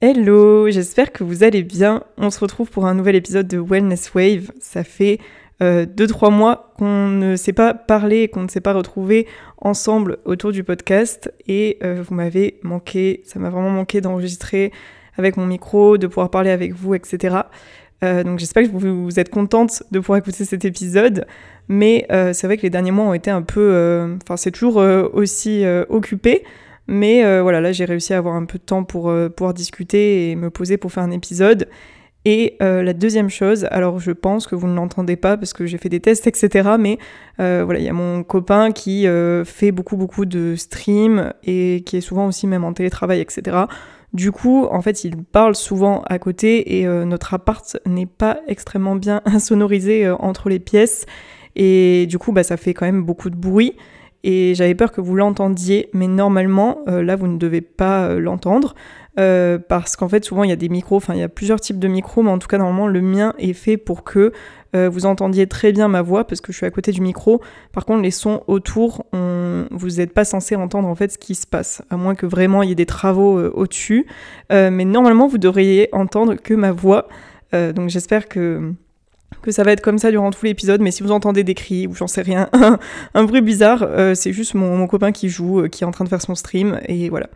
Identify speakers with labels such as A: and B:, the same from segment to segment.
A: Hello, j'espère que vous allez bien. On se retrouve pour un nouvel épisode de Wellness Wave. Ça fait 2-3 euh, mois qu'on ne s'est pas parlé et qu'on ne s'est pas retrouvé ensemble autour du podcast et euh, vous m'avez manqué, ça m'a vraiment manqué d'enregistrer avec mon micro, de pouvoir parler avec vous, etc. Euh, donc j'espère que vous, vous, êtes contente de pouvoir écouter cet épisode, mais c'est vrai que les derniers mois ont été un peu, enfin c'est toujours aussi occupé. Mais euh, voilà, là j'ai réussi à avoir un peu de temps pour euh, pouvoir discuter et me poser pour faire un épisode. Et euh, la deuxième chose, alors je pense que vous ne l'entendez pas parce que j'ai fait des tests, etc. Mais voilà, il y a mon copain qui fait beaucoup beaucoup de streams et qui est souvent aussi même en télétravail, etc. Du coup, en fait, il parle souvent à côté et notre appart n'est pas extrêmement bien insonorisé entre les pièces. Et du coup, bah, ça fait quand même beaucoup de bruit et j'avais peur que vous l'entendiez, mais normalement, euh, là, vous ne devez pas euh, l'entendre. Euh, parce qu'en fait, souvent, il y a des micros, enfin, il y a plusieurs types de micros, mais en tout cas, normalement, le mien est fait pour que vous entendiez très bien ma voix, parce que je suis à côté du micro. Par contre, les sons autour, vous n'êtes pas censé entendre en fait ce qui se passe, à moins que vraiment il y ait des travaux au-dessus. mais normalement, vous devriez entendre que ma voix. donc j'espère que que ça va être comme ça durant tout l'épisode, mais si vous entendez des cris ou j'en sais rien, un, bruit bizarre, euh, c'est juste mon, copain qui joue, euh, qui est en train de faire son stream, et voilà.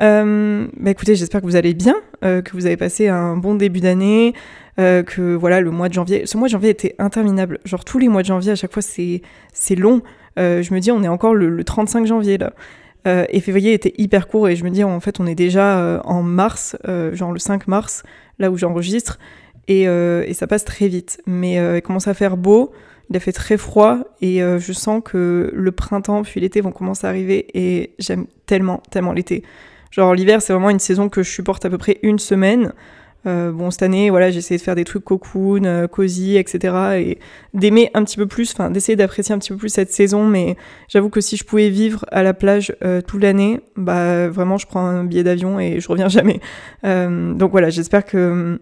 A: Euh, bah écoutez, j'espère que vous allez bien, que vous avez passé un bon début d'année, que voilà, le mois de janvier, ce mois de janvier était interminable, genre tous les mois de janvier, à chaque fois c'est long, je me dis on est encore le, le 35 janvier là. et février était hyper court et je me dis en fait on est déjà en mars, genre le 5 mars, là où j'enregistre, euh, et, ça passe très vite. Mais euh, il commence à faire beau, il a fait très froid et euh, je sens que le printemps puis l'été vont commencer à arriver et j'aime tellement, tellement l'été. Genre l'hiver c'est vraiment une saison que je supporte à peu près une semaine. bon cette année voilà j'ai essayé de faire des trucs cocoon, cosy, etc. et d'aimer un petit peu plus, enfin d'essayer d'apprécier un petit peu plus cette saison. Mais j'avoue que si je pouvais vivre à la plage toute l'année, bah vraiment je prends un billet d'avion et je reviens jamais. donc voilà j'espère que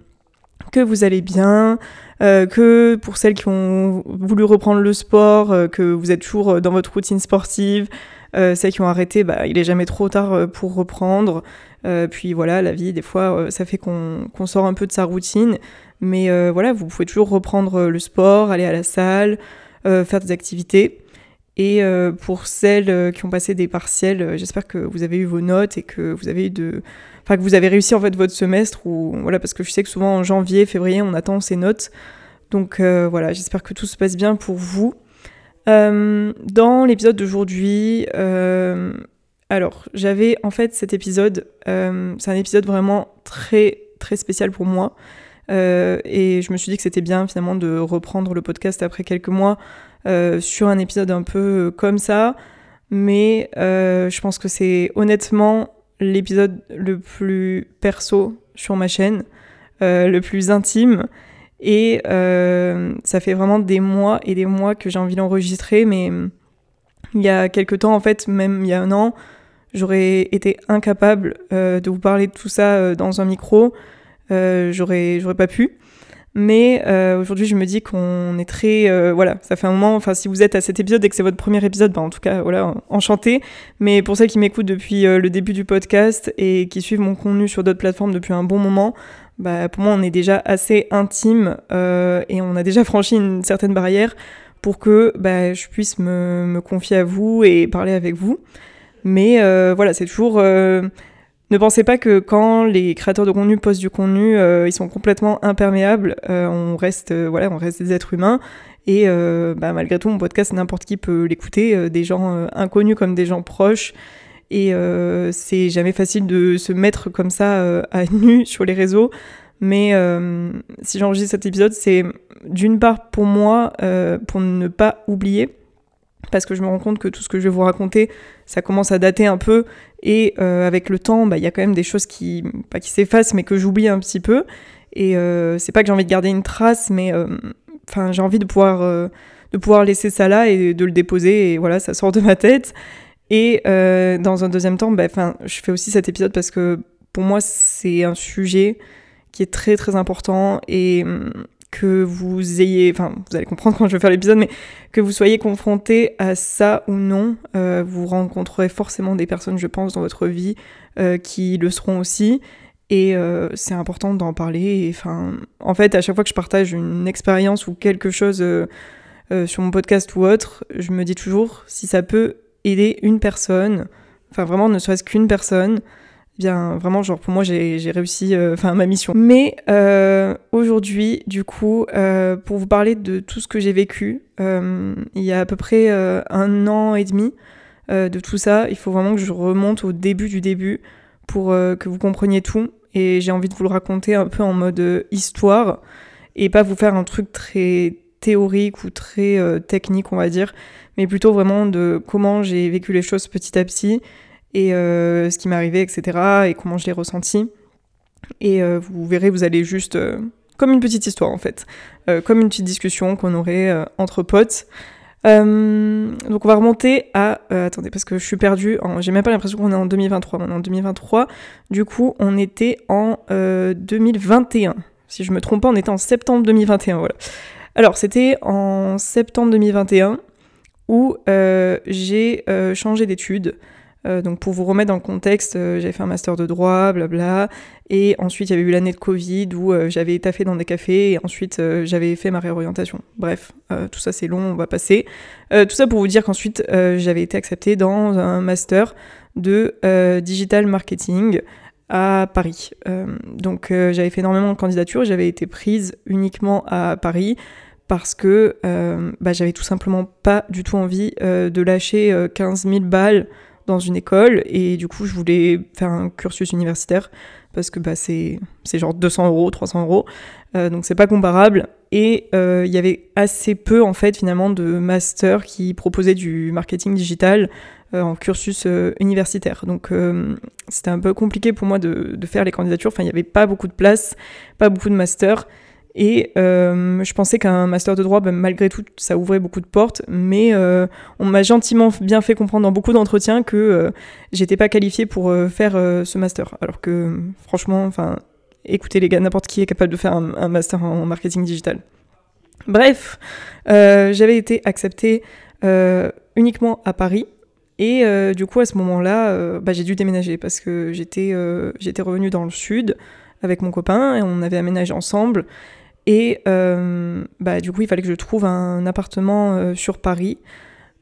A: que vous allez bien, euh, que pour celles qui ont voulu reprendre le sport, euh, que vous êtes toujours euh, dans votre routine sportive, celles qui ont arrêté, bah, il est jamais trop tard pour reprendre. puis voilà, la vie, des fois, ça fait qu'on sort un peu de sa routine. Mais voilà, vous pouvez toujours reprendre le sport, aller à la salle, faire des activités. Et pour celles qui ont passé des partiels, j'espère que vous avez eu vos notes et que vous avez eu de enfin que vous avez réussi en fait votre semestre ou voilà parce que je sais que souvent en janvier, février, on attend ces notes. Donc euh, voilà, j'espère que tout se passe bien pour vous. Euh, dans l'épisode d'aujourd'hui, euh, alors j'avais en fait cet épisode, c'est un épisode vraiment très très spécial pour moi. et je me suis dit que c'était bien finalement de reprendre le podcast après quelques mois sur un épisode un peu comme ça. Mais je pense que c'est honnêtement l'épisode le plus perso sur ma chaîne, euh, le plus intime. Et euh, ça fait vraiment des mois et des mois que j'ai envie d'enregistrer, mais il y a quelques temps, en fait, même il y a un an, j'aurais été incapable euh, de vous parler de tout ça dans un micro. j'aurais, j'aurais pas pu. Mais euh, aujourd'hui, je me dis qu'on est très. Euh, voilà, ça fait un moment. Enfin, si vous êtes à cet épisode et que c'est votre premier épisode, bah, en tout cas, voilà, enchanté. Mais pour celles qui m'écoutent depuis euh, le début du podcast et qui suivent mon contenu sur d'autres plateformes depuis un bon moment, bah, pour moi, on est déjà assez intime et on a déjà franchi une certaine barrière pour que bah, je puisse me, me, confier à vous et parler avec vous. Mais voilà, c'est toujours ne pensez pas que quand les créateurs de contenu postent du contenu, euh, ils sont complètement imperméables. Euh, on reste, euh, voilà, on reste des êtres humains. Et bah, malgré tout, mon podcast, n'importe qui peut l'écouter, des gens inconnus comme des gens proches. Et c'est jamais facile de se mettre comme ça à nu sur les réseaux. Mais si j'enregistre cet épisode, c'est d'une part pour moi, pour ne pas oublier parce que je me rends compte que tout ce que je vais vous raconter, ça commence à dater un peu, et euh, avec le temps, bah, il y a quand même des choses qui, pas qui s'effacent, mais que j'oublie un petit peu. Et euh, c'est pas que j'ai envie de garder une trace, mais euh, j'ai envie de pouvoir, de pouvoir laisser ça là et de le déposer, et voilà, ça sort de ma tête. Et dans un deuxième temps, bah, je fais aussi cet épisode parce que pour moi, c'est un sujet qui est très très important et que vous ayez, enfin vous allez comprendre quand je vais faire l'épisode, mais que vous soyez confronté à ça ou non, euh, vous rencontrerez forcément des personnes, je pense, dans votre vie euh, qui le seront aussi. Et c'est important d'en parler. Enfin, en fait, à chaque fois que je partage une expérience ou quelque chose sur mon podcast ou autre, je me dis toujours si ça peut aider une personne, enfin vraiment ne serait-ce qu'une personne, bien vraiment genre pour moi j'ai réussi euh, enfin ma mission. Mais euh, aujourd'hui du coup euh, pour vous parler de tout ce que j'ai vécu il y a à peu près un an et demi de tout ça il faut vraiment que je remonte au début du début pour que vous compreniez tout. Et j'ai envie de vous le raconter un peu en mode histoire et pas vous faire un truc très théorique ou très technique on va dire mais plutôt vraiment de comment j'ai vécu les choses petit à petit et euh, ce qui arrivé, etc. et comment je l'ai ressenti. Et euh, vous verrez, vous allez juste euh, comme une petite histoire en fait, comme une petite discussion qu'on aurait entre potes. donc on va remonter à... attendez, parce que je suis perdue, j'ai même pas l'impression qu'on est en 2023, on est en 2023, du coup on était en 2021. Si je me trompe pas, on était en septembre 2021, voilà. Alors c'était en septembre 2021 où j'ai changé d'études. Euh, donc pour vous remettre dans le contexte, euh, j'avais fait un master de droit, blabla, et ensuite il y avait eu l'année de Covid où euh, j'avais taffé dans des cafés et ensuite j'avais fait ma réorientation. Bref, tout ça c'est long, on va passer. tout ça pour vous dire qu'ensuite j'avais été acceptée dans un master de digital marketing à Paris. donc j'avais fait énormément de candidatures, j'avais été prise uniquement à Paris parce que bah, j'avais tout simplement pas du tout envie de lâcher 15 000 balles dans une école et du coup je voulais faire un cursus universitaire parce que bah, c'est genre 200 euros, 300 euros, euh, donc c'est pas comparable. Et euh, il y avait assez peu en fait finalement de masters qui proposaient du marketing digital euh, en cursus universitaire. Donc c'était un peu compliqué pour moi de, faire les candidatures, enfin il n'y avait pas beaucoup de place, pas beaucoup de masters. Et euh, je pensais qu'un master de droit, ben, malgré tout, ça ouvrait beaucoup de portes, mais euh, on m'a gentiment bien fait comprendre dans beaucoup d'entretiens que euh, j'étais pas qualifiée pour faire ce master. Alors que, franchement, enfin, écoutez les gars, n'importe qui est capable de faire un, master en marketing digital. Bref, j'avais été acceptée uniquement à Paris. Et du coup, à ce moment-là, bah, j'ai dû déménager parce que j'étais j'étais revenue dans le sud avec mon copain et on avait aménagé ensemble. Et euh, bah, du coup, il fallait que je trouve un appartement euh, sur Paris.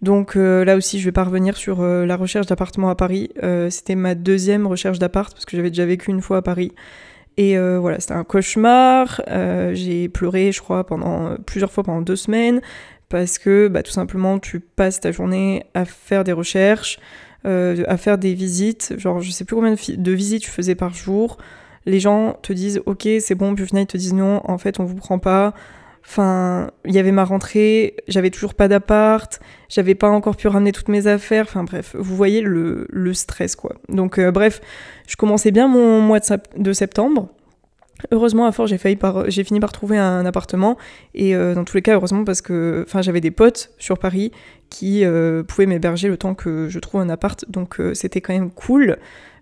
A: Donc euh, là aussi, je vais pas revenir sur la recherche d'appartement à Paris. c'était ma deuxième recherche d'appart parce que j'avais déjà vécu une fois à Paris. Et voilà, c'était un cauchemar. j'ai pleuré, je crois, pendant plusieurs fois pendant deux semaines parce que bah, tout simplement, tu passes ta journée à faire des recherches, à faire des visites. Genre, je sais plus combien de visites tu faisais par jour les gens te disent ok c'est bon, puis au ils te disent non, en fait on vous prend pas. Enfin, il y avait ma rentrée, j'avais toujours pas d'appart, j'avais pas encore pu ramener toutes mes affaires. Enfin bref, vous voyez le, stress quoi. Donc euh, bref, je commençais bien mon mois de, septembre. Heureusement, à fort, j'ai fini par trouver un appartement et euh, dans tous les cas, heureusement parce que, enfin, j'avais des potes sur Paris qui euh, pouvaient m'héberger le temps que je trouve un appart, donc c'était quand même cool.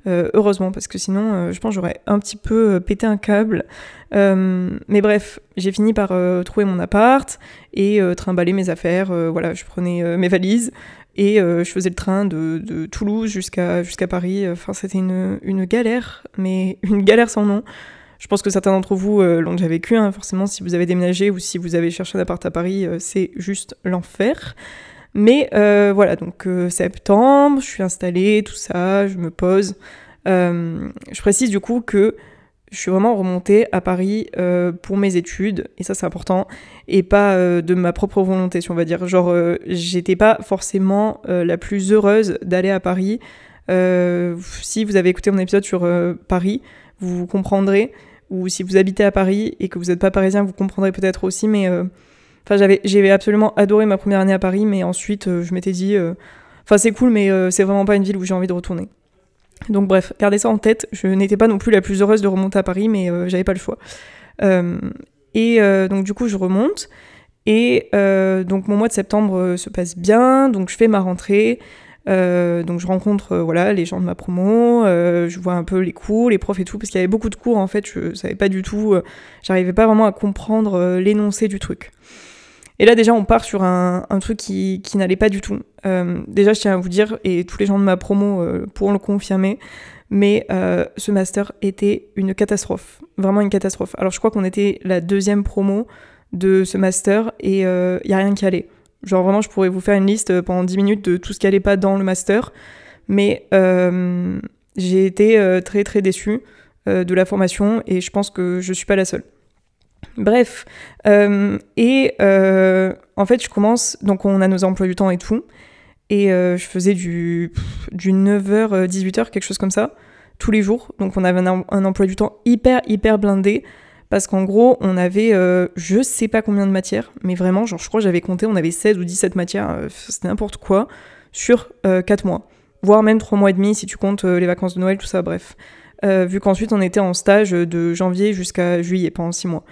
A: Euh, heureusement, parce que sinon, euh, je pense j'aurais un petit peu euh, pété un câble. mais bref, j'ai fini par trouver mon appart et trimballer mes affaires. voilà, je prenais mes valises et je faisais le train de, Toulouse jusqu'à jusqu'à Paris. Enfin, c'était une, une galère, mais une galère sans nom. Je pense que certains d'entre vous l'ont déjà vécu, hein. forcément, si vous avez déménagé ou si vous avez cherché un appart à Paris, c'est juste l'enfer. Mais euh, voilà, donc euh, septembre, je suis installée, tout ça, je me pose. Euh, je précise du coup que je suis vraiment remontée à Paris pour mes études, et ça c'est important, et pas de ma propre volonté, si on va dire. Genre, j'étais pas forcément la plus heureuse d'aller à Paris. si vous avez écouté mon épisode sur Paris, vous comprendrez, ou si vous habitez à Paris et que vous n'êtes pas parisien, vous comprendrez peut-être aussi, mais Enfin, j'avais, absolument adoré ma première année à Paris, mais ensuite, euh, je m'étais dit, euh, enfin, c'est cool, mais euh, c'est vraiment pas une ville où j'ai envie de retourner. Donc, bref, gardez ça en tête. Je n'étais pas non plus la plus heureuse de remonter à Paris, mais j'avais pas le choix. et donc, du coup, je remonte. Et donc, mon mois de septembre se passe bien. Donc, je fais ma rentrée. donc je rencontre voilà les gens de ma promo, je vois un peu les cours, les profs et tout, parce qu'il y avait beaucoup de cours en fait, je savais pas du tout, j'arrivais pas vraiment à comprendre l'énoncé du truc. Et là, déjà, on part sur un, truc qui, n'allait pas du tout. Euh, déjà, je tiens à vous dire, et tous les gens de ma promo euh, pourront le confirmer, Mais ce master était une catastrophe, vraiment une catastrophe. Alors je crois qu'on était la deuxième promo de ce master et il n'y a rien qui allait. Genre vraiment, je pourrais vous faire une liste pendant 10 minutes de tout ce qui allait pas dans le master. Mais euh, j'ai été euh, très très déçue euh, de la formation et je pense que je suis pas la seule. Bref, et en fait, je commence, donc on a nos emplois du temps et tout, et je faisais du, du 9h, 18h, quelque chose comme ça, tous les jours. Donc on avait un, un emploi du temps hyper, hyper blindé parce qu'en gros, on avait euh, je sais pas combien de matières, mais vraiment, genre, je crois que j'avais compté, on avait 16 ou 17 matières, euh, c'était n'importe quoi, sur 4 euh, mois, voire même 3 mois et demi si tu comptes les vacances de Noël, tout ça, bref. vu qu'ensuite, on était en stage de janvier jusqu'à juillet, pendant 6 mois.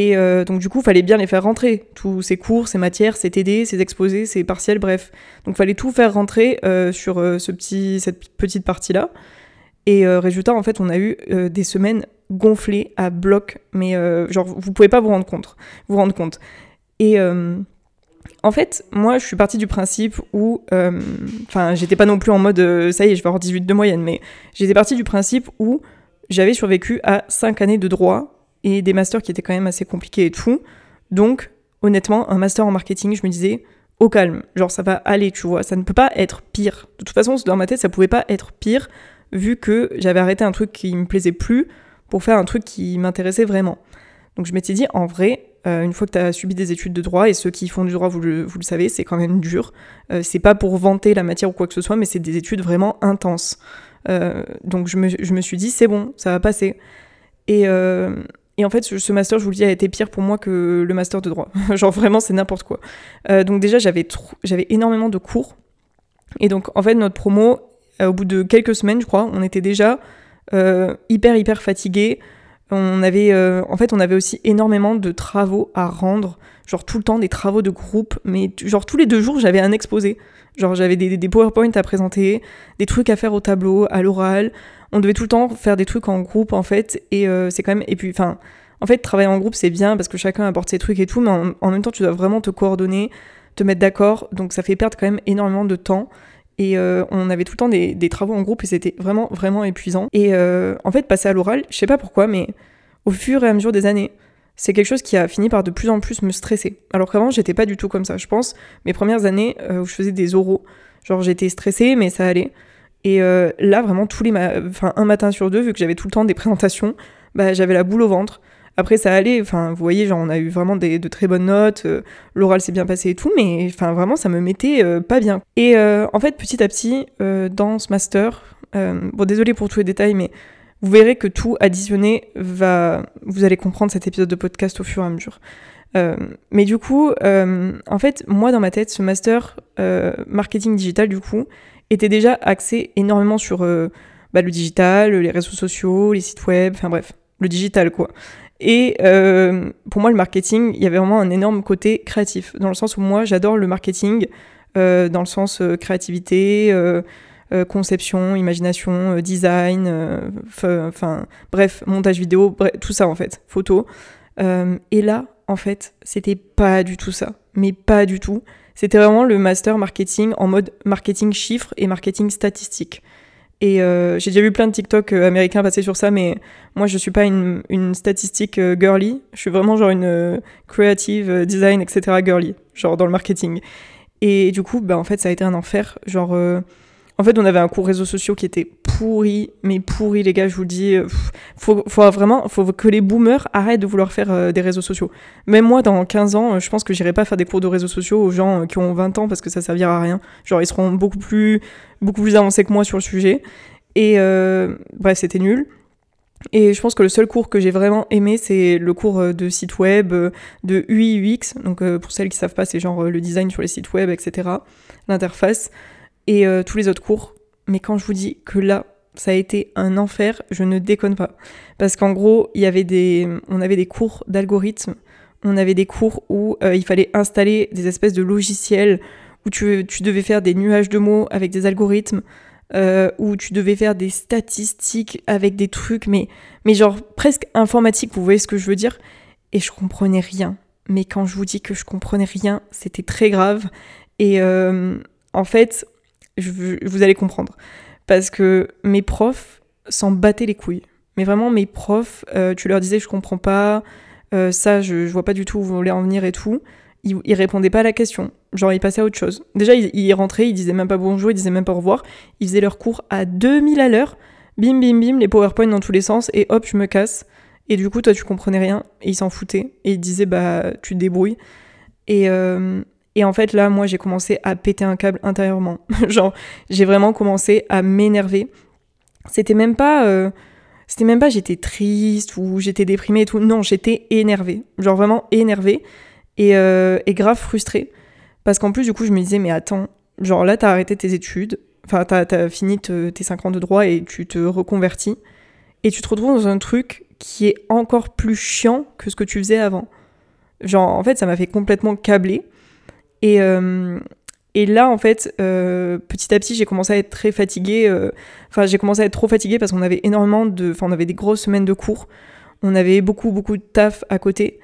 A: Et donc, du coup, fallait bien les faire rentrer, tous ces cours, ces matières, ces TD, ces exposés, ces partiels, bref. Donc, fallait tout faire rentrer sur ce petit, cette petite partie-là. Et résultat, en fait, on a eu des semaines gonflé à bloc, mais euh, genre vous pouvez pas vous rendre compte. Vous rendre compte. Et euh, en fait, moi je suis partie du principe où, euh, enfin j'étais pas non plus en mode ça y est, je vais avoir 18 de moyenne, mais j'étais partie du principe où j'avais survécu à 5 années de droit et des masters qui étaient quand même assez compliqués et tout. Donc honnêtement, un master en marketing, je me disais au calme, genre ça va aller, tu vois, ça ne peut pas être pire. De toute façon, dans ma tête, ça pouvait pas être pire vu que j'avais arrêté un truc qui me plaisait plus pour faire un truc qui m'intéressait vraiment. Donc je m'étais dit, en vrai, euh, une fois que tu as subi des études de droit, et ceux qui font du droit, vous le, vous le savez, c'est quand même dur. Euh, c'est pas pour vanter la matière ou quoi que ce soit, mais c'est des études vraiment intenses. Euh, donc je me, je me, suis dit, c'est bon, ça va passer. Et, et, en fait, ce master, je vous le dis, a été pire pour moi que le master de droit. Genre vraiment, c'est n'importe quoi. donc déjà, j'avais énormément de cours. Et donc, en fait, notre promo, au bout de quelques semaines, je crois, on était déjà euh, hyper hyper fatigué. On avait, euh, en fait, on avait aussi énormément de travaux à rendre, genre tout le temps des travaux de groupe, mais genre tous les deux jours j'avais un exposé, genre j'avais des, des PowerPoint à présenter, des trucs à faire au tableau, à l'oral. On devait tout le temps faire des trucs en groupe en fait, et euh, c'est quand même, et puis enfin, en fait travailler en groupe c'est bien parce que chacun apporte ses trucs et tout, mais en même temps tu dois vraiment te coordonner, te mettre d'accord, donc ça fait perdre quand même énormément de temps. Et euh, on avait tout le temps des, travaux en groupe et c'était vraiment, vraiment épuisant. Et euh, en fait, passer à l'oral, je sais pas pourquoi, mais au fur et à mesure des années, c'est quelque chose qui a fini par de plus en plus me stresser. Alors qu'avant, j'étais pas du tout comme ça. Je pense, mes premières années euh, où je faisais des oraux, genre j'étais stressée, mais ça allait. Et là, vraiment, tous les enfin, un matin sur deux, vu que j'avais tout le temps des présentations, bah, j'avais la boule au ventre. Après, ça allait, enfin, vous voyez, genre, on a eu vraiment des, de très bonnes notes, euh, l'oral s'est bien passé et tout, mais enfin, vraiment, ça me mettait euh, pas bien. Et euh, en fait, petit à petit, dans ce master, bon, désolé pour tous les détails, mais vous verrez que tout additionné va. Vous allez comprendre cet épisode de podcast au fur et à mesure. mais du coup, en fait, moi, dans ma tête, ce master marketing digital, du coup, était déjà axé énormément sur bah, le digital, les réseaux sociaux, les sites web, enfin bref, le digital, quoi. Et euh, pour moi, le marketing, il y avait vraiment un énorme côté créatif, dans le sens où moi, j'adore le marketing, euh, dans le sens euh, conception, imagination, design, enfin, bref, montage vidéo, tout ça en fait, photo. et là, en fait, c'était pas du tout ça, mais pas du tout. C'était vraiment le master marketing en mode marketing chiffres et marketing statistique. Et euh, j'ai déjà vu plein de TikTok euh, américains passer sur ça, mais moi je suis pas une, statistique euh, girly. Je suis vraiment genre une creative design, etc. girly, genre dans le marketing. Et du coup, bah, en fait, ça a été un enfer. Genre, en fait, on avait un cours réseaux sociaux qui était pourri, mais pourri, les gars, je vous dis. faut, faut vraiment faut que les boomers arrêtent de vouloir faire euh, des réseaux sociaux. Même moi, dans 15 ans, euh, je pense que j'irai pas faire des cours de réseaux sociaux aux gens euh, qui ont 20 ans parce que ça servira à rien. Genre, ils seront beaucoup plus, beaucoup plus avancés que moi sur le sujet. Et bref, c'était nul. Et je pense que le seul cours que j'ai vraiment aimé, c'est le cours de site web, de UI UX. Donc pour celles qui savent pas, c'est genre le design sur les sites web, etc. L'interface et euh, tous les autres cours. Mais quand je vous dis que là, ça a été un enfer, je ne déconne pas. Parce qu'en gros, il y avait des, on avait des cours d'algorithme, on avait des cours où euh, il fallait installer des espèces de logiciels, où tu, tu devais faire des nuages de mots avec des algorithmes, euh, où tu devais faire des statistiques avec des trucs, mais, mais genre presque informatique, vous voyez ce que je veux dire? Et je comprenais rien. Mais quand je vous dis que je comprenais rien, c'était très grave. Et en fait, vous allez comprendre. Parce que mes profs, s'en battaient les couilles. Mais vraiment, mes profs, euh, tu leur disais je comprends pas, euh, ça je, je, vois pas du tout où vous voulez en venir et tout. Ils, ils, répondaient pas à la question. Genre, ils passaient à autre chose. Déjà, ils, ils, rentraient, ils disaient même pas bonjour, ils disaient même pas au revoir. Ils faisaient leur cours à 2000 à l'heure. Bim, bim, bim, les PowerPoint dans tous les sens, et hop, je me casse. Et du coup, toi, tu comprenais rien, et ils s'en foutaient. Et ils disaient, bah, tu te débrouilles. Et, euh, et en fait, là, moi, j'ai commencé à péter un câble intérieurement. Genre, j'ai vraiment commencé à m'énerver. C'était même pas. Euh, c'était même pas j'étais triste ou j'étais déprimée et tout. Non, j'étais énervée. Genre vraiment énervée et, euh, et grave frustrée. Parce qu'en plus, du coup, je me disais, mais attends, genre là, t'as arrêté tes études. Enfin, t'as as fini te, tes 5 ans de droit et tu te reconvertis. Et tu te retrouves dans un truc qui est encore plus chiant que ce que tu faisais avant. Genre, en fait, ça m'a fait complètement câbler. Et, euh, et là, en fait, euh, petit à petit, j'ai commencé à être très fatiguée. Euh, enfin, j'ai commencé à être trop fatiguée parce qu'on avait énormément de. Enfin, on avait des grosses semaines de cours. On avait beaucoup, beaucoup de taf à côté.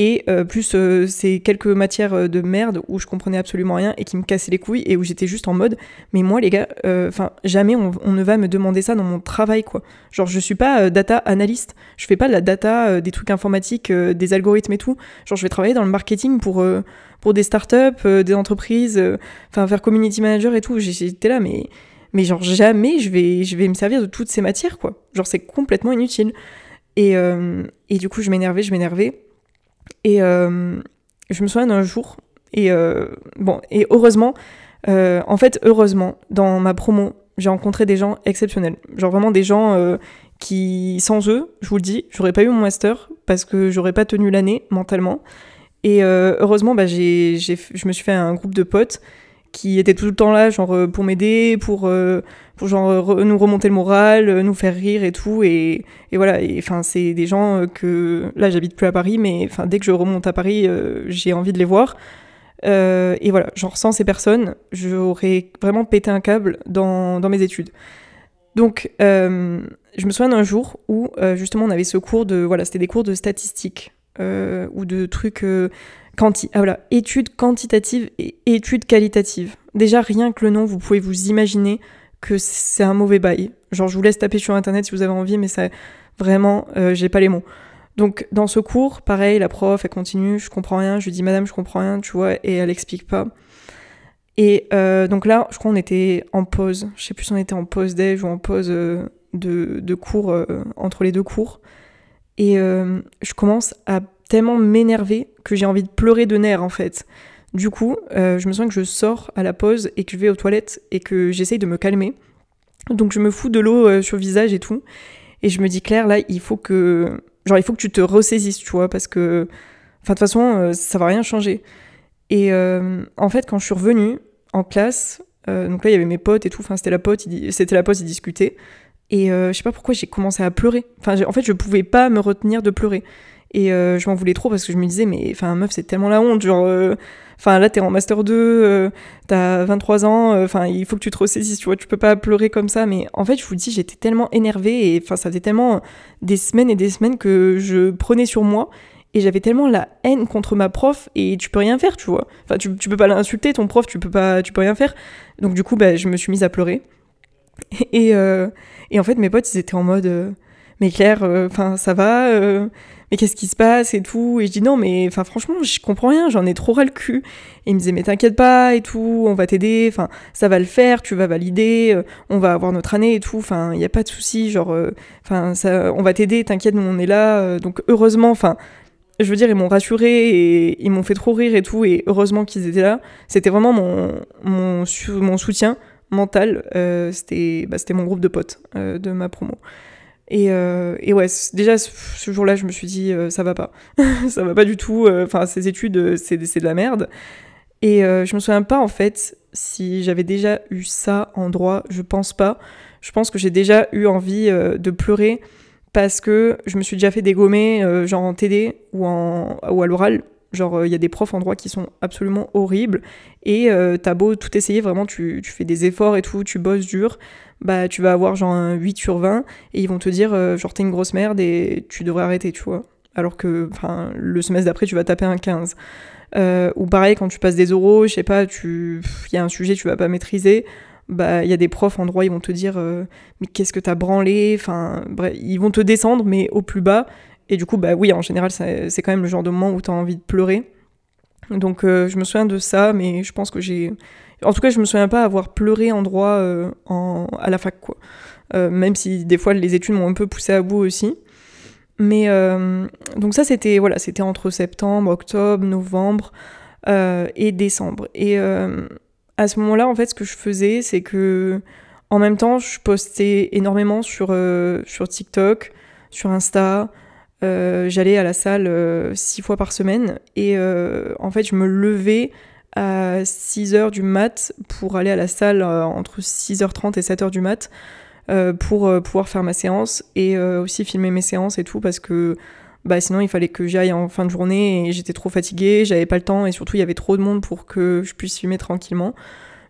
A: Et euh, plus euh, ces quelques matières euh, de merde où je comprenais absolument rien et qui me cassaient les couilles et où j'étais juste en mode, mais moi les gars, enfin jamais on, ne va me demander ça dans mon travail quoi. Genre je suis pas data analyste, je fais pas de la data, des trucs informatiques, des algorithmes et tout. Genre je vais travailler dans le marketing pour pour des startups, des entreprises, enfin faire community manager et tout. J'étais là mais mais genre jamais je vais je vais me servir de toutes ces matières quoi. Genre c'est complètement inutile. Et, et du coup je m'énervais, je m'énervais. Et euh, je me souviens d'un jour, et euh, bon, et heureusement, euh, en fait, heureusement, dans ma promo, j'ai rencontré des gens exceptionnels. Genre vraiment des gens qui, sans eux, je vous le dis, j'aurais pas eu mon master parce que j'aurais pas tenu l'année mentalement. Et heureusement, bah, j'ai, je me suis fait un groupe de potes qui étaient tout le temps là, genre pour m'aider, pour pour genre nous remonter le moral, euh, nous faire rire et tout. Et, et voilà, c'est des gens euh, que là j'habite plus à Paris, mais dès que je remonte à Paris, euh, j'ai envie de les voir. Euh, et voilà, genre sans ces personnes, j'aurais vraiment pété un câble dans, dans mes études. Donc euh, je me souviens d'un jour où justement on avait ce cours de voilà, c'était des cours de statistiques ou de trucs ah études quantitatives et études qualitatives. Déjà rien que le nom, vous pouvez vous imaginer que c'est un mauvais bail. Genre, je vous laisse taper sur internet si vous avez envie, mais ça, vraiment, euh, j'ai pas les mots. Donc, dans ce cours, pareil, la prof, elle continue, je comprends rien, je lui dis, madame, je comprends rien, tu vois, et elle explique pas. Et euh, donc là, je crois qu'on était en pause, je sais plus si on était en pause déj ou en pause euh, de, de, cours, entre les deux cours. Et je commence à tellement m'énerver que j'ai envie de pleurer de nerfs, en fait. Du coup, euh, je me sens que je sors à la pause et que je vais aux toilettes et que j'essaye de me calmer. Donc je me fous de l'eau euh, sur le visage et tout. Et je me dis, Claire, là, il faut que. Genre, il faut que tu te ressaisisses, tu vois, parce que. Enfin, de toute façon, euh, ça va rien changer. Et en fait, quand je suis revenue en classe, donc là, il y avait mes potes et tout, enfin, c'était la pote, c'était la ils discutaient. Et je sais pas pourquoi j'ai commencé à pleurer. Enfin, en fait, je pouvais pas me retenir de pleurer. Et je m'en voulais trop parce que je me disais, mais enfin, meuf, c'est tellement la honte, genre Enfin, là, t'es en master 2, euh, t'as 23 ans, euh, enfin, il faut que tu te ressaisisses, tu vois, tu peux pas pleurer comme ça. Mais en fait, je vous dis, j'étais tellement énervée et enfin, ça faisait tellement des semaines et des semaines que je prenais sur moi et j'avais tellement la haine contre ma prof et tu peux rien faire, tu vois. Enfin, tu, tu peux pas l'insulter, ton prof, tu peux pas, tu peux rien faire. Donc, du coup, bah, je me suis mise à pleurer. Et, euh, et en fait, mes potes, ils étaient en mode, euh, mais Claire, euh, enfin, ça va mais qu'est-ce qui se passe et tout? Et je dis non, mais enfin franchement, je comprends rien, j'en ai trop ras le cul. Et il me disait mais t'inquiète pas et tout, on va t'aider, enfin ça va le faire, tu vas valider, euh, on va avoir notre année et tout, enfin il y a pas de souci, genre euh, enfin ça, on va t'aider, t'inquiète, nous on est là. Euh, donc heureusement, enfin je veux dire, ils m'ont rassuré et ils m'ont fait trop rire et tout, et heureusement qu'ils étaient là. C'était vraiment mon, mon, mon soutien mental. Euh, c'était bah, mon groupe de potes de ma promo. Et, euh, et ouais, déjà ce jour-là, je me suis dit, euh, ça va pas. ça va pas du tout. Euh, enfin, ces études, c'est de la merde. Et je me souviens pas, en fait, si j'avais déjà eu ça en droit. Je pense pas. Je pense que j'ai déjà eu envie de pleurer parce que je me suis déjà fait dégommer, genre en TD ou, en, ou à l'oral. Genre, il y a des profs en droit qui sont absolument horribles. Et t'as beau tout essayer, vraiment, tu, tu fais des efforts et tout, tu bosses dur bah tu vas avoir genre un 8 sur 20 et ils vont te dire euh, genre t'es une grosse merde et tu devrais arrêter, tu vois. Alors que enfin le semestre d'après tu vas taper un 15. Euh, ou pareil quand tu passes des euros, je sais pas, il y a un sujet tu vas pas maîtriser, bah il y a des profs en droit, ils vont te dire mais qu'est-ce que t'as branlé, enfin bref, ils vont te descendre mais au plus bas. Et du coup, bah oui, en général, c'est quand même le genre de moment où t'as envie de pleurer. Donc je me souviens de ça, mais je pense que j'ai... En tout cas, je me souviens pas avoir pleuré en droit en... à la fac, quoi. même si des fois les études m'ont un peu poussé à bout aussi. Mais donc ça, c'était voilà, c'était entre septembre, octobre, novembre. Euh, et décembre. Et euh, à ce moment-là, en fait, ce que je faisais, c'est que en même temps, je postais énormément sur, euh, sur TikTok, sur Insta. J'allais à la salle six fois par semaine et en fait, je me levais à 6h du mat pour aller à la salle entre 6h30 et 7h du mat pour pouvoir faire ma séance et aussi filmer mes séances et tout parce que bah sinon il fallait que j'aille en fin de journée et j'étais trop fatiguée, j'avais pas le temps et surtout il y avait trop de monde pour que je puisse filmer tranquillement.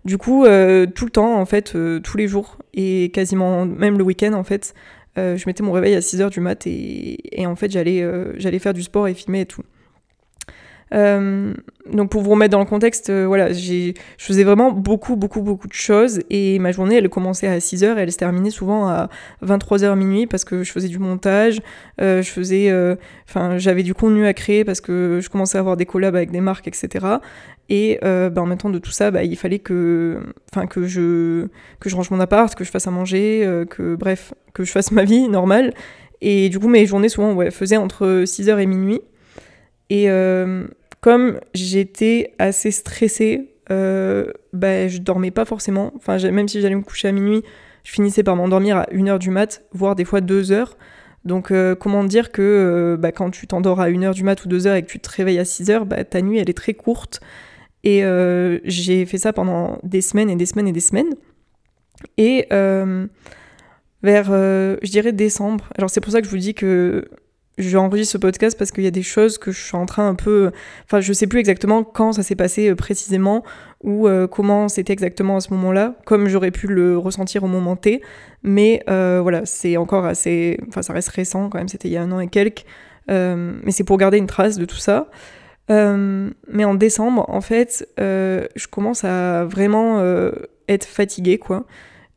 A: Du coup, euh, tout le temps, en fait, euh, tous les jours et quasiment même le week-end, en fait, euh, je mettais mon réveil à 6h du mat et, en fait j'allais j'allais faire du sport et filmer et tout. Euh, donc pour vous remettre dans le contexte, euh, voilà, je faisais vraiment beaucoup, beaucoup, beaucoup de choses et ma journée, elle commençait à 6h et elle se terminait souvent à 23h minuit parce que je faisais du montage, euh, je faisais, j'avais du contenu à créer parce que je commençais à avoir des collabs avec des marques, etc. Et bah, en même temps de tout ça, bah, il fallait que, que je, que je range mon appart, que je fasse à manger, que bref, que je fasse ma vie normale. Et du coup, mes journées souvent faisaient entre 6h et minuit. Et euh, comme j'étais assez stressée, euh, bah, je dormais pas forcément. Enfin, même si j'allais me coucher à minuit, je finissais par m'endormir à 1h du mat, voire des fois 2h. Donc, euh, comment dire que euh, bah, quand tu t'endors à 1h du mat ou 2h et que tu te réveilles à 6h, bah, ta nuit, elle est très courte. Et j'ai fait ça pendant des semaines et des semaines et des semaines. Et vers, je dirais, décembre. Alors, c'est pour ça que je vous dis que j'enregistre ce podcast parce qu'il y a des choses que je suis en train un peu. Enfin, je sais plus exactement quand ça s'est passé euh, précisément ou euh, comment c'était exactement à ce moment-là, comme j'aurais pu le ressentir au moment T. Mais euh, voilà, c'est encore assez. Enfin, ça reste récent quand même, c'était il y a un an et quelques. mais c'est pour garder une trace de tout ça. Mais en décembre, en fait, je commence à vraiment être fatiguée, quoi.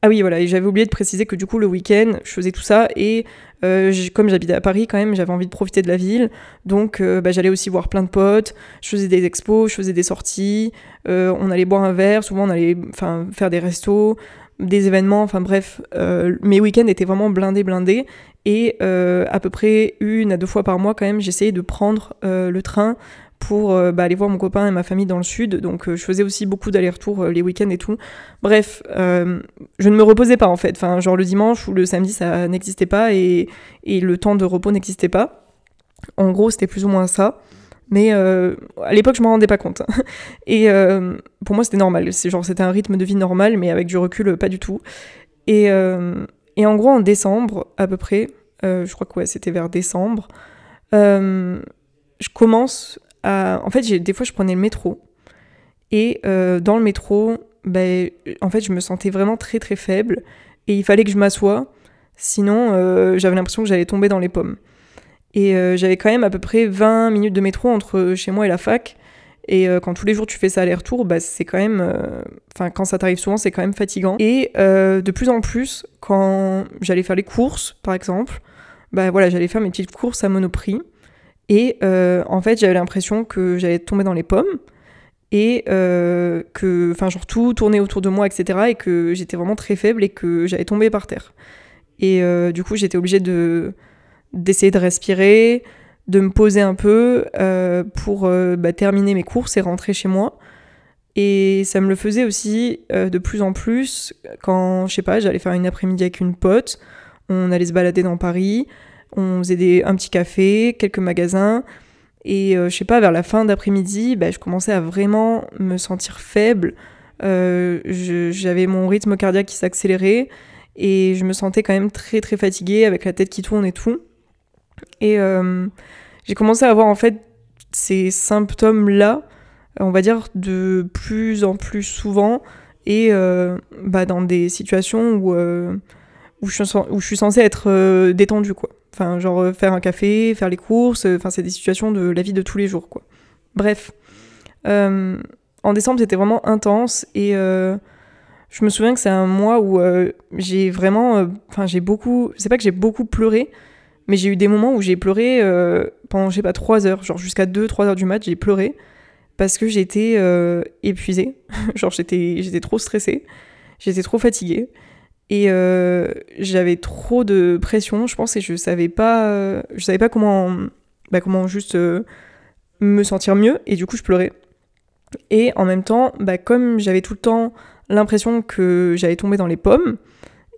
A: Ah oui, voilà, et j'avais oublié de préciser que du coup, le week-end, je faisais tout ça et euh, comme j'habitais à Paris quand même, j'avais envie de profiter de la ville. Donc euh, bah, j'allais aussi voir plein de potes, je faisais des expos, je faisais des sorties, euh, on allait boire un verre, souvent on allait faire des restos, des événements, enfin bref. mes week-ends étaient vraiment blindés, blindés. Et à peu près une à deux fois par mois quand même, j'essayais de prendre le train pour euh, bah, aller voir mon copain et ma famille dans le sud. Donc euh, je faisais aussi beaucoup d'allers-retours euh, les week-ends et tout. Bref, je ne me reposais pas en fait. Enfin, genre le dimanche ou le samedi, ça n'existait pas et, et, le temps de repos n'existait pas. En gros, c'était plus ou moins ça. Mais à l'époque, je m'en rendais pas compte. et pour moi, c'était normal. C'est genre, c'était un rythme de vie normal, mais avec du recul, pas du tout. Et, et en gros, en décembre, à peu près, je crois que ouais, c'était vers décembre, je commence en fait, des fois, je prenais le métro. Et euh, dans le métro, ben, en fait, je me sentais vraiment très très faible. Et il fallait que je m'assoie. Sinon, euh, j'avais l'impression que j'allais tomber dans les pommes. Et euh, j'avais quand même à peu près 20 minutes de métro entre chez moi et la fac. Et quand tous les jours tu fais ça aller-retour, bah, c'est quand même. Enfin, quand ça t'arrive souvent, c'est quand même fatigant. Et de plus en plus, quand j'allais faire les courses, par exemple, bah voilà, j'allais faire mes petites courses à Monoprix. Et euh, en fait, j'avais l'impression que j'allais tomber dans les pommes et euh, que, enfin, genre tout tournait autour de moi, etc. Et que j'étais vraiment très faible et que j'allais tomber par terre. Et euh, du coup, j'étais obligée de d'essayer de respirer, de me poser un peu pour bah, terminer mes courses et rentrer chez moi. Et ça me le faisait aussi de plus en plus quand, je sais pas, j'allais faire une après-midi avec une pote, on allait se balader dans Paris, on faisait un petit café, quelques magasins. Et euh, je sais pas, vers la fin d'après-midi, bah, je commençais à vraiment me sentir faible. Euh, j'avais mon rythme cardiaque qui s'accélérait et je me sentais quand même très très fatiguée avec la tête qui tourne et tout. Et euh, j'ai commencé à avoir en fait ces symptômes-là, on va dire de plus en plus souvent et bah, dans des situations où, où, je, où je suis censée être détendue quoi. Enfin, genre euh, faire un café, faire les courses, euh, enfin, c'est des situations de la vie de tous les jours, quoi. Bref. Euh, en décembre, c'était vraiment intense et je me souviens que c'est un mois où j'ai vraiment, enfin j'ai beaucoup, c'est pas que j'ai beaucoup pleuré, mais j'ai eu des moments où j'ai pleuré pendant, je sais pas, 3 heures, genre jusqu'à 2-3 heures du mat, j'ai pleuré parce que j'étais épuisée, genre j'étais trop stressée, j'étais trop fatiguée. Et j'avais trop de pression, je pense, et je savais pas, je savais pas comment, bah, comment juste me sentir mieux, et du coup je pleurais. Et en même temps, bah, comme j'avais tout le temps l'impression que j'allais tomber dans les pommes,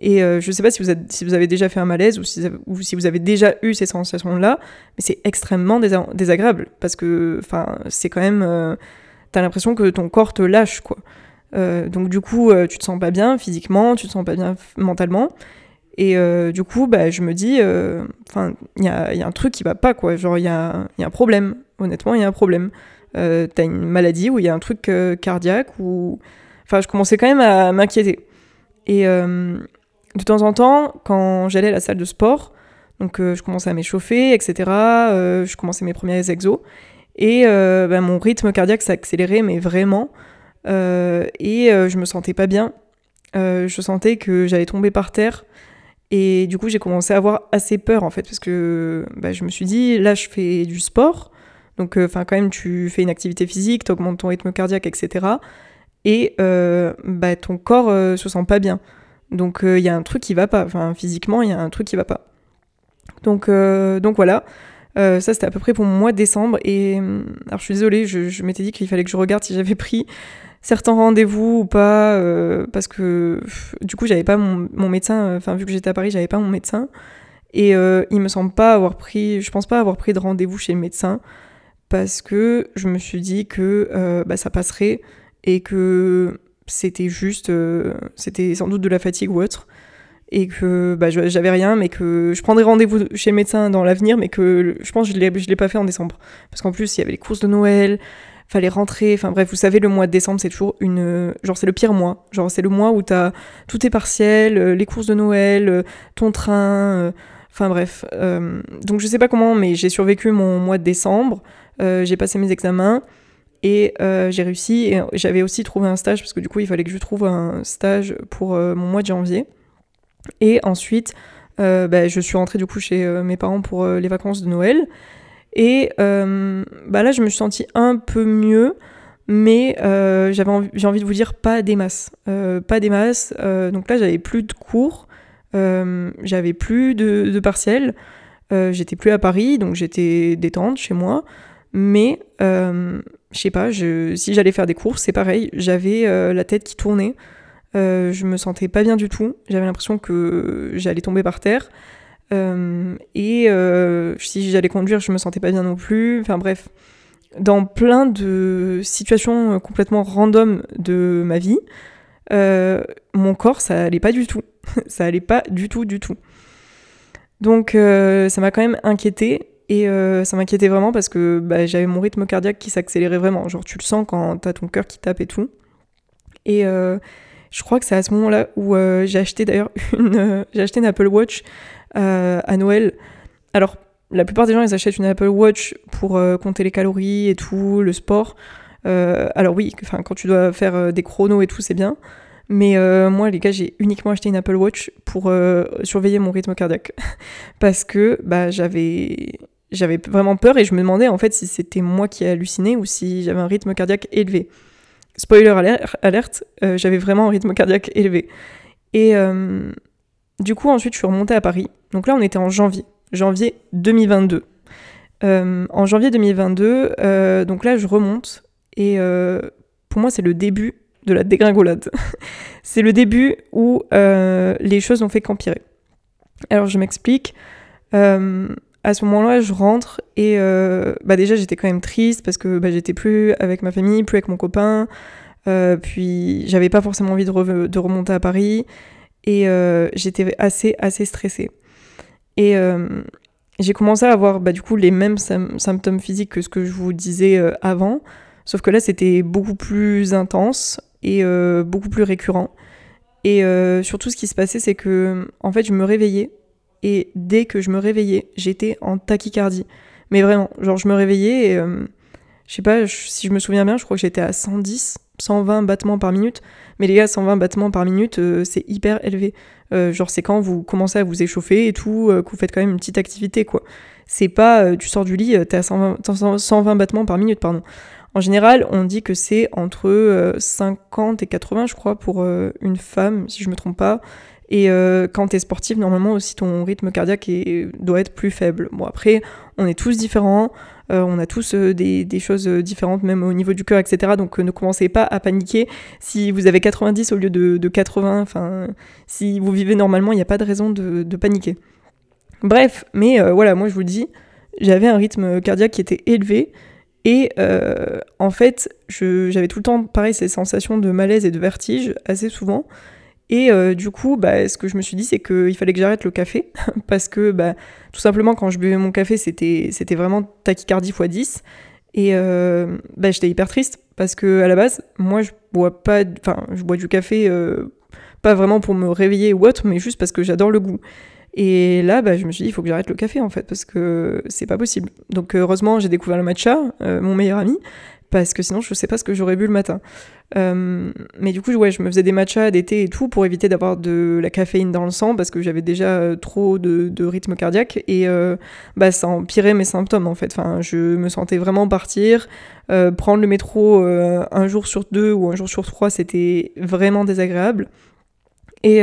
A: et euh, je sais pas si vous, avez déjà fait un malaise ou si, ou si vous avez déjà eu ces sensations-là, mais c'est extrêmement désagréable parce que c'est quand même. Euh, t'as l'impression que ton corps te lâche, quoi. Euh, donc du coup, tu te sens pas bien physiquement, tu te sens pas bien mentalement. Et du coup, bah, je me dis, enfin, il y a, y a, un truc qui va pas, quoi. Genre, il y a, y a un problème. Honnêtement, il y a un problème. Euh, t'as une maladie ou il y a un truc euh, cardiaque ou enfin je commençais quand même à m'inquiéter et euh, de temps en temps quand j'allais à la salle de sport donc je commençais à m'échauffer etc je commençais mes premiers exos et bah, mon rythme cardiaque s'accélérait mais vraiment et je me sentais pas bien je sentais que j'allais tomber par terre et du coup, j'ai commencé à avoir assez peur en fait, parce que bah, je me suis dit, là, je fais du sport, donc, euh, enfin, quand même, tu fais une activité physique, tu augmentes ton rythme cardiaque, etc. Et euh, bah, ton corps euh, se sent pas bien. Donc, il y a un truc qui va pas. Enfin, physiquement, il y a un truc qui va pas. Donc, donc voilà. ça, c'était à peu près pour mon mois de décembre. Et alors, je suis désolée, je, m'étais dit qu'il fallait que je regarde si j'avais pris certains rendez-vous ou pas, parce que du coup, j'avais pas mon, mon médecin. Enfin, vu que j'étais à Paris, j'avais pas mon médecin. Et il me semble pas avoir pris, je pense pas avoir pris de rendez-vous chez le médecin parce que je me suis dit que euh, bah, ça passerait et que c'était juste, euh, c'était sans doute de la fatigue ou autre, et que bah, j'avais rien, mais que je prendrais rendez-vous chez le médecin dans l'avenir, mais que je pense que je l'ai pas fait en décembre. Parce qu'en plus, il y avait les courses de Noël, fallait rentrer, enfin bref, vous savez, le mois de décembre, c'est toujours une... Genre, c'est le pire mois. Genre, c'est le mois où t'as tout est partiel, euh, les courses de Noël, ton train... Enfin bref, donc je sais pas comment, mais j'ai survécu mon mois de décembre. Euh, j'ai passé mes examens et euh, j'ai réussi. Et j'avais aussi trouvé un stage parce que du coup, il fallait que je trouve un stage pour euh, mon mois de janvier. Et ensuite, bah, je suis rentrée du coup chez mes parents pour les vacances de Noël. Et bah là, je me suis sentie un peu mieux, mais j'avais j'ai envie de vous dire pas des masses. pas des masses. donc là, j'avais plus de cours, j'avais plus de, partiels, j'étais plus à Paris, donc j'étais détente chez moi. Mais, euh, je sais pas, si j'allais faire des courses, c'est pareil, j'avais euh, la tête qui tournait, euh, je me sentais pas bien du tout, j'avais l'impression que j'allais tomber par terre. Et si j'allais conduire, je me sentais pas bien non plus. Enfin bref, dans plein de situations complètement random de ma vie, mon corps, ça allait pas du tout. ça allait pas du tout, du tout. Donc ça m'a quand même inquiété et euh, ça m'inquiétait vraiment parce que bah, j'avais mon rythme cardiaque qui s'accélérait vraiment. Genre, tu le sens quand t'as ton cœur qui tape et tout. Et euh, je crois que c'est à ce moment-là où euh, j'ai acheté d'ailleurs une, j'ai une Apple Watch à Noël. Alors, la plupart des gens, ils achètent une Apple Watch pour compter les calories et tout, le sport. alors oui, quand tu dois faire des chronos et tout, c'est bien. Mais moi, les gars, j'ai uniquement acheté une Apple Watch pour surveiller mon rythme cardiaque. Parce que bah, j'avais j'avais vraiment peur et je me demandais en fait si c'était moi qui hallucinais ou si j'avais un rythme cardiaque élevé. Spoiler alerte, euh, j'avais vraiment un rythme cardiaque élevé. Et euh, du coup, ensuite, je suis remontée à Paris. Donc là, on était en janvier, janvier 2022. Euh, en janvier 2022, donc là, je remonte et pour moi, c'est le début de la dégringolade. c'est le début où les choses n'ont fait qu'empirer. Alors, je m'explique à ce moment-là, je rentre et euh, bah déjà j'étais quand même triste parce que bah, j'étais plus avec ma famille, plus avec mon copain. Euh, puis j'avais pas forcément envie de, remonter à Paris et euh, j'étais assez assez stressée. Et j'ai commencé à avoir bah, du coup les mêmes symptômes physiques que ce que je vous disais avant, sauf que là c'était beaucoup plus intense et beaucoup plus récurrent. Et surtout ce qui se passait c'est que en fait je me réveillais et dès que je me réveillais, j'étais en tachycardie. Mais vraiment, genre je me réveillais et euh, je sais pas, si je me souviens bien, je crois que j'étais à 110, 120 battements par minute. Mais les gars, 120 battements par minute, euh, c'est hyper élevé. Euh, genre, c'est quand vous commencez à vous échauffer et tout, euh, que vous faites quand même une petite activité, quoi. C'est pas, tu sors du lit, t'es à 120, 120 battements par minute, pardon. En général, on dit que c'est entre 50 et 80, je crois, pour une femme, si je me trompe pas. Et quand t'es sportive, normalement aussi ton rythme cardiaque doit être plus faible. Bon, après, on est tous différents. Euh, on a tous euh, des, choses euh, différentes, même au niveau du cœur, etc. Donc ne commencez pas à paniquer. Si vous avez 90 au lieu de, 80, enfin, si vous vivez normalement, il n'y a pas de raison de, paniquer. Bref, mais voilà, moi je vous le dis, j'avais un rythme cardiaque qui était élevé. Et en fait, j'avais tout le temps, pareil, ces sensations de malaise et de vertige assez souvent. Et euh, du coup, bah, ce que je me suis dit, c'est qu'il fallait que j'arrête le café, parce que bah, tout simplement, quand je buvais mon café, c'était, vraiment tachycardie x 10. Et euh, bah, j'étais hyper triste, parce que à la base, moi, je bois pas, je bois du café, euh, pas vraiment pour me réveiller ou autre, mais juste parce que j'adore le goût. Et là, je me suis dit, il faut que j'arrête le café, en fait, parce que c'est pas possible. Donc, heureusement, j'ai découvert le matcha, mon meilleur ami, parce que sinon je sais pas ce que j'aurais bu le matin. Euh, mais du coup, ouais, je me faisais des matchas d'été et tout pour éviter d'avoir de la caféine dans le sang parce que j'avais déjà euh, trop de, rythme cardiaque et euh, bah, ça empirait mes symptômes en fait. Enfin, je me sentais vraiment partir. prendre le métro un jour sur deux ou un jour sur trois, c'était vraiment désagréable. Et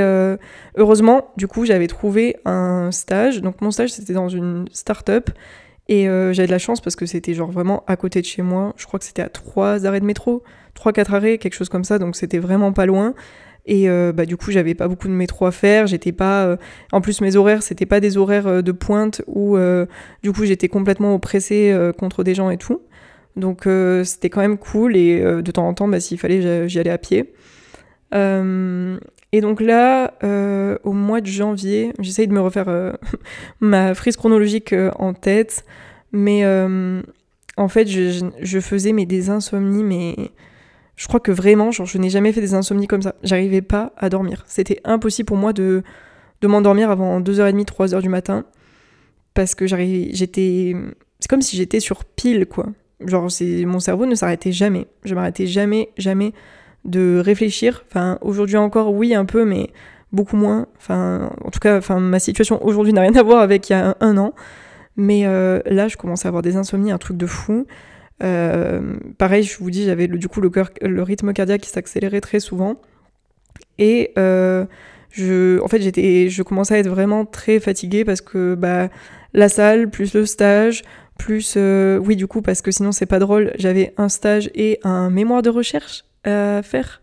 A: heureusement, du coup, j'avais trouvé un stage. Donc mon stage, c'était dans une start-up et euh, j'avais de la chance parce que c'était genre vraiment à côté de chez moi. Je crois que c'était à trois arrêts de métro, trois quatre arrêts, quelque chose comme ça. Donc c'était vraiment pas loin. Et euh, bah, du coup, j'avais pas beaucoup de métro à faire. J'étais pas. Euh, en plus, mes horaires, c'était pas des horaires de pointe où du coup j'étais complètement oppressée contre des gens et tout. Donc c'était quand même cool. Et de temps en temps, bah, s'il fallait, j'y allais à pied. Et donc là, au mois de janvier, j'essaye de me refaire ma frise chronologique en tête. Mais euh, en fait, je, faisais des insomnies, mais je crois que vraiment, je n'ai jamais fait des insomnies comme ça. J'arrivais pas à dormir. C'était impossible pour moi de, de m'endormir avant 2h30, 3h du matin. Parce que j'étais. C'est comme si j'étais sur pile, quoi. Genre, mon cerveau ne s'arrêtait jamais. Je m'arrêtais jamais, jamais de réfléchir. Enfin, aujourd'hui encore, oui, un peu, mais beaucoup moins. Enfin, en tout cas, enfin, ma situation aujourd'hui n'a rien à voir avec il y a un an. Mais euh, là, je commençais à avoir des insomnies, un truc de fou. Euh, pareil, je vous dis, j'avais du coup le, le rythme cardiaque qui s'accélérait très souvent. Et euh, je, en fait, j'étais, je commençais à être vraiment très fatiguée parce que bah, la salle, plus le stage, plus. oui, du coup, parce que sinon, c'est pas drôle, j'avais un stage et un mémoire de recherche à faire.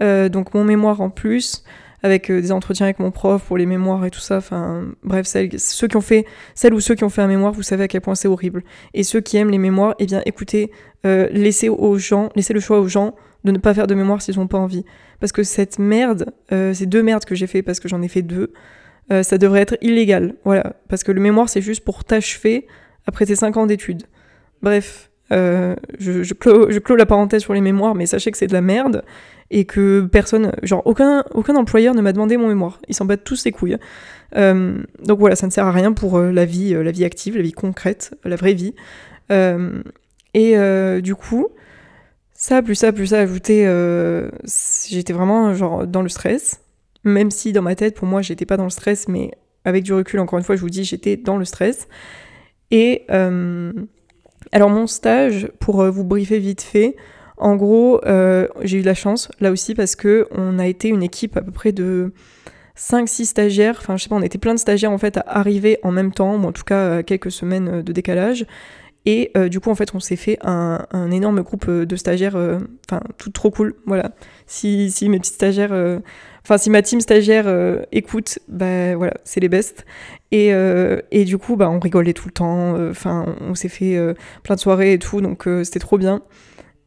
A: donc, mon mémoire en plus avec euh, des entretiens avec mon prof pour les mémoires et tout ça. Enfin, bref, ceux qui ont fait, celles ou ceux qui ont fait un mémoire, vous savez à quel point c'est horrible. Et ceux qui aiment les mémoires, eh bien, écoutez, euh, laissez aux gens, laissez le choix aux gens de ne pas faire de mémoire s'ils n'ont pas envie. Parce que cette merde, euh, ces deux merdes que j'ai fait parce que j'en ai fait deux, ça devrait être illégal. Voilà. Parce que le mémoire, c'est juste pour t'achever après tes 5 ans d'études. Bref, je, je, clôt, je clôt la parenthèse sur les mémoires, mais sachez que c'est de la merde et que personne, genre aucun, aucun employeur ne m'a demandé mon mémoire. Ils s'en battent tous les couilles. Euh, donc voilà, ça ne sert à rien pour euh, la vie, euh, la vie active, la vie concrète, la vraie vie. et du coup, ça plus ça plus ça ajouté, j'étais vraiment genre dans le stress. Même si dans ma tête, pour moi, j'étais pas dans le stress, mais avec du recul, encore une fois, je vous dis, j'étais dans le stress. Et alors mon stage, pour vous briefer vite fait, en gros, euh, j'ai eu de la chance là aussi parce que on a été une équipe à peu près de 5-6 stagiaires, enfin je sais pas, on était plein de stagiaires en fait à arriver en même temps, ou en tout cas à quelques semaines euh, de décalage. Et euh, du coup, en fait, on s'est fait un, énorme groupe de stagiaires, enfin, tout trop cool. Voilà. Si, si mes petites stagiaires, enfin, si ma team stagiaire écoute, bah voilà, c'est les best. Et, et, du coup, bah, on rigolait tout le temps. Enfin, on s'est fait plein de soirées et tout, donc c'était trop bien.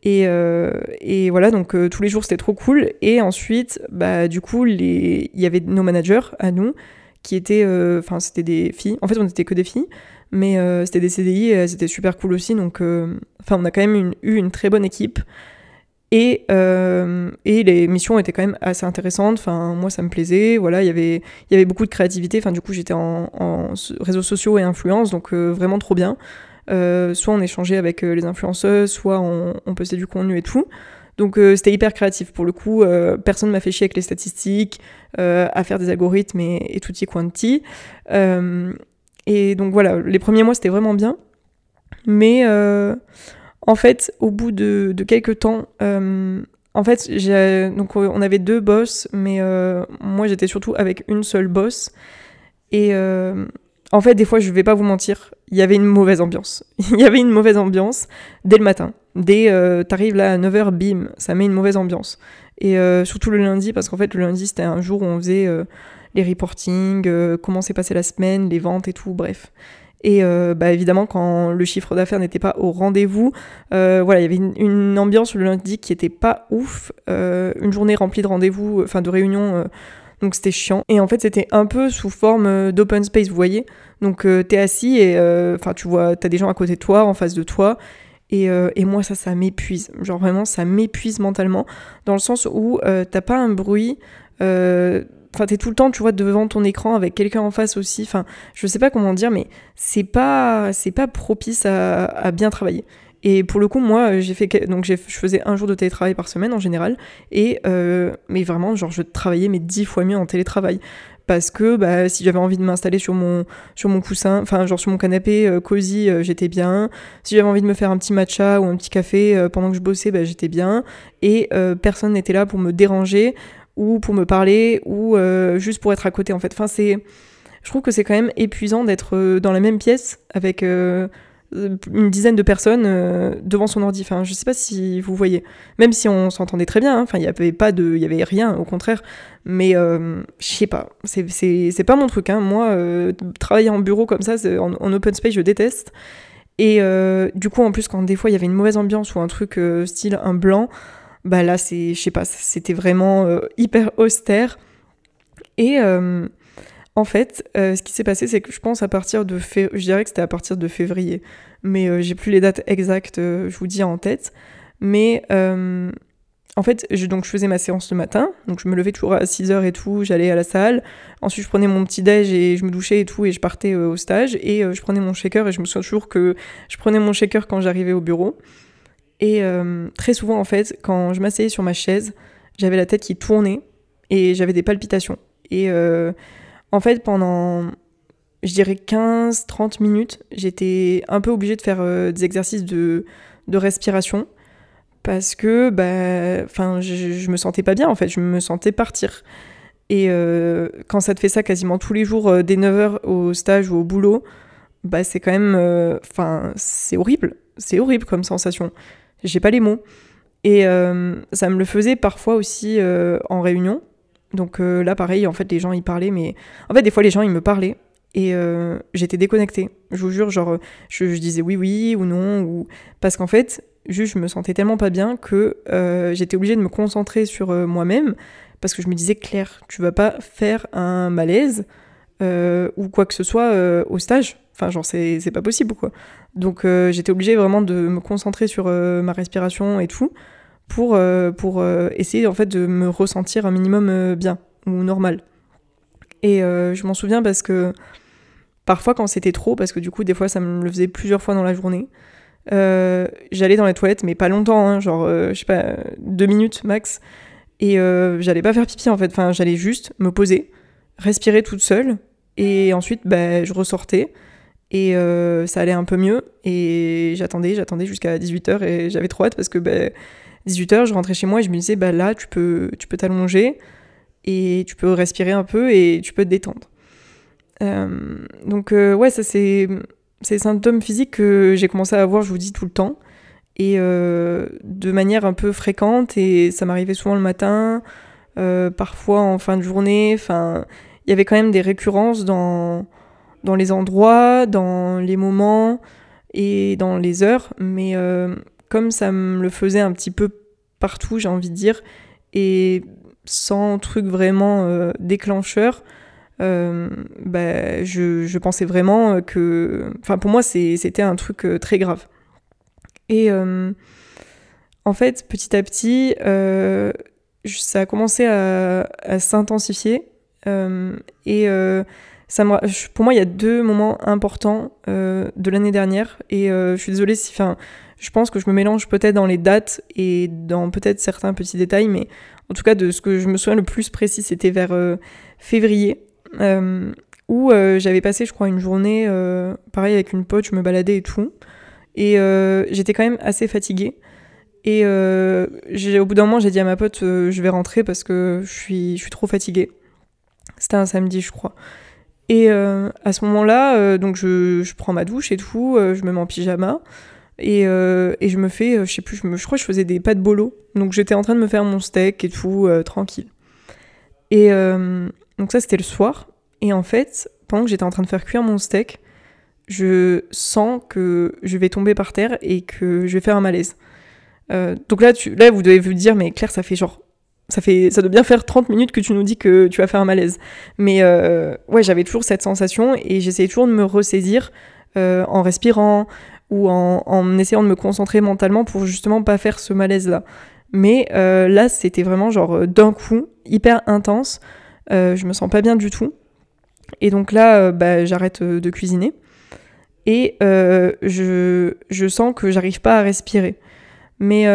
A: Et, euh, et, voilà, donc euh, tous les jours c'était trop cool. Et ensuite, bah, du coup, il y avait nos managers à nous qui étaient. Euh, enfin, c'était des filles. En fait, on n'était que des filles, mais c'était des CDI et c'était super cool aussi. Donc, on a quand même eu une très bonne équipe. Et, et, les missions étaient quand même assez intéressantes. Enfin, moi, ça me plaisait. Voilà, il y avait beaucoup de créativité. Enfin, du coup, j'étais en, réseaux sociaux et influence, donc vraiment trop bien. soit on échangeait avec les influenceuses, soit on, on postait du contenu et tout. Donc c'était hyper créatif. Pour le coup, personne m'a fait chier avec les statistiques, à faire des algorithmes et, et tutti quanti. et donc voilà, les premiers mois c'était vraiment bien. Mais en fait, au bout de, quelques temps, en fait, donc on avait deux boss, mais euh, moi j'étais surtout avec une seule boss. Et euh, en fait, des fois, je vais pas vous mentir, il y avait une mauvaise ambiance. il y avait une mauvaise ambiance dès le matin. Dès euh, t'arrives là à 9h, bim, ça met une mauvaise ambiance. Et surtout le lundi, parce qu'en fait, le lundi c'était un jour où on faisait les reportings, comment s'est passée la semaine, les ventes et tout, bref. Et euh, bah, évidemment, quand le chiffre d'affaires n'était pas au rendez-vous, euh, voilà, il y avait une, ambiance le lundi qui était pas ouf. Euh, une journée remplie de rendez-vous, enfin de réunions, donc c'était chiant. Et en fait, c'était un peu sous forme d'open space, vous voyez. Donc t'es assis et enfin tu vois, t'as des gens à côté de toi, en face de toi. Et, et, moi, ça, ça m'épuise. Genre vraiment, ça m'épuise mentalement. Dans le sens où t'as pas un bruit. Enfin, t'es tout le temps, tu vois, devant ton écran avec quelqu'un en face aussi. Enfin, je sais pas comment dire, mais c'est pas, c'est pas propice à, bien travailler. Et pour le coup, moi, j'ai fait donc je faisais un jour de télétravail par semaine en général, et euh, mais vraiment, genre, je travaillais mais dix fois mieux en télétravail parce que bah, si j'avais envie de m'installer sur mon, sur mon coussin, enfin genre sur mon canapé euh, cosy, euh, j'étais bien. Si j'avais envie de me faire un petit matcha ou un petit café pendant que je bossais, bah, j'étais bien. Et personne n'était là pour me déranger ou pour me parler, ou euh, juste pour être à côté en fait. Enfin, c'est, je trouve que c'est quand même épuisant d'être euh, dans la même pièce avec euh, une dizaine de personnes devant son ordi. Enfin, je sais pas si vous voyez. Même si on s'entendait très bien, hein. enfin, il y avait pas de, il y avait rien, au contraire. Mais je sais pas, c'est pas mon truc. Hein. Moi, travailler en bureau comme ça, en, en, open space, je déteste. Et du coup, en plus, quand des fois il y avait une mauvaise ambiance ou un truc style un blanc, bah là, c'est, je sais pas, c'était vraiment euh, hyper austère. Et euh, en fait, euh, ce qui s'est passé, c'est que je pense à partir de je dirais que c'était à partir de février, mais j'ai plus les dates exactes, je vous dis en tête. Mais en fait, je, donc je faisais ma séance le matin, donc je me levais toujours à 6h et tout, j'allais à la salle. Ensuite, je prenais mon petit déj et je me douchais et tout, et je partais au stage. Et je prenais mon shaker, et je me souviens toujours que je prenais mon shaker quand j'arrivais au bureau. Et euh, très souvent, en fait, quand je m'asseyais sur ma chaise, j'avais la tête qui tournait et j'avais des palpitations. Et euh, en fait, pendant, je dirais 15-30 minutes, j'étais un peu obligée de faire euh, des exercices de, de, respiration parce que bah, je, je, me sentais pas bien, en fait, je me sentais partir. Et quand ça te fait ça quasiment tous les jours, dès 9h au stage ou au boulot, bah, c'est quand même. Enfin, c'est horrible. C'est horrible comme sensation j'ai pas les mots. Et euh, ça me le faisait parfois aussi euh, en réunion. Donc euh, là, pareil, en fait, les gens, ils parlaient, mais... En fait, des fois, les gens, ils me parlaient, et j'étais déconnectée. Je vous jure, genre, je, disais oui, oui, ou non, ou... Parce qu'en fait, juste, je me sentais tellement pas bien que j'étais obligée de me concentrer sur moi-même, parce que je me disais, Claire, tu vas pas faire un malaise, ou quoi que ce soit au stage. Enfin, genre, c'est pas possible, quoi. Donc, euh, j'étais obligée vraiment de me concentrer sur euh, ma respiration et tout pour, euh, pour essayer, en fait, de me ressentir un minimum bien ou normal. Et je m'en souviens parce que parfois, quand c'était trop, parce que du coup, des fois, ça me le faisait plusieurs fois dans la journée, j'allais dans les toilettes, mais pas longtemps, hein, genre, je sais pas, deux minutes max. Et j'allais pas faire pipi, en fait. Enfin, j'allais juste me poser, respirer toute seule, et ensuite, bah, je ressortais et euh, ça allait un peu mieux. Et j'attendais, j'attendais jusqu'à 18h et j'avais trop hâte parce que 18h, bah, je rentrais chez moi et je me disais, bah là, tu peux tu peux t'allonger et tu peux respirer un peu et tu peux te détendre. Euh, donc, euh, ouais, ça, c'est ces symptômes physiques que j'ai commencé à avoir, je vous dis, tout le temps. Et de manière un peu fréquente. Et ça m'arrivait souvent le matin, parfois en fin de journée. Enfin, il y avait quand même des récurrences dans dans les endroits, dans les moments et dans les heures, mais euh, comme ça me le faisait un petit peu partout, j'ai envie de dire, et sans truc vraiment euh, déclencheur, euh, bah, je, je, pensais vraiment que... Enfin, pour moi, c'était un truc très grave. Et en fait, petit à petit, ça a commencé à, à s'intensifier. et ça me, pour moi, il y a deux moments importants de l'année dernière. Et je suis désolée si. Enfin, je pense que je me mélange peut-être dans les dates et dans peut-être certains petits détails, mais en tout cas, de ce que je me souviens le plus précis, c'était vers février où euh, j'avais passé, je crois, une journée, euh, pareil, avec une pote, je me baladais et tout. Et euh, j'étais quand même assez fatiguée. Et au bout d'un moment, j'ai dit à ma pote, je vais rentrer parce que je suis, je suis trop fatiguée. C'était un samedi, je crois. Et à ce moment-là, donc je, je, prends ma douche et tout, je me mets en pyjama. Et, et je me fais, je sais plus, je, me, je, crois que je faisais des pâtes bolo. Donc j'étais en train de me faire mon steak et tout, tranquille. Et donc ça, c'était le soir. Et en fait, pendant que j'étais en train de faire cuire mon steak, je sens que je vais tomber par terre et que je vais faire un malaise. Euh, donc là, tu, là, vous devez vous dire, mais Claire, ça fait genre. Ça, fait, ça doit bien faire 30 minutes que tu nous dis que tu vas faire un malaise. Mais euh, ouais, j'avais toujours cette sensation et j'essayais toujours de me ressaisir euh, en respirant ou en, en, essayant de me concentrer mentalement pour justement pas faire ce malaise-là. Mais là, c'était vraiment genre d'un coup, hyper intense. je me sens pas bien du tout. Et donc là, bah, j'arrête de cuisiner. Et je, je, sens que j'arrive pas à respirer. Mais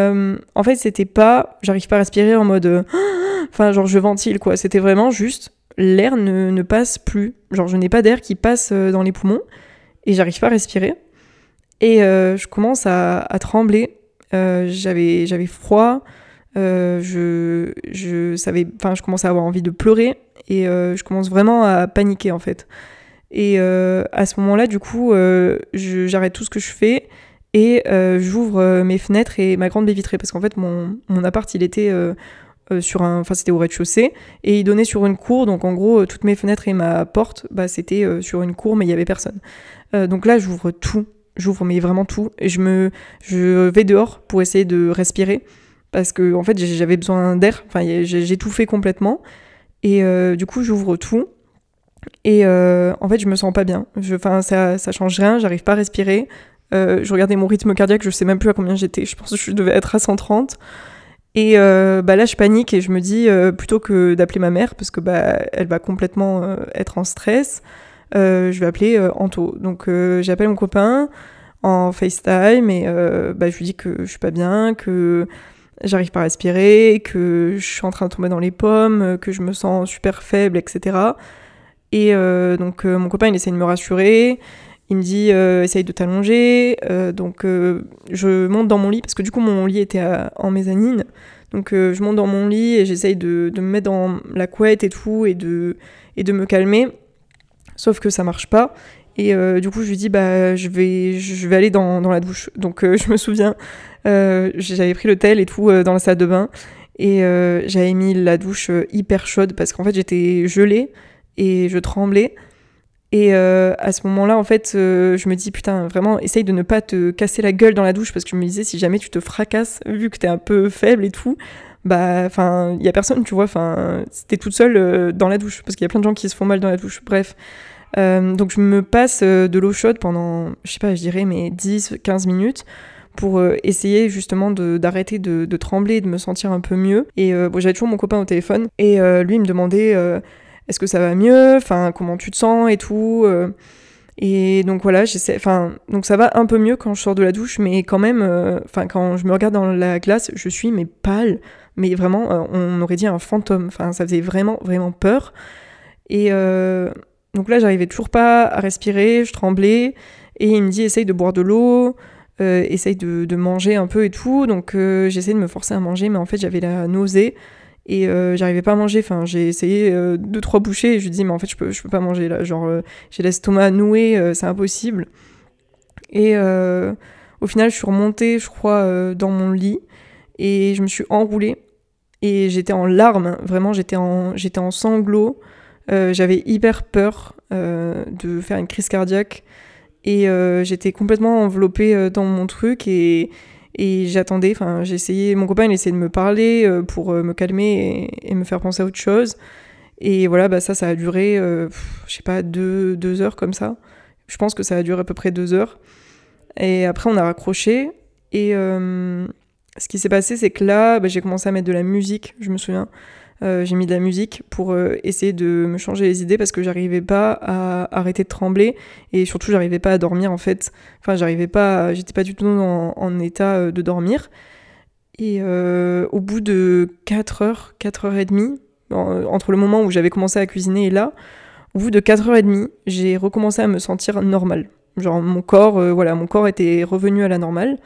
A: en fait, c'était pas. J'arrive pas à respirer en mode. enfin, genre, je ventile, quoi. C'était vraiment juste. L'air ne, ne, passe plus. Genre, je n'ai pas d'air qui passe dans les poumons. Et j'arrive pas à respirer. Et je commence à, trembler. j'avais, froid. je, je savais. Enfin, je commençais à avoir envie de pleurer et euh, je commence vraiment à paniquer en fait. Et euh, à ce moment-là, du coup, euh, j'arrête tout ce que je fais et j'ouvre mes fenêtres et ma grande baie vitrée parce qu'en fait, mon, appart, il était sur un, enfin c'était au rez-de-chaussée et il donnait sur une cour. Donc en gros, toutes mes fenêtres et ma porte, bah c'était sur une cour, mais il y avait personne. donc là, j'ouvre tout, j'ouvre mais vraiment tout et je me, je vais dehors pour essayer de respirer parce que en fait j'avais besoin d'air. Enfin, j'ai tout fait complètement. Et euh, du coup, j'ouvre tout. Et euh, en fait, je me sens pas bien. Enfin, ça, ça change rien, j'arrive pas à respirer. Euh, je regardais mon rythme cardiaque, je sais même plus à combien j'étais. Je pense que je devais être à 130. Et bah là, je panique et je me dis, plutôt que d'appeler ma mère, parce que bah, elle va complètement être en stress, je vais appeler Anto. Donc j'appelle mon copain en FaceTime et bah, je lui dis que je suis pas bien, que j'arrive pas à respirer, que je suis en train de tomber dans les pommes, que je me sens super faible, etc. Et euh, donc euh, mon copain il essaie de me rassurer, il me dit euh, essaye de t'allonger, donc je monte dans mon lit parce que du coup mon lit était en mezzanine, donc je monte dans mon lit et j'essaye de, me mettre dans la couette et tout et de, et de me calmer, sauf que ça marche pas. Et du coup, je lui dis, bah, je vais, je vais aller dans, dans la douche. Donc, je me souviens, euh, j'avais pris l'hôtel et tout euh, dans la salle de bain. Et euh, j'avais mis la douche hyper chaude parce qu'en fait j'étais gelée et je tremblais. Et à ce moment-là, en fait, je me dis, putain, vraiment, essaye de ne pas te casser la gueule dans la douche parce que je me disais, si jamais tu te fracasses, vu que t'es un peu faible et tout, bah, enfin, il y a personne, tu vois, enfin, t'es toute seule dans la douche parce qu'il y a plein de gens qui se font mal dans la douche. Bref. donc je me passe de l'eau chaude pendant, je sais pas, je dirais, mais 10-15 minutes pour euh, essayer justement d'arrêter de, de, trembler, de me sentir un peu mieux. Et euh, bon, j'avais toujours mon copain au téléphone et euh, lui il me demandait est-ce que ça va mieux, enfin comment tu te sens et tout. et donc voilà, enfin donc ça va un peu mieux quand je sors de la douche, mais quand même, enfin quand je me regarde dans la glace, je suis mais pâle, mais vraiment on aurait dit un fantôme. Enfin ça faisait vraiment vraiment peur. Et donc là j'arrivais toujours pas à respirer, je tremblais. Et il me dit essaye de boire de l'eau, euh, essaye de, manger un peu et tout. Donc euh, j'essaie de me forcer à manger, mais en fait j'avais la nausée et euh, j'arrivais pas à manger. Enfin, j'ai essayé deux trois bouchées et je dis mais en fait je peux je peux pas manger là. Genre j'ai l'estomac noué, c'est impossible. Et au final je suis remontée, je crois, dans mon lit et je me suis enroulée et j'étais en larmes. Vraiment j'étais en j'étais en sanglots. j'avais hyper peur de faire une crise cardiaque. Et euh, j'étais complètement enveloppée euh, dans mon truc et, et j'attendais, enfin j'ai essayé, mon copain il essayait de me parler euh, pour me calmer et, me faire penser à autre chose. Et voilà, bah ça, ça a duré, je sais pas, deux, deux heures comme ça. Je pense que ça a duré à peu près deux heures. Et après, on a raccroché. Et ce qui s'est passé, c'est que là, bah, j'ai commencé à mettre de la musique, je me souviens. J'ai mis de la musique pour essayer de me changer les idées parce que j'arrivais pas à arrêter de trembler et surtout j'arrivais pas à dormir en fait. Enfin, j'arrivais pas, j'étais pas du tout en, état de dormir. Et au bout de 4 heures, 4 heures et demie, entre le moment où j'avais commencé à cuisiner et là, au bout de 4h30, j'ai recommencé à me sentir normal. Genre mon corps, euh, voilà, mon corps était revenu à la normale.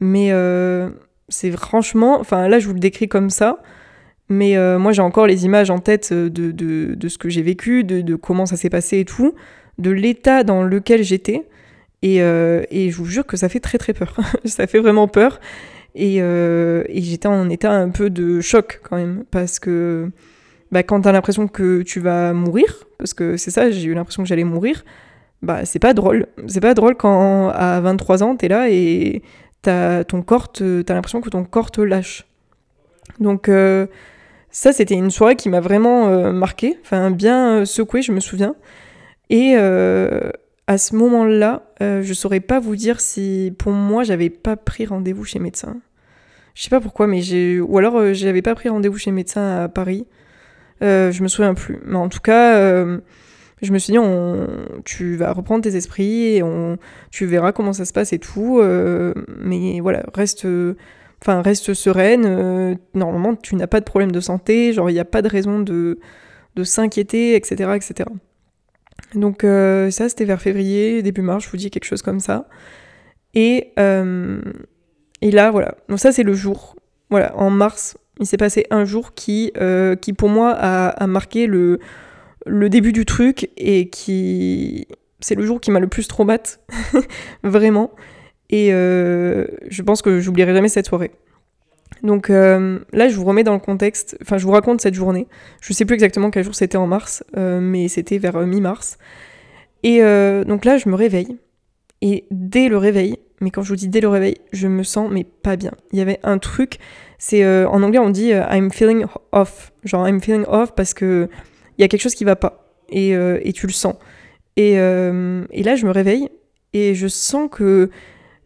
A: Mais euh, c'est franchement, enfin là je vous le décris comme ça, mais euh, moi j'ai encore les images en tête de, de, ce que j'ai vécu, de, comment ça s'est passé et tout, de l'état dans lequel j'étais. Et, et, je vous jure que ça fait très très peur. ça fait vraiment peur. Et, et j'étais en état un peu de choc quand même, parce que bah, quand t'as l'impression que tu vas mourir, parce que c'est ça, j'ai eu l'impression que j'allais mourir, bah c'est pas drôle. C'est pas drôle quand à 23 ans t'es là et t'as ton corps, t'as l'impression que ton corps te lâche. Donc euh, ça c'était une soirée qui m'a vraiment euh, marqué, enfin bien secoué, je me souviens. Et euh, à ce moment-là, je saurais pas vous dire si pour moi j'avais pas pris rendez-vous chez médecin. Je sais pas pourquoi, mais j'ai ou alors j'avais pas pris rendez-vous chez médecin à Paris. Euh, je me souviens plus. Mais en tout cas, euh, je me suis dit, tu vas reprendre tes esprits et on, tu verras comment ça se passe et tout. Euh, mais voilà, reste, enfin, reste sereine. normalement, tu n'as pas de problème de santé. Genre, il n'y a pas de raison de, s'inquiéter, etc., etc. Donc ça, c'était vers février, début mars, je vous dis quelque chose comme ça. Et, et là, voilà. Donc ça, c'est le jour. Voilà, en mars, il s'est passé un jour qui, euh, qui pour moi, a, marqué le, le début du truc et qui. C'est le jour qui m'a le plus traumatisé, vraiment. Et euh, je pense que j'oublierai jamais cette soirée. Donc euh, là, je vous remets dans le contexte, enfin, je vous raconte cette journée. Je sais plus exactement quel jour c'était en mars, mais c'était vers mi-mars. Et donc là, je me réveille. Et dès le réveil, mais quand je vous dis dès le réveil, je me sens mais pas bien. Il y avait un truc, c'est euh, en anglais on dit euh, I'm feeling off, genre I'm feeling off parce que il y a quelque chose qui va pas et, euh, et tu le sens. Et, et, là je me réveille et je sens que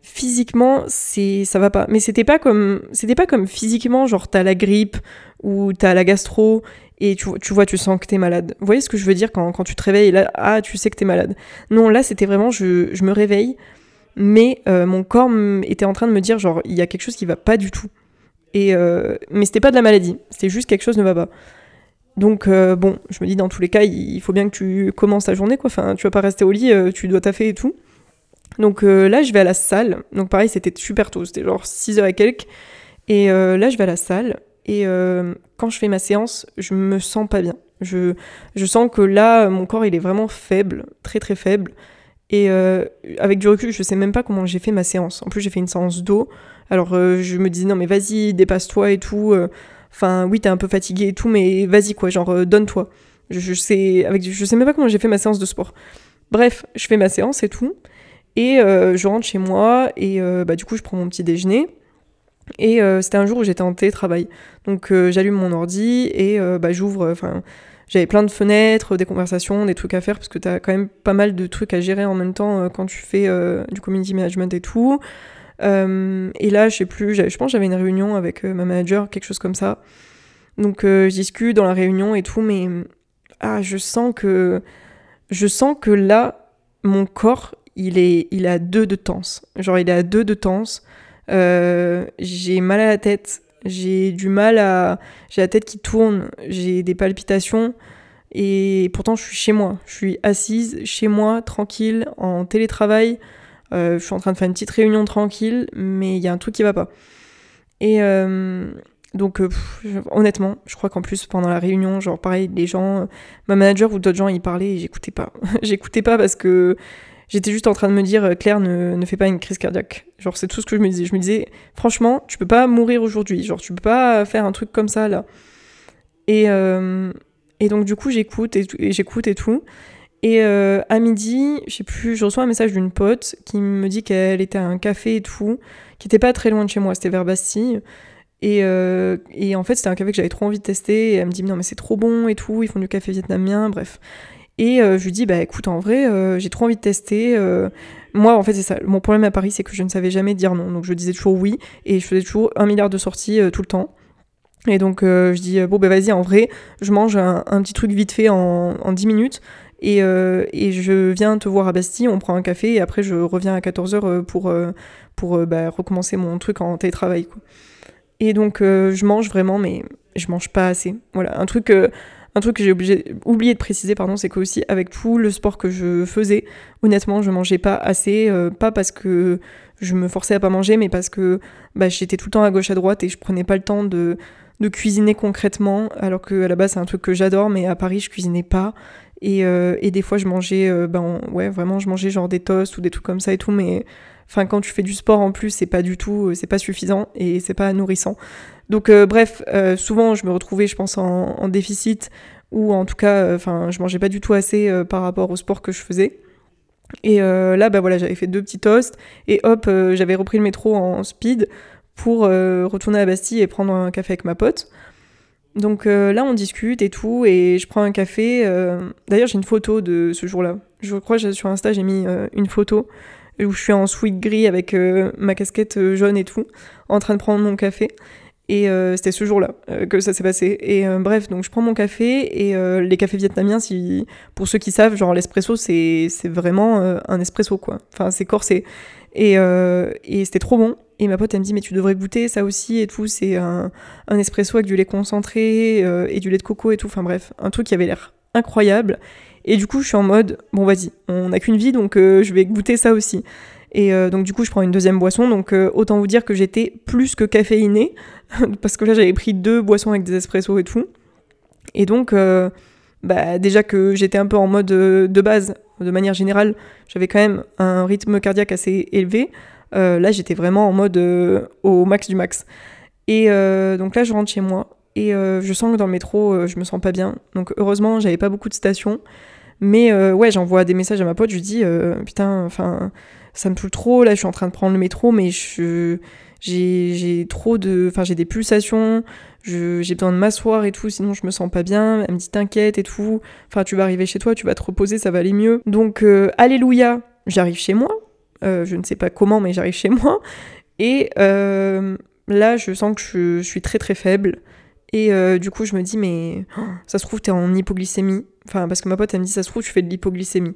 A: physiquement c'est ça va pas. Mais c'était pas comme c'était pas comme physiquement genre t'as la grippe ou t'as la gastro et tu, tu, vois tu sens que t'es malade. Vous voyez ce que je veux dire quand, quand tu te réveilles là ah tu sais que t'es malade. Non là c'était vraiment je, je me réveille mais mon corps était en train de me dire genre il y a quelque chose qui va pas du tout. Et euh, mais c'était pas de la maladie, c'était juste quelque chose ne va pas. Donc euh, bon, je me dis dans tous les cas, il faut bien que tu commences ta journée quoi. Enfin, tu vas pas rester au lit, euh, tu dois taffer et tout. Donc là, je vais à la salle. Donc pareil, c'était super tôt, c'était genre 6 heures et quelques. Et là, je vais à la salle. Et quand je fais ma séance, je me sens pas bien. Je, je sens que là, mon corps, il est vraiment faible, très très faible. Et avec du recul, je sais même pas comment j'ai fait ma séance. En plus, j'ai fait une séance d'eau. Alors euh, je me disais non mais vas-y, dépasse-toi et tout. Euh. Enfin oui, t'es un peu fatigué et tout, mais vas-y quoi, genre euh, donne-toi. Je, sais avec je sais même pas comment j'ai fait ma séance de sport. Bref, je fais ma séance et tout. Et je rentre chez moi et bah, du coup je prends mon petit déjeuner. Et c'était un jour où j'étais en télétravail. Donc j'allume mon ordi et bah, j'ouvre. Enfin, j'avais plein de fenêtres, des conversations, des trucs à faire parce que t'as quand même pas mal de trucs à gérer en même temps quand tu fais du community management et tout. Euh, et là, je sais plus, je pense que j'avais une réunion avec euh, ma manager, quelque chose comme ça. Donc euh, je discute dans la réunion et tout, mais ah, je sens que je sens que là, mon corps, il est, il a deux de tense. Genre, il à deux de tense. j'ai mal à la tête, j'ai du mal à, j'ai la tête qui tourne, j'ai des palpitations. Et pourtant, je suis chez moi. Je suis assise chez moi, tranquille, en télétravail. Euh, je suis en train de faire une petite réunion tranquille, mais il y a un truc qui va pas. Et euh, donc, euh, honnêtement, je crois qu'en plus, pendant la réunion, genre pareil, les gens, ma manager ou d'autres gens, ils parlaient et j'écoutais pas. j'écoutais pas parce que j'étais juste en train de me dire, Claire, ne, ne fais pas une crise cardiaque. Genre, c'est tout ce que je me disais. Je me disais, franchement, tu peux pas mourir aujourd'hui. Genre, tu peux pas faire un truc comme ça là. Et, et donc, du coup, j'écoute et, j'écoute et tout. Et euh, à midi, je sais plus, je reçois un message d'une pote qui me dit qu'elle était à un café et tout, qui était pas très loin de chez moi, c'était vers Bastille. Et, euh, et en fait, c'était un café que j'avais trop envie de tester. Et elle me dit, non, mais c'est trop bon et tout, ils font du café vietnamien, bref. Et euh, je lui dis, bah écoute, en vrai, j'ai trop envie de tester. moi, en fait, c'est ça. Mon problème à Paris, c'est que je ne savais jamais dire non. Donc je disais toujours oui. Et je faisais toujours un milliard de sorties tout le temps. Et donc je dis bon bah vas-y en vrai je mange un, petit truc vite fait en, en 10 minutes et, et, je viens te voir à Bastille, on prend un café et après je reviens à 14h pour, pour bah, recommencer mon truc en télétravail. Quoi. Et donc je mange vraiment mais je mange pas assez. Voilà, un truc un truc que j'ai oublié de préciser, pardon, c'est que aussi avec tout le sport que je faisais, honnêtement, je mangeais pas assez, euh, pas parce que je me forçais à pas manger, mais parce que bah, j'étais tout le temps à gauche à droite et je prenais pas le temps de, cuisiner concrètement, alors que à la base c'est un truc que j'adore, mais à Paris je cuisinais pas. Et, euh, des fois je mangeais, euh, ben ouais, vraiment je mangeais genre des toasts ou des trucs comme ça et tout, mais enfin quand tu fais du sport en plus, c'est pas du tout, c'est pas suffisant et c'est pas nourrissant. Donc euh, bref, euh, souvent je me retrouvais, je pense, en, déficit ou en tout cas, euh, enfin, je mangeais pas du tout assez par rapport au sport que je faisais. Et là, bah voilà, j'avais fait deux petits toasts et hop, j'avais repris le métro en speed pour retourner à Bastille et prendre un café avec ma pote. Donc là, on discute et tout, et je prends un café. D'ailleurs, j'ai une photo de ce jour-là. Je crois que sur Insta, j'ai mis une photo où je suis en sweat gris avec ma casquette jaune et tout, en train de prendre mon café. Et euh, c'était ce jour-là euh, que ça s'est passé. Et euh, bref, donc je prends mon café et les cafés vietnamiens, si, pour ceux qui savent, genre l'espresso, c'est, vraiment un espresso, quoi. Enfin, c'est corsé. Et, et c'était trop bon. Et ma pote, elle me dit, mais tu devrais goûter ça aussi et tout. C'est un, un espresso avec du lait concentré et du lait de coco et tout. Enfin bref, un truc qui avait l'air incroyable. Et du coup, je suis en mode, bon, vas-y, on n'a qu'une vie, donc je vais goûter ça aussi. Et donc, du coup, je prends une deuxième boisson. Donc, autant vous dire que j'étais plus que caféinée. parce que là j'avais pris deux boissons avec des espressos et tout. Et donc, euh, bah, déjà que j'étais un peu en mode euh, de base, de manière générale, j'avais quand même un rythme cardiaque assez élevé. Euh, là, j'étais vraiment en mode au max du max. Et donc là, je rentre chez moi et je sens que dans le métro, je me sens pas bien. Donc heureusement, j'avais pas beaucoup de stations. Mais ouais, j'envoie des messages à ma pote, je lui dis putain, enfin, ça me saoule trop. Là, je suis en train de prendre le métro, mais je j'ai trop de. Enfin, j'ai des pulsations, j'ai besoin de m'asseoir et tout, sinon je me sens pas bien. Elle me dit t'inquiète et tout. Enfin, tu vas arriver chez toi, tu vas te reposer, ça va aller mieux. Donc, euh, alléluia, j'arrive chez moi. Euh, je ne sais pas comment, mais j'arrive chez moi. Et euh, là, je sens que je, suis très très faible. Et du coup, je me dis, mais oh, ça se trouve, t'es en hypoglycémie. Enfin, parce que ma pote, elle me dit, ça se trouve, tu fais de l'hypoglycémie.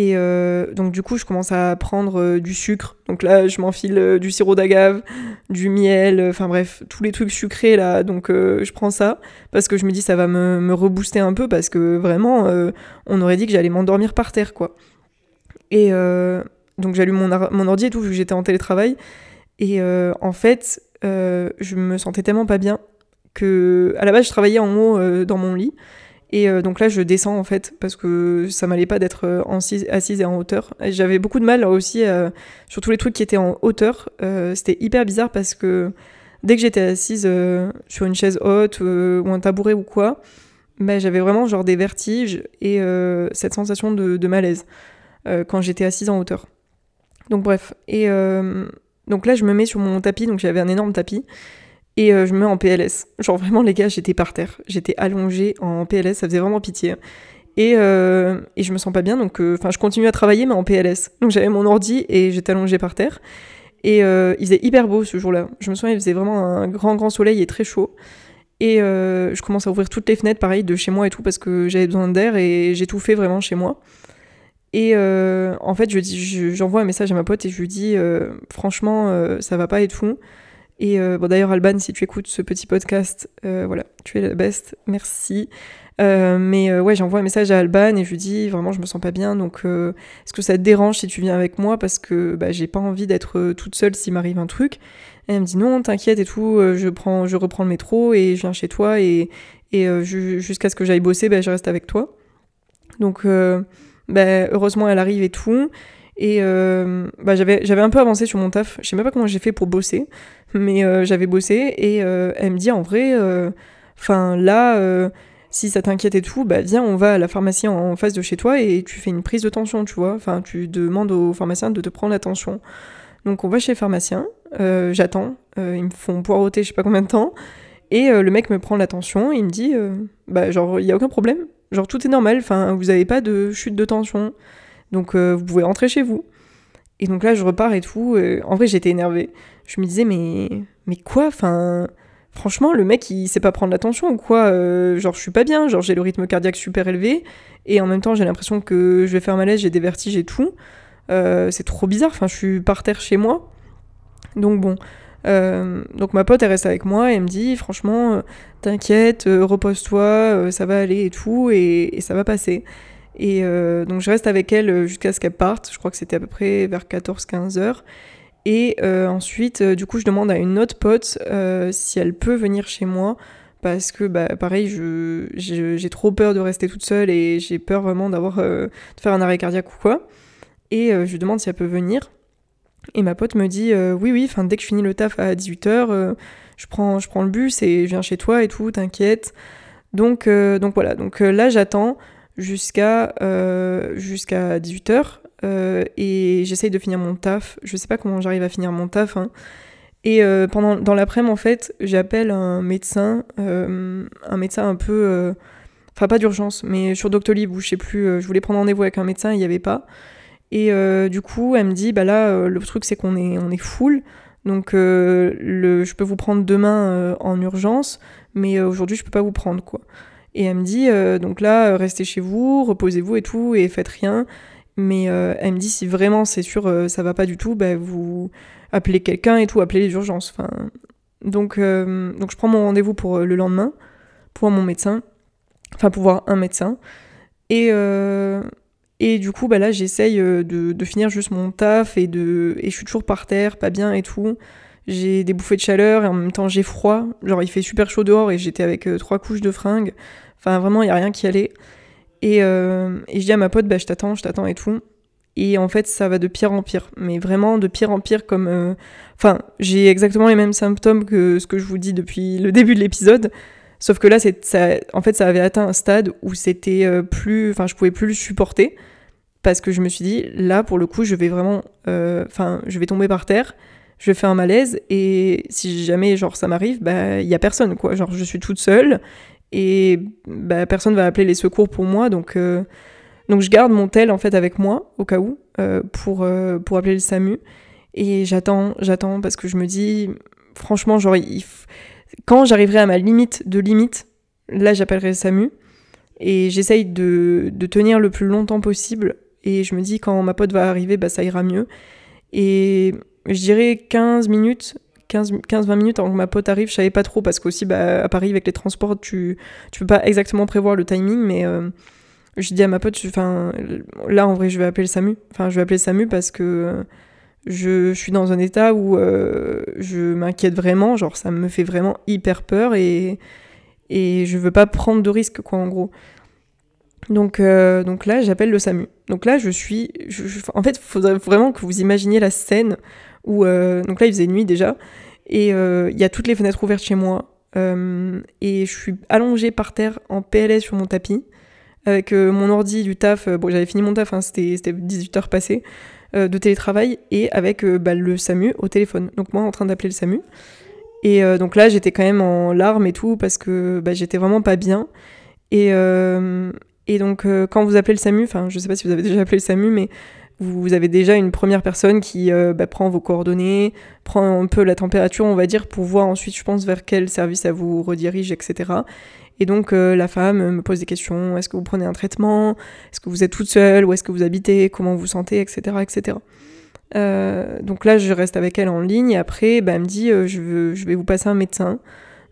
A: Et euh, donc du coup, je commence à prendre euh, du sucre. Donc là, je m'enfile euh, du sirop d'agave, du miel, enfin bref, tous les trucs sucrés là. Donc je prends ça parce que je me dis ça va me, me rebooster un peu parce que vraiment, on aurait dit que j'allais m'endormir par terre quoi. Et donc j'allume mon, mon ordi et tout vu que j'étais en télétravail. Et en fait, je me sentais tellement pas bien que à la base je travaillais en haut dans mon lit et euh, donc là, je descends en fait, parce que ça m'allait pas d'être euh, assise et en hauteur. J'avais beaucoup de mal aussi euh, sur tous les trucs qui étaient en hauteur. C'était hyper bizarre parce que dès que j'étais assise sur une chaise haute ou un tabouret ou quoi, bah, j'avais vraiment genre des vertiges et cette sensation de malaise quand j'étais assise en hauteur. Donc bref. Et donc là, je me mets sur mon tapis, donc j'avais un énorme tapis. Et euh, je me mets en PLS. Genre vraiment les gars, j'étais par terre. J'étais allongée en PLS, ça faisait vraiment pitié. Et, euh, et je me sens pas bien, donc euh, enfin je continue à travailler, mais en PLS. Donc j'avais mon ordi et j'étais allongée par terre. Et il faisait hyper beau ce jour-là. Je me souviens, il faisait vraiment un grand, grand soleil et très chaud. Et je commence à ouvrir toutes les fenêtres, pareil, de chez moi et tout, parce que j'avais besoin d'air et j'ai tout fait vraiment chez moi. Et en fait, je j'envoie un message à ma pote et je lui dis, franchement, ça va pas être fou. Et euh, d'ailleurs, Alban, si tu écoutes ce petit podcast, euh, voilà, tu es la best, merci. Euh, mais ouais, j'envoie un message à Alban et je lui dis vraiment, je me sens pas bien, donc est-ce que ça te dérange si tu viens avec moi Parce que bah, j'ai pas envie d'être toute seule s'il m'arrive un truc? Et elle me dit non, t'inquiète et tout, je, prends, je reprends le métro et je viens chez toi et, jusqu'à ce que j'aille bosser, bah, je reste avec toi. Donc, bah, heureusement, elle arrive et tout. Et bah, j'avais, j'avais un peu avancé sur mon taf. Je sais même pas comment j'ai fait pour bosser, mais euh, j'avais bossé. Et euh, elle me dit en vrai, enfin là, si ça t'inquiète et tout, bah viens, on va à la pharmacie en face de chez toi et tu fais une prise de tension, tu vois. Enfin, tu demandes au pharmacien de te prendre la tension. Donc on va chez le pharmacien, j'attends, ils me font poireauter je sais pas combien de temps. Et le mec me prend la tension et il me dit, bah genre, il y a aucun problème. Genre, tout est normal, enfin, vous avez pas de chute de tension. Donc euh, vous pouvez rentrer chez vous. Et donc là, je repars et tout. en vrai, j'étais énervée. Je me disais, mais, mais quoi Enfin, franchement, le mec, il sait pas prendre l'attention ou quoi. Euh, genre, je suis pas bien, genre, j'ai le rythme cardiaque super élevé, et en même temps, j'ai l'impression que je vais faire malaise, j'ai des vertiges et tout. Euh, c'est trop bizarre, enfin, je suis par terre chez moi. Donc, bon. Euh, donc, ma pote, elle reste avec moi et elle me dit, franchement, t'inquiète, repose-toi, ça va aller et tout, et, et ça va passer. Et donc, je reste avec elle jusqu'à ce qu'elle parte. Je crois que c'était à peu près vers 14-15 heures. Et euh, ensuite, euh, du coup, je demande à une autre pote euh, si elle peut venir chez moi. Parce que, bah, pareil, j'ai trop peur de rester toute seule et j'ai peur vraiment d'avoir de faire un arrêt cardiaque ou quoi. Et je demande si elle peut venir. Et ma pote me dit oui, oui, dès que je finis le taf à 18h, je, prends, je prends le bus et je viens chez toi et tout, t'inquiète. Donc, donc voilà, donc là j'attends jusqu'à jusqu'à 18h. Euh, et j'essaye de finir mon taf. Je sais pas comment j'arrive à finir mon taf. Hein. Et euh, pendant, dans l'après-midi, en fait, j'appelle un médecin, euh, un médecin un peu. Enfin, pas d'urgence, mais sur Doctolib, où je sais plus, je voulais prendre rendez-vous avec un médecin, il n'y avait pas. Et du coup, elle me dit, bah là, le truc, c'est qu'on est, on est full. Donc, le, je peux vous prendre demain en urgence, mais aujourd'hui, je peux pas vous prendre, quoi. Et elle me dit, donc là, restez chez vous, reposez-vous et tout, et faites rien. Mais euh, elle me dit si vraiment c'est sûr euh, ça va pas du tout, bah, vous appelez quelqu'un et tout, appelez les urgences. Enfin, donc, euh, donc je prends mon rendez-vous pour le lendemain, pour voir mon médecin, enfin pour voir un médecin. Et, et du coup, bah là j'essaye de, de, finir juste mon taf et, de, et je suis toujours par terre, pas bien et tout. J'ai des bouffées de chaleur et en même temps j'ai froid. Genre il fait super chaud dehors et j'étais avec trois couches de fringues. Enfin vraiment, il n'y a rien qui allait. Et, euh, et je dis à ma pote, bah, je t'attends, je t'attends et tout. Et en fait, ça va de pire en pire. Mais vraiment de pire en pire comme... Euh, enfin, j'ai exactement les mêmes symptômes que ce que je vous dis depuis le début de l'épisode. Sauf que là, ça, en fait, ça avait atteint un stade où c'était euh, plus... Enfin, je pouvais plus le supporter. Parce que je me suis dit, là, pour le coup, je vais vraiment... Enfin, je vais tomber par terre. Je faire un malaise. Et si jamais, genre, ça m'arrive, bah, il y a personne, quoi. Genre, je suis toute seule et bah, personne va appeler les secours pour moi, donc, euh, donc je garde mon tel en fait avec moi au cas où euh, pour, euh, pour appeler le SAMU. Et j'attends, j'attends parce que je me dis, franchement, genre, quand j'arriverai à ma limite de limite, là j'appellerai le SAMU et j'essaye de, de, tenir le plus longtemps possible. Et je me dis, quand ma pote va arriver, bah, ça ira mieux. Et je dirais 15 minutes 15-20 minutes avant que ma pote arrive, je savais pas trop parce qu'aussi bah, à Paris avec les transports, tu, tu peux pas exactement prévoir le timing, mais euh, je dis à ma pote, enfin là en vrai je vais appeler le SAMU, enfin je vais appeler le SAMU parce que je, suis dans un état où euh, je m'inquiète vraiment, genre ça me fait vraiment hyper peur et, et je veux pas prendre de risques quoi en gros. Donc, euh, donc là, j'appelle le SAMU. Donc là, je suis. en fait, il faudrait vraiment que vous imaginiez la scène où. donc là, il faisait nuit déjà. Et euh, il y a toutes les fenêtres ouvertes chez moi. Euh, et je suis allongée par terre en PLS sur mon tapis avec euh, mon ordi du taf. bon, j'avais fini mon taf, hein, c'était 18 heures passées de télétravail et avec bah, le SAMU au téléphone. Donc moi en train d'appeler le SAMU. Et donc là, j'étais quand même en larmes et tout parce que bah, j'étais vraiment pas bien. Et, et donc, quand vous appelez le SAMU, enfin, je sais pas si vous avez déjà appelé le SAMU, mais vous avez déjà une première personne qui euh, bah, prend vos coordonnées, prend un peu la température, on va dire, pour voir ensuite, je pense, vers quel service elle vous redirige, etc. Et donc euh, la femme me pose des questions, est-ce que vous prenez un traitement? Est-ce que vous êtes toute seule? Où est-ce que vous habitez? Comment vous sentez? Etc. etc. Euh, donc là, je reste avec elle en ligne et après, bah, elle me dit, je, vais vous passer un médecin.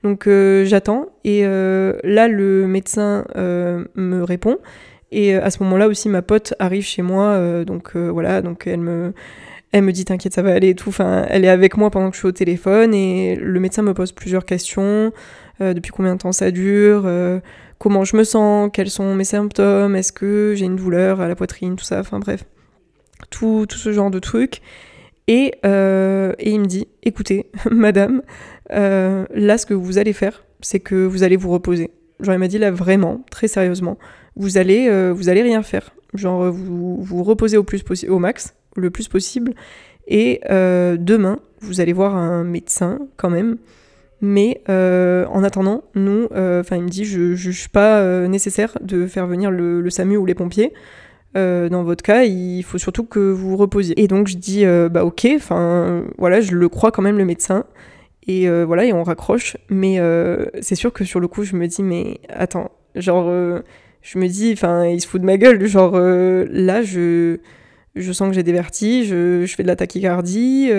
A: Donc j'attends et là, le médecin me répond et euh, à ce moment-là aussi, ma pote arrive chez moi, euh, donc euh, voilà, donc elle me, elle me dit t'inquiète, ça va aller et tout. Enfin, elle est avec moi pendant que je suis au téléphone et le médecin me pose plusieurs questions. depuis combien de temps ça dure Comment je me sens Quels sont mes symptômes Est-ce que j'ai une douleur à la poitrine Tout ça. Enfin bref, tout, tout ce genre de trucs. Et, et il me dit écoutez, madame, là ce que vous allez faire, c'est que vous allez vous reposer. Genre il m'a dit là vraiment, très sérieusement, vous allez, euh, vous allez rien faire. Genre, vous vous reposez au, plus au max, le plus possible. Et euh, demain, vous allez voir un médecin quand même. Mais euh, en attendant, nous, enfin, il me dit, je ne juge pas nécessaire de faire venir le, SAMU ou les pompiers. dans votre cas, il faut surtout que vous reposiez. Et donc je dis, bah ok, enfin voilà, je le crois quand même le médecin. Et voilà, et on raccroche. Mais c'est sûr que sur le coup, je me dis, mais attends, genre, je me dis, enfin, il se fout de ma gueule. Genre, là, je, je sens que j'ai des vertiges, je, je fais de la tachycardie.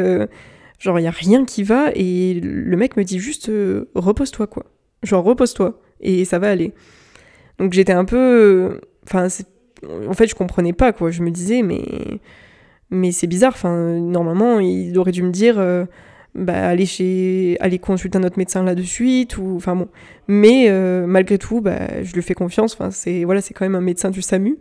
A: Genre, il n'y a rien qui va et le mec me dit juste euh, repose-toi, quoi. Genre, repose-toi et ça va aller. Donc, j'étais un peu. Enfin, en fait, je comprenais pas, quoi. Je me disais, mais. Mais c'est bizarre. Enfin, normalement, il aurait dû me dire. Bah, aller chez aller consulter un autre médecin là de suite ou enfin bon mais euh, malgré tout bah je lui fais confiance enfin c'est voilà c'est quand même un médecin du SAMU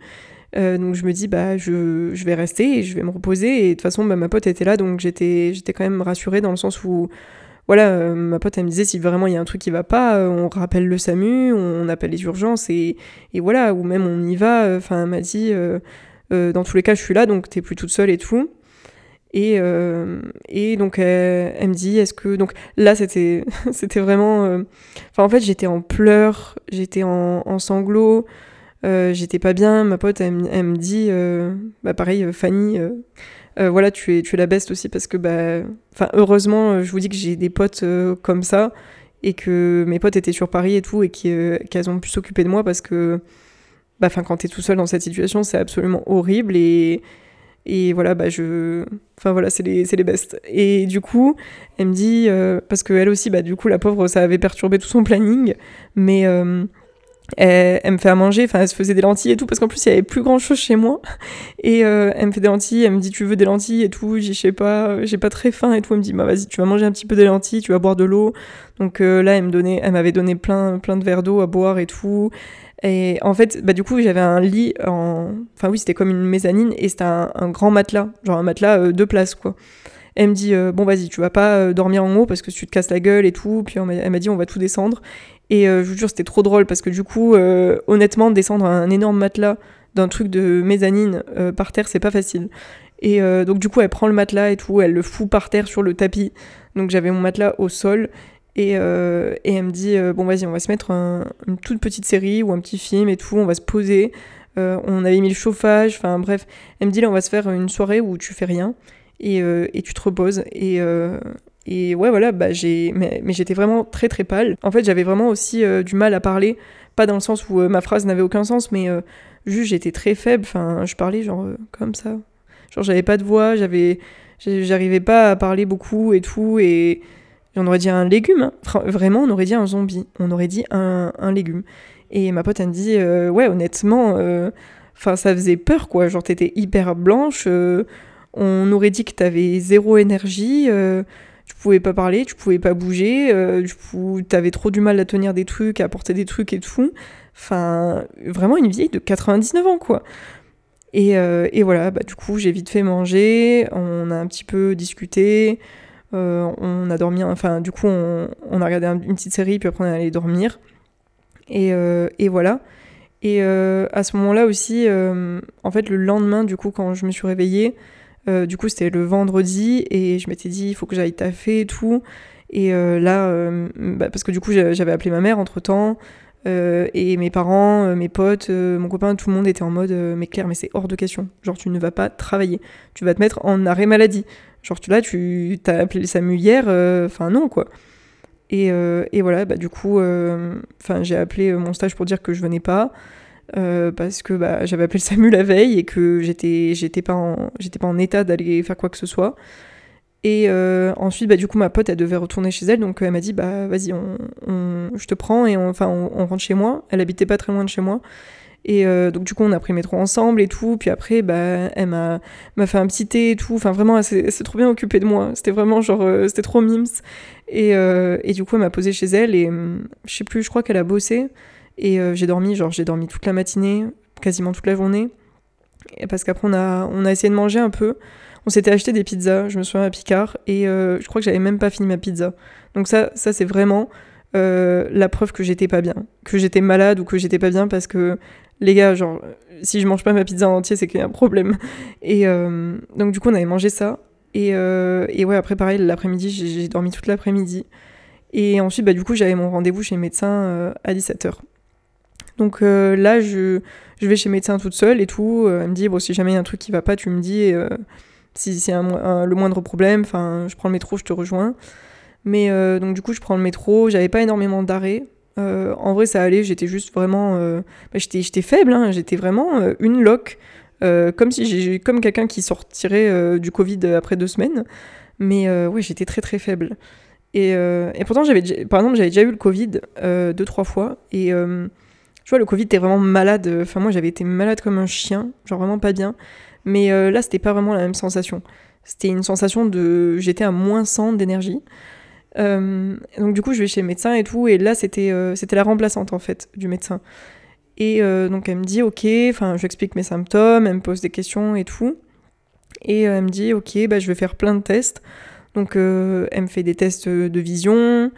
A: euh, donc je me dis, bah, je, je, vais rester et je vais me reposer. Et de toute façon, bah, ma pote était là, donc j'étais, j'étais quand même rassurée dans le sens où, voilà, euh, ma pote, elle me disait, si vraiment il y a un truc qui va pas, on rappelle le SAMU, on appelle les urgences et, et voilà, ou même on y va. Enfin, elle m'a dit, dans tous les cas, je suis là, donc t'es plus toute seule et tout. Et, et donc elle, me dit est-ce que donc là c'était c'était vraiment enfin en fait j'étais en pleurs j'étais en, sanglots euh, j'étais pas bien, ma pote elle, me dit, euh, bah pareil, euh, Fanny, voilà, tu es, tu es la best aussi parce que, bah, enfin, heureusement, je vous dis que j'ai des potes comme ça et que mes potes étaient sur Paris et tout et qu'elles ont pu s'occuper de moi parce que, bah, enfin, quand t'es tout seul dans cette situation, c'est absolument horrible et, et voilà, bah, je, enfin voilà, c'est les, les best. Et du coup, elle me dit, parce qu'elle aussi, bah, du coup, la pauvre, ça avait perturbé tout son planning, mais elle, me fait à manger, enfin elle se faisait des lentilles et tout, parce qu'en plus il y avait plus grand chose chez moi. Et euh, elle me fait des lentilles, elle me dit tu veux des lentilles et tout, je sais pas, j'ai pas très faim et tout. Elle me dit bah vas-y tu vas manger un petit peu des lentilles, tu vas boire de l'eau. Donc euh, là elle me donnait, elle m'avait donné plein, plein de verres d'eau à boire et tout. Et en fait, bah du coup j'avais un lit en, enfin oui c'était comme une mezzanine et c'était un, grand matelas, genre un matelas euh, deux places quoi. Elle me dit bon vas-y tu vas pas dormir en haut parce que tu te casses la gueule et tout. Puis elle m'a dit on va tout descendre. Et euh, je vous jure, c'était trop drôle parce que du coup, euh, honnêtement, descendre un énorme matelas d'un truc de mezzanine euh, par terre, c'est pas facile. Et donc, du coup, elle prend le matelas et tout, elle le fout par terre sur le tapis. Donc, j'avais mon matelas au sol. Et, et elle me dit Bon, vas-y, on va se mettre une toute petite série ou un petit film et tout, on va se poser. on avait mis le chauffage, enfin bref. Elle me dit Là, on va se faire une soirée où tu fais rien et, et tu te reposes. Et, et ouais, voilà, bah, j'ai... Mais, j'étais vraiment très très pâle. En fait, j'avais vraiment aussi euh, du mal à parler, pas dans le sens où euh, ma phrase n'avait aucun sens, mais euh, juste j'étais très faible. Enfin, je parlais genre comme ça. Genre, j'avais pas de voix, j'avais. J'arrivais pas à parler beaucoup et tout, on aurait dit un légume. Hein. Vraiment, on aurait dit un zombie. On aurait dit un, un légume. Et ma pote, elle me dit, ouais, honnêtement, enfin, ça faisait peur, quoi. Genre, t'étais hyper blanche. on aurait dit que t'avais zéro énergie tu pouvais pas parler, tu pouvais pas bouger, euh, tu avais trop du mal à tenir des trucs, à porter des trucs et tout. Enfin, vraiment une vieille de 99 ans, quoi. Et, euh, voilà, bah, du coup, j'ai vite fait manger, on a un petit peu discuté, euh, on a dormi, enfin, du coup, on, on a regardé une petite série, puis après, on est allé dormir. Et, et voilà. Et à ce moment-là aussi, en fait, le lendemain, du coup, quand je me suis réveillée, euh, du coup, c'était le vendredi et je m'étais dit, il faut que j'aille taffer et tout. Et euh, là, euh, bah, parce que du coup, j'avais appelé ma mère entre temps. et mes parents, mes potes, mon copain, tout le monde était en mode Mais Claire, mais c'est hors de question. Genre, tu ne vas pas travailler. Tu vas te mettre en arrêt maladie. Genre, tu, là, tu as appelé le SAMU hier. Enfin, non, quoi. Et, et, voilà, bah, du coup, enfin j'ai appelé mon stage pour dire que je venais pas. Euh, parce que bah, j'avais appelé le SAMU la veille et que j'étais pas en pas en état d'aller faire quoi que ce soit. Et euh, ensuite, bah, du coup, ma pote, elle devait retourner chez elle, donc elle m'a dit, bah vas-y, on, je te prends et on, rentre chez moi. Elle habitait pas très loin de chez moi. Et euh, donc du coup, on a pris le métro ensemble et tout. Puis après, bah, elle m'a, fait un petit thé et tout. Enfin, vraiment, elle s'est, trop bien occupée de moi. C'était vraiment genre, c'était trop mims. Et, et, du coup, elle m'a posé chez elle et je sais plus, je crois qu'elle a bossé. Et euh, j'ai dormi, genre j'ai dormi toute la matinée, quasiment toute la journée. Parce qu'après on a, on a essayé de manger un peu. On s'était acheté des pizzas, je me souviens à Picard, et euh, je crois que j'avais même pas fini ma pizza. Donc ça, ça c'est vraiment euh, la preuve que j'étais pas bien, que j'étais malade ou que j'étais pas bien parce que les gars, genre, si je mange pas ma pizza en entier, c'est qu'il y a un problème. Et donc du coup, on avait mangé ça. Et, et ouais, après pareil, l'après-midi, j'ai dormi toute l'après-midi. Et ensuite, bah, du coup, j'avais mon rendez-vous chez le médecin à 17h. Donc euh, là, je, vais chez médecin toute seule et tout. Euh, elle me dit, bon, si jamais il y a un truc qui va pas, tu me dis. Euh, si c'est le moindre problème, je prends le métro, je te rejoins. Mais donc du coup, je prends le métro, j'avais pas énormément d'arrêts. En vrai, ça allait, j'étais juste vraiment... Bah, j'étais faible, hein, j'étais vraiment une loque. comme si j'ai comme quelqu'un qui sortirait du Covid après deux semaines. Mais oui, j'étais très très faible. Et, et pourtant, j'avais par exemple, j'avais déjà eu le Covid deux, trois fois. Et tu vois, le Covid, t'es vraiment malade. Enfin, moi, j'avais été malade comme un chien, genre vraiment pas bien. Mais euh, là, c'était pas vraiment la même sensation. C'était une sensation de. J'étais à moins 100 d'énergie. Euh, donc, du coup, je vais chez le médecin et tout. Et là, c'était euh, la remplaçante, en fait, du médecin. Et donc, elle me dit, OK, enfin, je explique mes symptômes, elle me pose des questions et tout. Et elle me dit, OK, bah, je vais faire plein de tests. Donc, elle me fait des tests de vision,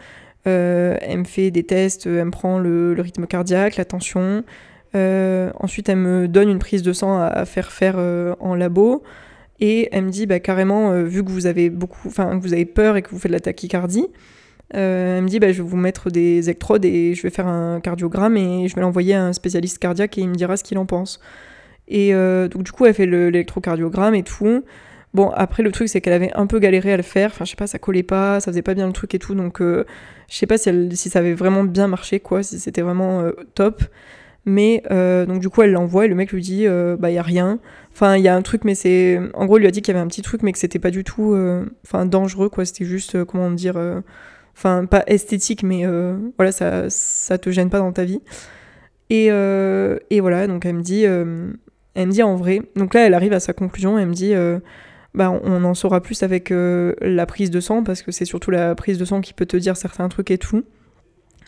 A: euh, elle me fait des tests, elle prend le, rythme cardiaque, la tension. Euh, ensuite, elle me donne une prise de sang à, faire faire euh, en labo. Et elle me dit, bah, carrément, vu que vous avez beaucoup, enfin, que vous avez peur et que vous faites de la tachycardie, elle me dit, bah, je vais vous mettre des électrodes et je vais faire un cardiogramme et je vais l'envoyer à un spécialiste cardiaque et il me dira ce qu'il en pense. Et donc, du coup, elle fait l'électrocardiogramme et tout. Bon, après, le truc, c'est qu'elle avait un peu galéré à le faire. Enfin, je sais pas, ça collait pas, ça faisait pas bien le truc et tout. Donc, euh, je sais pas si, si ça avait vraiment bien marché, quoi, si c'était vraiment euh, top. Mais, euh, donc, du coup, elle l'envoie et le mec lui dit, bah, il y a rien. Enfin, il y a un truc, mais c'est. En gros, il lui a dit qu'il y avait un petit truc, mais que c'était pas du tout. Enfin, dangereux, quoi. C'était juste, comment dire. Enfin, pas esthétique, mais voilà, ça, ça te gêne pas dans ta vie. Et, et voilà, donc elle me dit. elle me dit en vrai. Donc là, elle arrive à sa conclusion. Elle me dit bah, on en saura plus avec euh, la prise de sang, parce que c'est surtout la prise de sang qui peut te dire certains trucs et tout.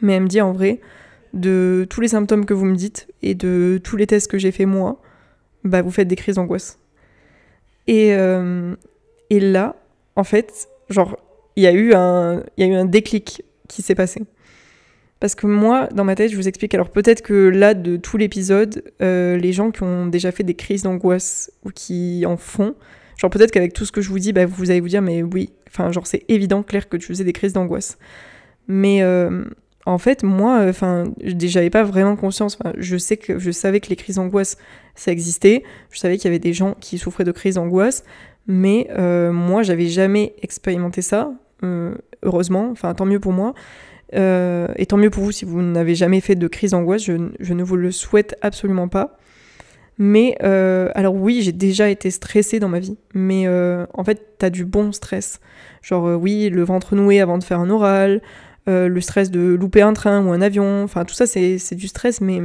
A: Mais elle me dit en vrai, de tous les symptômes que vous me dites et de tous les tests que j'ai fait moi, bah vous faites des crises d'angoisse. Et, euh, et là, en fait, genre, il y, a eu un, y a eu un déclic qui s'est passé. Parce que moi, dans ma tête, je vous explique. Alors peut-être que là, de tout l'épisode, euh, les gens qui ont déjà fait des crises d'angoisse ou qui en font, Genre peut-être qu'avec tout ce que je vous dis, bah, vous allez vous dire, mais oui, enfin genre c'est évident, clair, que tu faisais des crises d'angoisse. Mais euh, en fait, moi, enfin, j'avais pas vraiment conscience. je sais que je savais que les crises d'angoisse, ça existait. Je savais qu'il y avait des gens qui souffraient de crises d'angoisse, mais euh, moi, j'avais jamais expérimenté ça. Euh, heureusement, enfin tant mieux pour moi. et tant mieux pour vous si vous n'avez jamais fait de crise d'angoisse, je, je, ne vous le souhaite absolument pas. Mais euh, alors oui, j'ai déjà été stressée dans ma vie, mais euh, en fait, t'as du bon stress. Genre euh, oui, le ventre noué avant de faire un oral, le stress de louper un train ou un avion, enfin tout ça c'est du stress, mais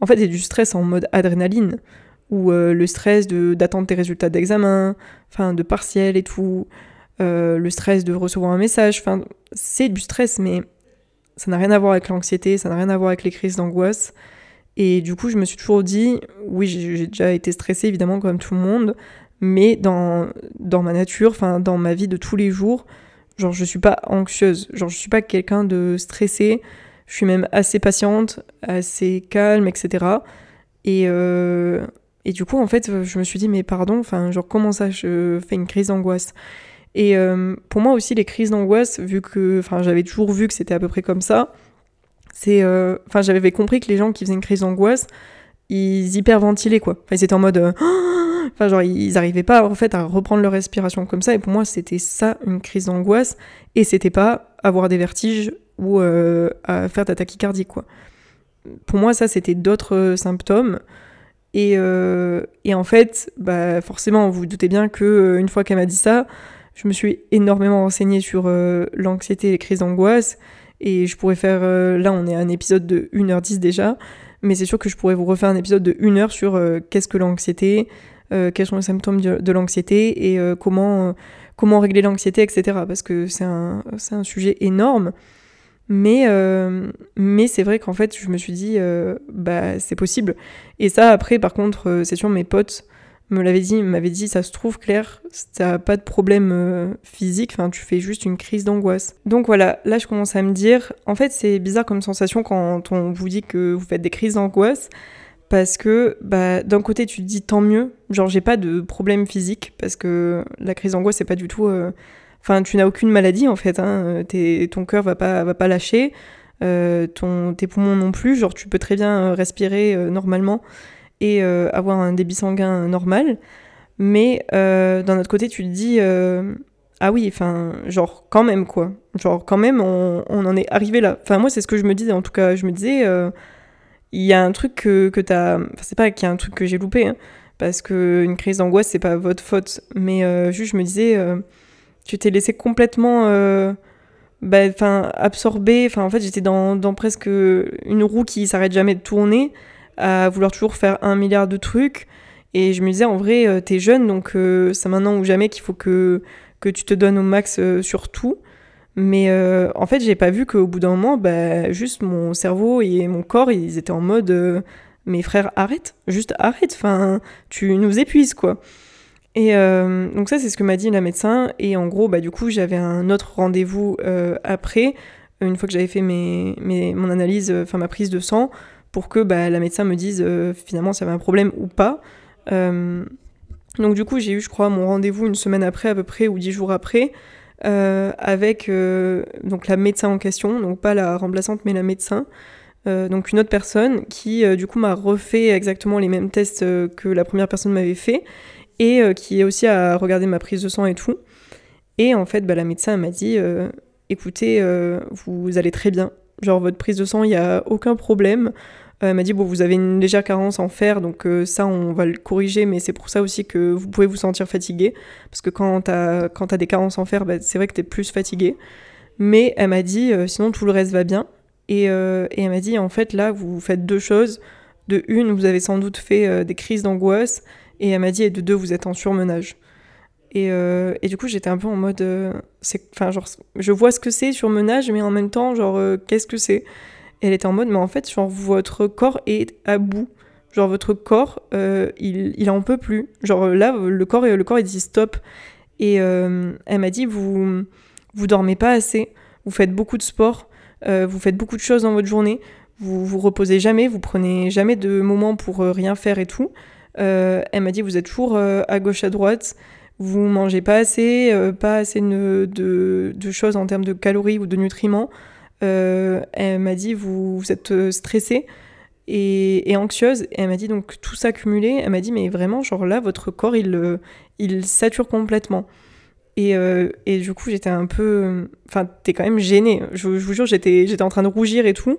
A: en fait c'est du stress en mode adrénaline, ou le stress d'attendre tes résultats d'examen, enfin de partiel et tout, le stress de recevoir un message, enfin c'est du stress, mais ça n'a rien à voir avec l'anxiété, ça n'a rien à voir avec les crises d'angoisse. Et du coup, je me suis toujours dit, oui, j'ai déjà été stressée évidemment comme tout le monde, mais dans, dans ma nature, enfin dans ma vie de tous les jours, genre je suis pas anxieuse, genre je suis pas quelqu'un de stressé, je suis même assez patiente, assez calme, etc. Et, euh, et du coup, en fait, je me suis dit, mais pardon, enfin, genre comment ça, je fais une crise d'angoisse? Et euh, pour moi aussi, les crises d'angoisse, vu que, enfin, j'avais toujours vu que c'était à peu près comme ça, c'est, euh, enfin, j'avais compris que les gens qui faisaient une crise d'angoisse, ils hyperventilaient quoi. Enfin, ils étaient en mode, euh, enfin, genre, ils arrivaient pas en fait à reprendre leur respiration comme ça. Et pour moi, c'était ça une crise d'angoisse, et c'était pas avoir des vertiges ou euh, à faire ta tachycardie quoi. Pour moi, ça, c'était d'autres symptômes. Et, et, en fait, bah, forcément, vous vous doutez bien que une fois qu'elle m'a dit ça, je me suis énormément renseignée sur l'anxiété et les crises d'angoisse. Et je pourrais faire. Euh, là, on est à un épisode de 1h10 déjà. Mais c'est sûr que je pourrais vous refaire un épisode de 1 heure sur euh, qu'est-ce que l'anxiété, euh, quels sont les symptômes de, l'anxiété et comment, comment régler l'anxiété, etc. Parce que c'est un, un, sujet énorme. Mais, mais c'est vrai qu'en fait, je me suis dit, bah, c'est possible. Et ça, après, par contre, c'est sûr, mes potes me l'avait dit, m'avait dit, ça se trouve Claire, t'as pas de problème euh, physique, enfin tu fais juste une crise d'angoisse. Donc voilà, là je commence à me dire, en fait c'est bizarre comme sensation quand on vous dit que vous faites des crises d'angoisse, parce que bah, d'un côté tu te dis tant mieux, genre j'ai pas de problème physique, parce que la crise d'angoisse c'est pas du tout... Euh, enfin tu n'as aucune maladie en fait, hein, ton cœur va pas, va pas lâcher, euh, ton, tes poumons non plus, genre tu peux très bien respirer normalement et euh, avoir un débit sanguin normal. Mais euh, d'un autre côté, tu te dis, euh, ah oui, enfin, genre quand même quoi. Genre quand même, on, en est arrivé là. Enfin, moi, c'est ce que je me disais, en tout cas, je me disais, il y a un truc que, que t'as. Enfin, c'est pas qu'il y a un truc que j'ai loupé, hein, parce qu'une crise d'angoisse, c'est pas votre faute. Mais juste, je me disais, tu t'es laissé complètement. bah, enfin, absorber. Enfin, en fait, j'étais dans, dans presque une roue qui s'arrête jamais de tourner, à vouloir toujours faire un milliard de trucs. Et je me disais, en vrai, t'es jeune, donc c'est maintenant ou jamais qu'il faut que que tu te donnes au max euh, sur tout. Mais euh, en fait, j'ai pas vu qu'au bout d'un moment, bah, juste mon cerveau et mon corps, ils étaient en mode euh, Mes frères, arrête, juste arrête, enfin, tu nous épuises, quoi. Et donc, ça, c'est ce que m'a dit la médecin. Et en gros, bah, du coup, j'avais un autre rendez-vous après, une fois que j'avais fait mes, mes, mon analyse, enfin, ma prise de sang, pour que bah, la médecin me dise finalement s'il y avait un problème ou pas. Donc du coup, j'ai eu, je crois, mon rendez-vous une semaine après à peu près, ou dix jours après, euh, avec euh, donc la médecin en question, donc pas la remplaçante, mais la médecin. Euh, donc une autre personne qui du coup m'a refait exactement les mêmes tests que la première personne m'avait fait et qui est aussi à regarder ma prise de sang et tout. Et en fait, bah, la médecin m'a dit écoutez, vous allez très bien. Genre votre prise de sang, il n'y a aucun problème. Euh, elle m'a dit bon vous avez une légère carence en fer donc euh, ça on va le corriger mais c'est pour ça aussi que vous pouvez vous sentir fatigué. Parce que quand t'as des carences en fer bah, c'est vrai que t'es plus fatigué. Mais elle m'a dit euh, sinon tout le reste va bien. Et, et elle m'a dit en fait là vous faites deux choses. De une vous avez sans doute fait des crises d'angoisse. Et elle m'a dit et de deux vous êtes en surmenage. Et, et, du coup, j'étais un peu en mode. enfin, genre, je vois ce que c'est surmenage, mais en même temps, genre, qu'est-ce que c'est? Elle était en mode, mais en fait, genre, votre corps est à bout. Genre, votre corps, euh, il, il en peut plus. Genre, là, le corps, le corps il dit stop. Et euh, elle m'a dit, vous, vous dormez pas assez, vous faites beaucoup de sport, euh, vous faites beaucoup de choses dans votre journée, vous vous reposez jamais, vous prenez jamais de moments pour rien faire et tout. elle m'a dit, vous êtes toujours à gauche, à droite, vous mangez pas assez, pas assez de, de, choses en termes de calories ou de nutriments. Euh, elle m'a dit vous, êtes euh, stressée et, anxieuse. Et elle m'a dit donc tout ça cumulé, elle m'a dit mais vraiment genre là votre corps il, euh, il sature complètement. Et, et du coup j'étais un peu... Enfin t'es quand même gênée. Je, vous jure j'étais, j'étais en train de rougir et tout.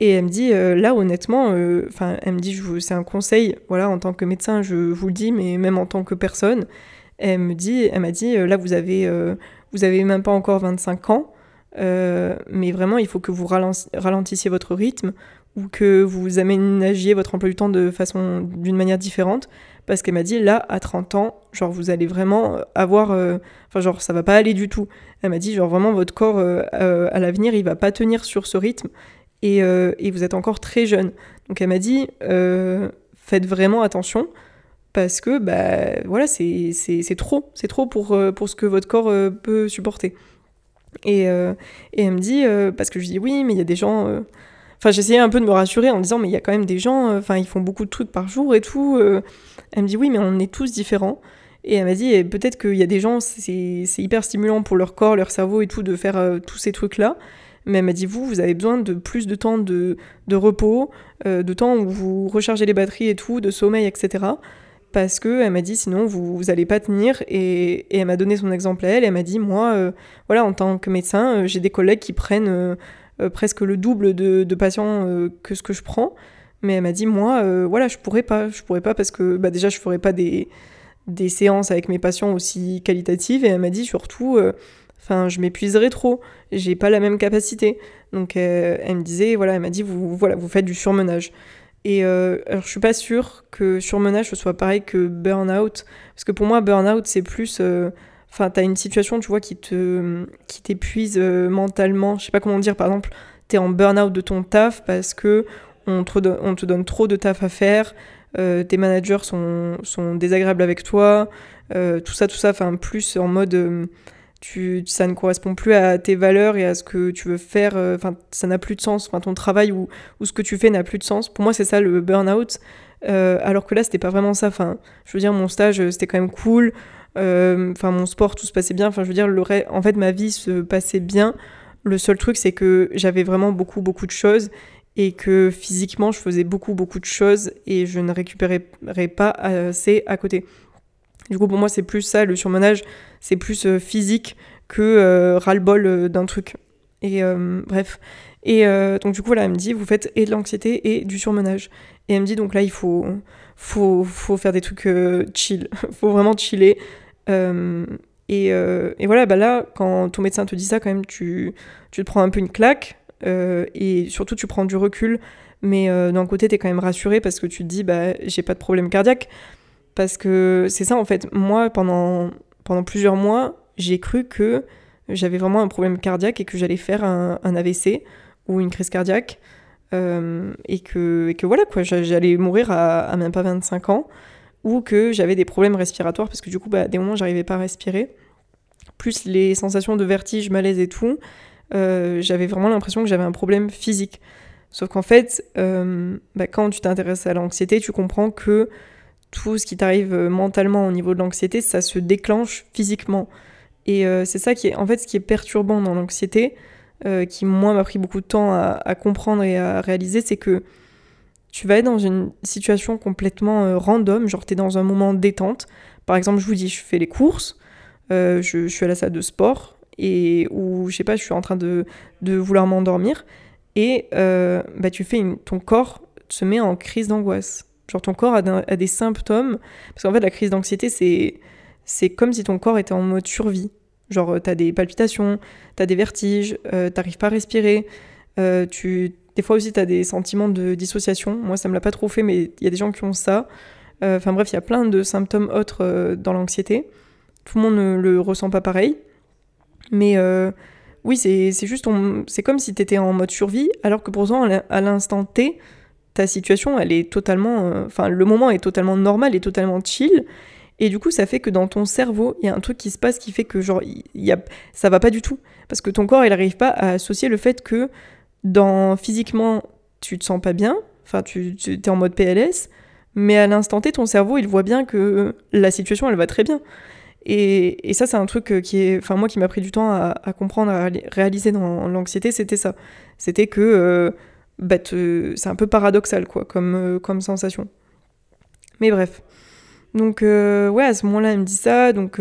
A: Et elle me dit, là, honnêtement, enfin, elle me dit, c'est un conseil, voilà, en tant que médecin, je vous le dis, mais même en tant que personne. Elle me dit, elle m'a dit, là, vous avez, vous avez même pas encore 25 ans. Euh, mais vraiment, il faut que vous ralentissiez votre rythme ou que vous aménagiez votre emploi du temps de façon d'une manière différente. Parce qu'elle m'a dit là à 30 ans genre vous allez vraiment avoir euh, enfin genre ça va pas aller du tout. Elle m'a dit genre vraiment votre corps euh, à l'avenir il va pas tenir sur ce rythme et, et vous êtes encore très jeune. Donc elle m'a dit faites vraiment attention parce que bah voilà c'est trop. C'est trop pour, pour ce que votre corps peut supporter euh, et, elle me dit, euh, parce que je dis oui, mais il y a des gens. Euh, enfin, j'essayais un peu de me rassurer en disant, mais il y a quand même des gens, enfin, ils font beaucoup de trucs par jour et tout. Elle me dit, oui, mais on est tous différents. Et elle m'a dit, peut-être qu'il y a des gens, c'est hyper stimulant pour leur corps, leur cerveau et tout, de faire tous ces trucs-là. Mais elle m'a dit, vous, vous avez besoin de plus de temps de, de repos, de temps où vous rechargez les batteries et tout, de sommeil, etc parce que elle m'a dit sinon vous vous allez pas tenir. Et, elle m'a donné son exemple à elle. Et elle m'a dit moi euh, voilà en tant que médecin euh, j'ai des collègues qui prennent euh, presque le double de, de patients que ce que je prends. Mais elle m'a dit moi voilà je pourrais pas. Je pourrais pas parce que bah, déjà je ferais pas des des séances avec mes patients aussi qualitatives. Et elle m'a dit surtout enfin je m'épuiserais trop. J'ai pas la même capacité. Donc elle me disait voilà elle m'a dit vous voilà vous faites du surmenage et euh, alors, je suis pas sûre que surmenage ce soit pareil que burn-out. Parce que pour moi, burn-out, c'est plus. Euh, enfin, tu as une situation, tu vois, qui te qui t'épuise euh, mentalement. Je sais pas comment dire, par exemple, tu es en burn-out de ton taf parce que on te, on te donne trop de taf à faire, tes managers sont, sont désagréables avec toi, tout ça, tout ça, enfin, plus en mode tu, ça ne correspond plus à tes valeurs et à ce que tu veux faire, euh, enfin, ça n'a plus de sens, enfin, ton travail ou, ou ce que tu fais n'a plus de sens. Pour moi, c'est ça le burn-out. Euh, alors que là, c'était pas vraiment ça. Enfin, je veux dire, mon stage, euh, c'était quand même cool. Mon sport, tout se passait bien. Enfin, je veux dire, en fait, ma vie se passait bien. Le seul truc, c'est que j'avais vraiment beaucoup, beaucoup de choses et que physiquement, je faisais beaucoup, beaucoup de choses et je ne récupérais pas assez à côté. Du coup, pour moi, c'est plus ça, le surmenage, c'est plus physique que ras-le-bol d'un truc. Et bref. Et donc, du coup, là, elle me dit, vous faites et de l'anxiété et du surmenage. Et elle me dit, donc là, il faut, faut, faut faire des trucs chill. faut vraiment chiller. Et, et, voilà, bah là, quand ton médecin te dit ça, quand même, tu, tu te prends un peu une claque. et surtout, tu prends du recul mais euh, d'un côté, tu es quand même rassuré parce que tu te dis, bah, j'ai pas de problème cardiaque. Parce que c'est ça, en fait. Moi, pendant, pendant plusieurs mois, j'ai cru que j'avais vraiment un problème cardiaque et que j'allais faire un, AVC ou une crise cardiaque. Euh, et, que, voilà, quoi, j'allais mourir à, même pas 25 ans. Ou que j'avais des problèmes respiratoires parce que du coup, bah, des moments, j'arrivais pas à respirer. Plus les sensations de vertige, malaise et tout. Euh, j'avais vraiment l'impression que j'avais un problème physique. Sauf qu'en fait, euh, bah, quand tu t'intéresses à l'anxiété, tu comprends que tout ce qui t'arrive euh, mentalement au niveau de l'anxiété, ça se déclenche physiquement. Et euh, c'est ça qui est, en fait, ce qui est perturbant dans l'anxiété, qui moi m'a pris beaucoup de temps à, comprendre et à réaliser, c'est que tu vas être dans une situation complètement random, genre t'es dans un moment détente. Par exemple, je vous dis, je fais les courses, je, suis à la salle de sport, et ou je sais pas, je suis en train de, de vouloir m'endormir et euh, bah, tu fais ton corps se met en crise d'angoisse. Genre ton corps a, des symptômes, parce qu'en fait la crise d'anxiété c'est c'est comme si ton corps était en mode survie. Genre t'as des palpitations, t'as des vertiges, euh, t'arrives pas à respirer, euh, tu des fois aussi t'as des sentiments de dissociation. Moi ça me l'a pas trop fait, mais il y a des gens qui ont ça. Enfin bref, il y a plein de symptômes autres dans l'anxiété. Tout le monde ne le ressent pas pareil, mais oui, c'est juste, c'est comme si tu étais en mode survie, alors que pourtant, à l'instant T, ta situation, elle est totalement, euh, enfin, le moment est totalement normal et totalement chill. Et du coup, ça fait que dans ton cerveau, il y a un truc qui se passe qui fait que, genre, y a, ça va pas du tout. Parce que ton corps, il n'arrive pas à associer le fait que, dans physiquement, tu te sens pas bien, enfin, tu, tu es en mode PLS, mais à l'instant T, ton cerveau, il voit bien que la situation, elle va très bien. Et, ça, c'est un truc euh, qui est, enfin moi, qui m'a pris du temps à, comprendre, à réaliser dans l'anxiété, c'était ça. C'était que euh, bah, c'est un peu paradoxal, quoi, comme, euh, comme sensation. Mais bref. Donc, ouais, à ce moment-là, elle me dit ça. Donc,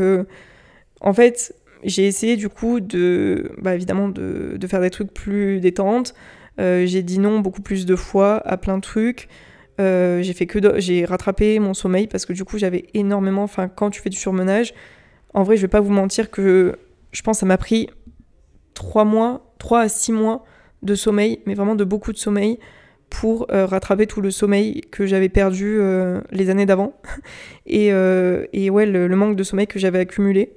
A: en fait, j'ai essayé du coup de, bah, évidemment, de, de, faire des trucs plus détentes. j'ai dit non beaucoup plus de fois à plein de trucs. Euh, j'ai fait que j'ai rattrapé mon sommeil parce que du coup j'avais énormément enfin quand tu fais du surmenage en vrai je vais pas vous mentir que je pense que ça m'a pris 3 mois 3 à 6 mois de sommeil mais vraiment de beaucoup de sommeil pour euh, rattraper tout le sommeil que j'avais perdu euh, les années d'avant et, et, ouais le, manque de sommeil que j'avais accumulé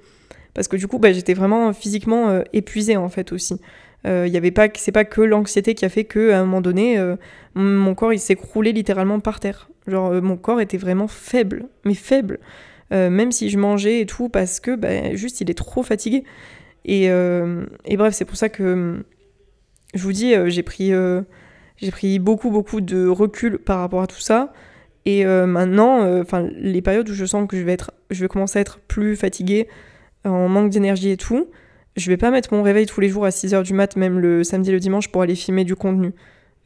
A: parce que du coup bah, j'étais vraiment physiquement épuisée en fait aussi euh, y avait pas, c'est pas que l'anxiété qui a fait que à un moment donné, euh, mon corps il s'écroulait littéralement par terre. Genre euh, mon corps était vraiment faible, mais faible. même si je mangeais et tout, parce que bah, juste il est trop fatigué. Et, et bref, c'est pour ça que je vous dis, j'ai pris, j'ai pris beaucoup beaucoup de recul par rapport à tout ça. Et maintenant, enfin les périodes où je sens que je vais être, je vais commencer à être plus fatiguée, en manque d'énergie et tout, je vais pas mettre mon réveil tous les jours à 6h du mat, même le samedi et le dimanche, pour aller filmer du contenu.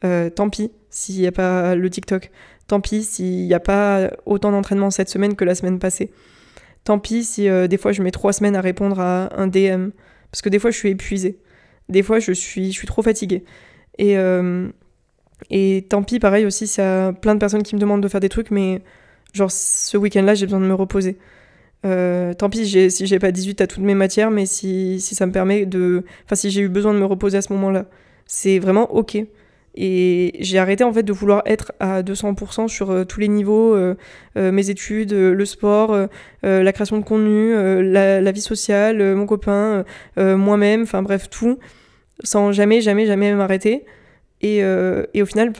A: Euh, tant pis s'il n'y a pas le TikTok. Tant pis s'il n'y a pas autant d'entraînement cette semaine que la semaine passée. Tant pis si euh, des fois je mets trois semaines à répondre à un DM. Parce que des fois je suis épuisée. Des fois je suis, je suis trop fatiguée. Et, euh, et tant pis, pareil aussi, s'il y a plein de personnes qui me demandent de faire des trucs, mais genre ce week-end-là j'ai besoin de me reposer. Euh, tant pis si j'ai pas 18 à toutes mes matières, mais si, si ça me permet de. Enfin, si j'ai eu besoin de me reposer à ce moment-là, c'est vraiment ok. Et j'ai arrêté en fait de vouloir être à 200% sur euh, tous les niveaux, mes études, le sport, la création de contenu, la, vie sociale, mon copain, moi-même, enfin bref, tout, sans jamais, jamais, jamais m'arrêter. Et, et, au final,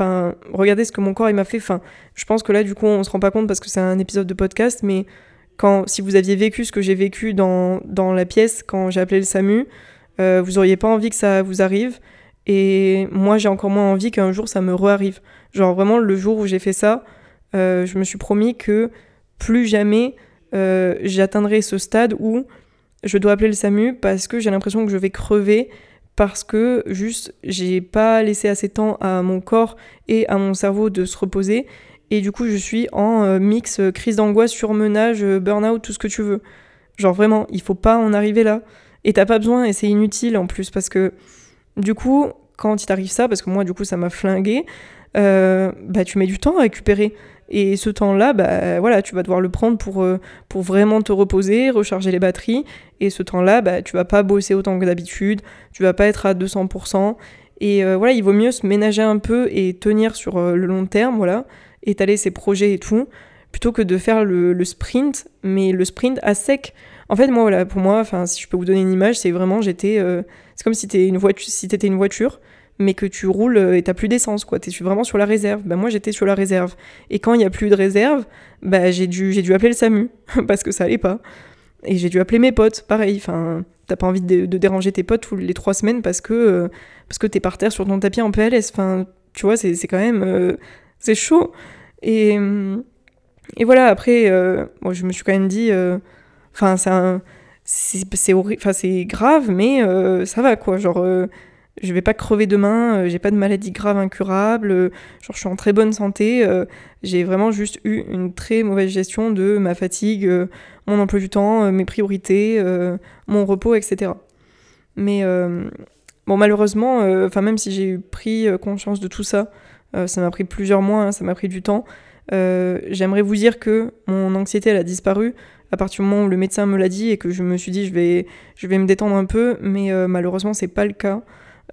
A: regardez ce que mon corps il m'a fait. Enfin, je pense que là, du coup, on se rend pas compte parce que c'est un épisode de podcast, mais quand, si vous aviez vécu ce que j'ai vécu dans, dans, la pièce quand j'ai appelé le SAMU, euh, vous auriez pas envie que ça vous arrive. Et moi, j'ai encore moins envie qu'un jour ça me re-arrive. Genre vraiment, le jour où j'ai fait ça, euh, je me suis promis que plus jamais euh, j'atteindrai ce stade où je dois appeler le SAMU parce que j'ai l'impression que je vais crever parce que juste j'ai pas laissé assez de temps à mon corps et à mon cerveau de se reposer Et du coup, je suis en mix crise d'angoisse, surmenage, burn-out, tout ce que tu veux. Genre vraiment, il faut pas en arriver là. Et t'as pas besoin, et c'est inutile en plus, parce que du coup, quand il t'arrive ça, parce que moi, du coup, ça m'a flingué, bah tu mets du temps à récupérer. Et ce temps-là, bah, voilà, tu vas devoir le prendre euh, pour vraiment te reposer, recharger les batteries. Et ce temps-là, bah, tu vas pas bosser autant que d'habitude, tu vas pas être à 200%. Et euh, voilà, il vaut mieux se ménager un peu et tenir sur euh, le long terme, voilà, étaler ses projets et tout, plutôt que de faire le, sprint, mais le sprint à sec. En fait, moi, voilà, pour moi, si je peux vous donner une image, c'est vraiment, j'étais, c'est comme si t'étais une si une voiture, mais que tu roules euh, et t'as plus d'essence, quoi. T'es vraiment sur la réserve. Bah, moi, j'étais sur la réserve. Et quand il n'y a plus de réserve, bah, j'ai dû, j'ai dû appeler le SAMU, parce que ça allait pas. Et j'ai dû appeler mes potes, pareil. Enfin, t'as pas envie de, déranger tes potes les trois semaines parce que, euh, parce que t'es par terre sur ton tapis en PLS. Enfin, tu vois, c'est, quand même. Euh, c'est chaud. Et, et voilà, après, bon, je me suis quand même dit. Enfin, c'est, c'est grave, mais ça va, quoi. Genre je vais pas crever demain, euh, j'ai pas de maladie grave incurable, euh, genre je suis en très bonne santé, euh, j'ai vraiment juste eu une très mauvaise gestion de ma fatigue, mon emploi du temps, mes priorités, mon repos, etc. Mais bon, malheureusement, enfin même si j'ai pris conscience de tout ça, ça m'a pris plusieurs mois, hein, ça m'a pris du temps. J'aimerais vous dire que mon anxiété a disparu à partir du moment où le médecin me l'a dit et que je me suis dit je vais, je vais me détendre un peu, mais malheureusement c'est pas le cas.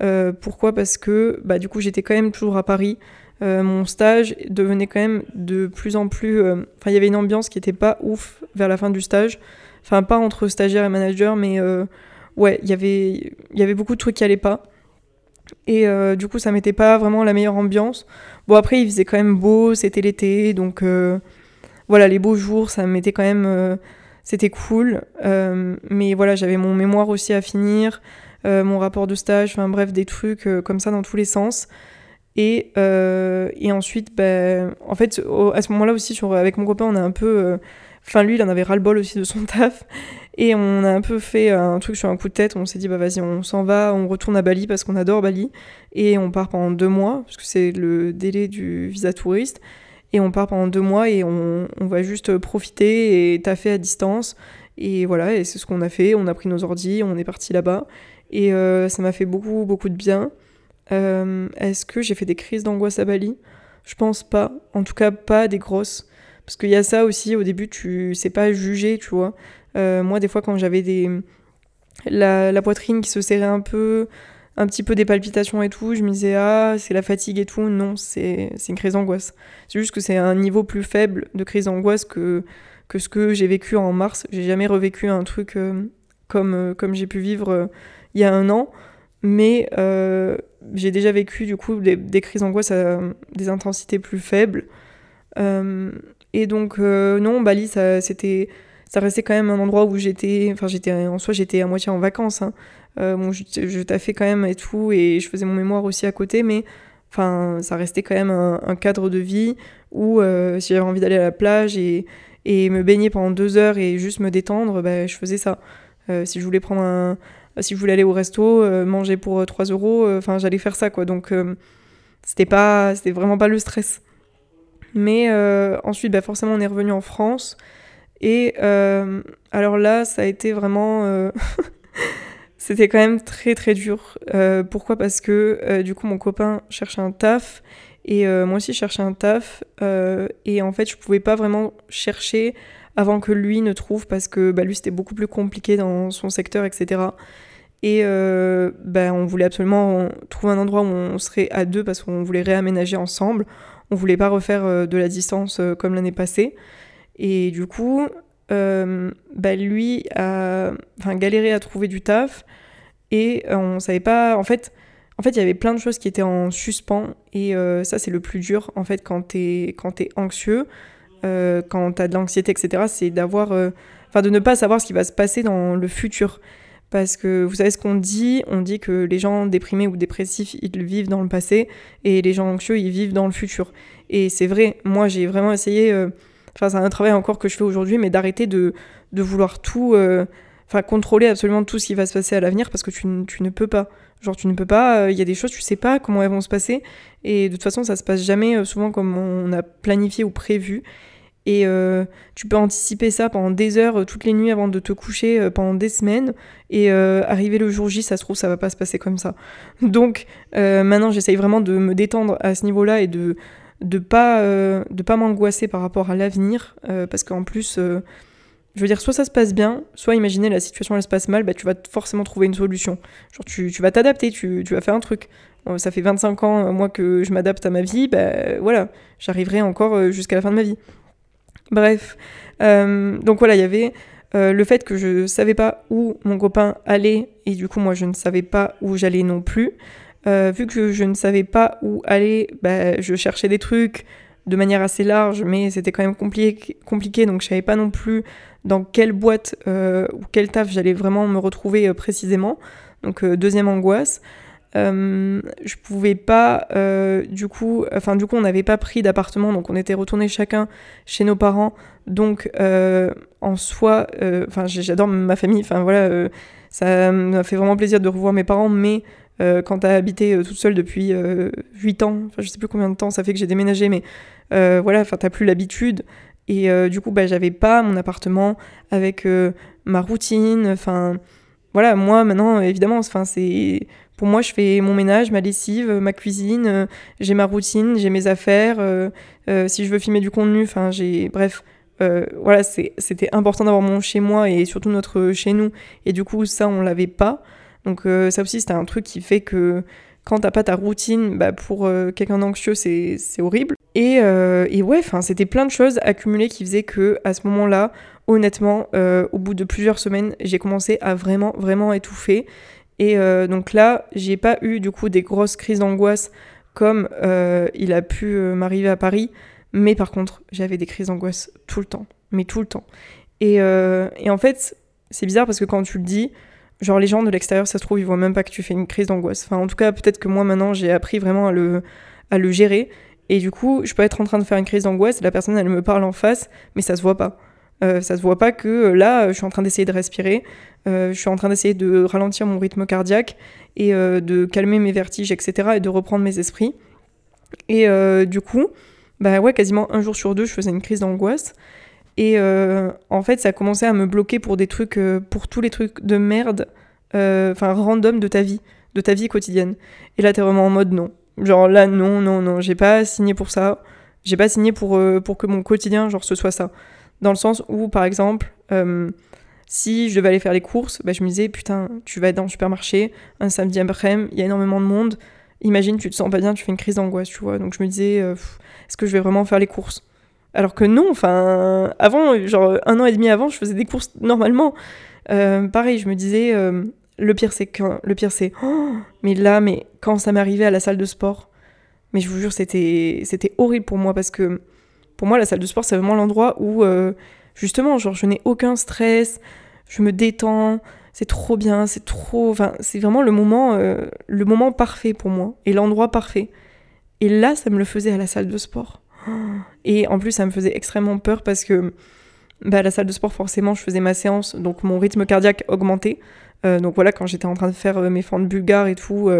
A: Euh, pourquoi? Parce que bah, du coup j'étais quand même toujours à Paris. Euh, mon stage devenait quand même de plus en plus... Euh, enfin il y avait une ambiance qui était pas ouf vers la fin du stage. Enfin pas entre stagiaire et manager mais ouais il y avait il y avait beaucoup de trucs qui allaient pas. Et du coup ça mettait pas vraiment la meilleure ambiance. Bon après il faisait quand même beau, c'était l'été donc voilà les beaux jours ça mettait quand même... c'était cool. mais voilà j'avais mon mémoire aussi à finir. Euh, mon rapport de stage, enfin bref, des trucs euh, comme ça dans tous les sens. Et, euh, et ensuite, ben, en fait, à ce moment-là aussi, avec mon copain, on a un peu. Enfin, lui, il en avait ras-le-bol aussi de son taf. Et on a un peu fait un truc sur un coup de tête. On s'est dit, bah vas-y, on s'en va, on retourne à Bali parce qu'on adore Bali. Et on part pendant deux mois, parce que c'est le délai du visa touriste. Et on part pendant deux mois et on, on va juste profiter et taffer à distance. Et voilà, et c'est ce qu'on a fait. On a pris nos ordis, on est parti là-bas. Et euh, ça m'a fait beaucoup, beaucoup de bien. Euh, est-ce que j'ai fait des crises d'angoisse à Bali? Je pense pas. En tout cas, pas des grosses. Parce qu'il y a ça aussi, au début, tu sais pas juger, tu vois. Euh, moi, des fois, quand j'avais des... La, poitrine qui se serrait un peu, un petit peu des palpitations et tout, je me disais, ah, c'est la fatigue et tout. Non, c'est une crise d'angoisse. C'est juste que c'est un niveau plus faible de crise d'angoisse que, que ce que j'ai vécu en mars. J'ai jamais revécu un truc comme, comme j'ai pu vivre il y a un an, mais euh, j'ai déjà vécu du coup des, crises d'angoisse à des intensités plus faibles. Euh, et donc euh, non, Bali, ça, c'était, ça restait quand même un endroit où j'étais, enfin j'étais en soi j'étais à moitié en vacances. Hein. bon, je, je taffais quand même et tout, et je faisais mon mémoire aussi à côté, mais enfin ça restait quand même un, cadre de vie où si j'avais envie d'aller à la plage et, me baigner pendant deux heures et juste me détendre, bah, je faisais ça. si je voulais prendre un, euh, si je voulais aller au resto, euh, manger pour 3 euh, euros, enfin j'allais faire ça quoi. Donc c'était pas, c'était vraiment pas le stress. Mais ensuite, bah, forcément, on est revenu en France. Et alors là, ça a été vraiment. C'était quand même très très dur. pourquoi? Parce que du coup, mon copain cherchait un taf. Et moi aussi, je cherchais un taf. et en fait, je pouvais pas vraiment chercher avant que lui ne trouve parce que bah, lui c'était beaucoup plus compliqué dans son secteur, etc. Et euh, bah, on voulait absolument trouver un endroit où on serait à deux parce qu'on voulait réaménager ensemble. On voulait pas refaire euh, de la distance euh, comme l'année passée. Et du coup, bah, lui a galéré à trouver du taf et on savait pas. En fait, en fait, il y avait plein de choses qui étaient en suspens et ça, c'est le plus dur en fait quand t'es es anxieux. Euh, quand tu as de l'anxiété, etc., c'est d'avoir, euh, enfin, de ne pas savoir ce qui va se passer dans le futur. Parce que vous savez ce qu'on dit? On dit que les gens déprimés ou dépressifs, ils vivent dans le passé, et les gens anxieux, ils vivent dans le futur. Et c'est vrai, moi j'ai vraiment essayé, euh, enfin c'est un travail encore que je fais aujourd'hui, mais d'arrêter de, de, vouloir tout, enfin contrôler absolument tout ce qui va se passer à l'avenir parce que tu, ne peux pas. Genre tu ne peux pas, il y a des choses tu sais pas comment elles vont se passer et de toute façon ça se passe jamais souvent comme on a planifié ou prévu. Et euh, tu peux anticiper ça pendant des heures, euh, toutes les nuits avant de te coucher, euh, pendant des semaines. Et arriver le jour J, ça se trouve, ça va pas se passer comme ça. Donc maintenant, j'essaye vraiment de me détendre à ce niveau-là et de de pas de pas m'angoisser par rapport à l'avenir, parce qu'en plus, je veux dire, soit ça se passe bien, soit imaginer la situation elle se passe mal, bah tu vas forcément trouver une solution. Genre tu, tu vas t'adapter, tu, tu vas faire un truc. ça fait 25 ans, moi, que je m'adapte à ma vie, bah voilà, j'arriverai encore jusqu'à la fin de ma vie. Bref, euh, donc voilà, il y avait euh, le fait que je savais pas où mon copain allait et du coup moi je ne savais pas où j'allais non plus. Euh, vu que je ne savais pas où aller, bah, je cherchais des trucs de manière assez large, mais c'était quand même compliqué, compliqué, donc je savais pas non plus dans quelle boîte ou quel taf j'allais vraiment me retrouver précisément. Donc deuxième angoisse. Euh, je pouvais pas, euh, du coup, enfin, du coup, on n'avait pas pris d'appartement, donc on était retourné chacun chez nos parents. Donc, euh, en soi, enfin, j'adore ma famille, enfin, voilà, ça m'a fait vraiment plaisir de revoir mes parents, mais quand t'as habité toute seule depuis 8 ans, enfin, je sais plus combien de temps ça fait que j'ai déménagé, mais voilà, enfin, t'as plus l'habitude. Et du coup, bah, j'avais pas mon appartement avec ma routine, enfin, voilà, moi, maintenant, évidemment, enfin, c'est pour moi, je fais mon ménage, ma lessive, ma cuisine, euh, j'ai ma routine, j'ai mes affaires. Euh, euh, si je veux filmer du contenu, enfin, j'ai. Bref, voilà, c'était important d'avoir mon chez moi et surtout notre chez nous. Et du coup, ça, on l'avait pas. Donc, ça aussi, c'était un truc qui fait que quand t'as pas ta routine, bah, pour quelqu'un d'anxieux, c'est horrible. Et, et ouais, c'était plein de choses accumulées qui faisaient que à ce moment-là, honnêtement, au bout de plusieurs semaines, j'ai commencé à vraiment, vraiment étouffer. Et euh, donc là, j'ai pas eu du coup des grosses crises d'angoisse comme euh, il a pu euh, m'arriver à Paris, mais par contre, j'avais des crises d'angoisse tout le temps, mais tout le temps. Et, et en fait, c'est bizarre parce que quand tu le dis, genre les gens de l'extérieur, ça se trouve, ils voient même pas que tu fais une crise d'angoisse. Enfin, en tout cas, peut-être que moi maintenant, j'ai appris vraiment à le, à le gérer. Et du coup, je peux être en train de faire une crise d'angoisse, la personne, elle me parle en face, mais ça se voit pas. Euh, ça se voit pas que là, je suis en train d'essayer de respirer, euh, je suis en train d'essayer de ralentir mon rythme cardiaque et euh, de calmer mes vertiges, etc. et de reprendre mes esprits. Et du coup, bah ouais, quasiment un jour sur deux, je faisais une crise d'angoisse. Et en fait, ça a commencé à me bloquer pour des trucs, pour tous les trucs de merde, enfin random de ta vie, de ta vie quotidienne. Et là, t'es vraiment en mode non. Genre là, non, non, non, j'ai pas signé pour ça. J'ai pas signé pour, pour que mon quotidien, genre, ce soit ça. Dans le sens où, par exemple, euh, si je devais aller faire les courses, bah, je me disais, putain, tu vas dans le supermarché, un samedi après-midi, il y a énormément de monde. Imagine, tu te sens pas bien, tu fais une crise d'angoisse, tu vois. Donc je me disais, euh, est-ce que je vais vraiment faire les courses? Alors que non, enfin, avant, genre un an et demi avant, je faisais des courses normalement. Euh, pareil, je me disais, le pire c'est que, le pire c'est, oh, mais là, mais quand ça m'arrivait à la salle de sport, mais je vous jure, c'était, c'était horrible pour moi parce que pour moi, la salle de sport, c'est vraiment l'endroit où, euh, justement, genre, je n'ai aucun stress, je me détends, c'est trop bien, c'est trop. Enfin, c'est vraiment le moment, euh, le moment parfait pour moi et l'endroit parfait. Et là, ça me le faisait à la salle de sport. Et en plus, ça me faisait extrêmement peur parce que bah, à la salle de sport, forcément, je faisais ma séance, donc mon rythme cardiaque augmentait. Euh, donc voilà, quand j'étais en train de faire mes fentes bulgares et tout,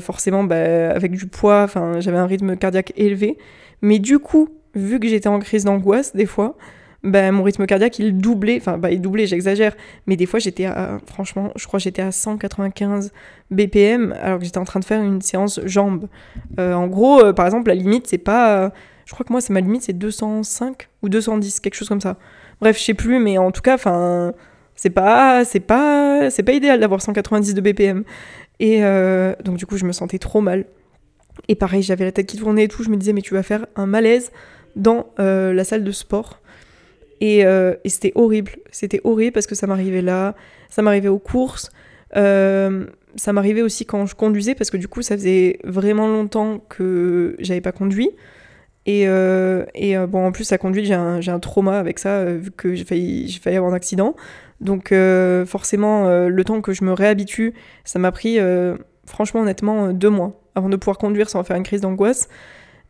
A: forcément, bah, avec du poids, j'avais un rythme cardiaque élevé. Mais du coup, vu que j'étais en crise d'angoisse des fois, bah, mon rythme cardiaque il doublait, enfin bah, il doublait, j'exagère, mais des fois j'étais à, franchement, je crois j'étais à 195 BPM alors que j'étais en train de faire une séance jambes. Euh, en gros, euh, par exemple, la limite c'est pas, je crois que moi c'est ma limite c'est 205 ou 210, quelque chose comme ça. Bref, je sais plus, mais en tout cas, enfin, c'est pas, c'est pas, c'est pas idéal d'avoir 190 de BPM. Et euh, donc du coup, je me sentais trop mal. Et pareil, j'avais la tête qui tournait et tout. Je me disais, mais tu vas faire un malaise dans euh, la salle de sport. Euh, et, c'était horrible. C'était horrible parce que ça m'arrivait là, ça m'arrivait aux courses, euh, ça m'arrivait aussi quand je conduisais parce que du coup ça faisait vraiment longtemps que j'avais pas conduit. Et, et bon, en plus, ça conduit, j'ai un, un, trauma avec ça, vu que j'ai failli, failli avoir un accident. Donc, forcément, le temps que je me réhabitue, ça m'a pris, franchement, honnêtement, deux mois avant de pouvoir conduire sans faire une crise d'angoisse.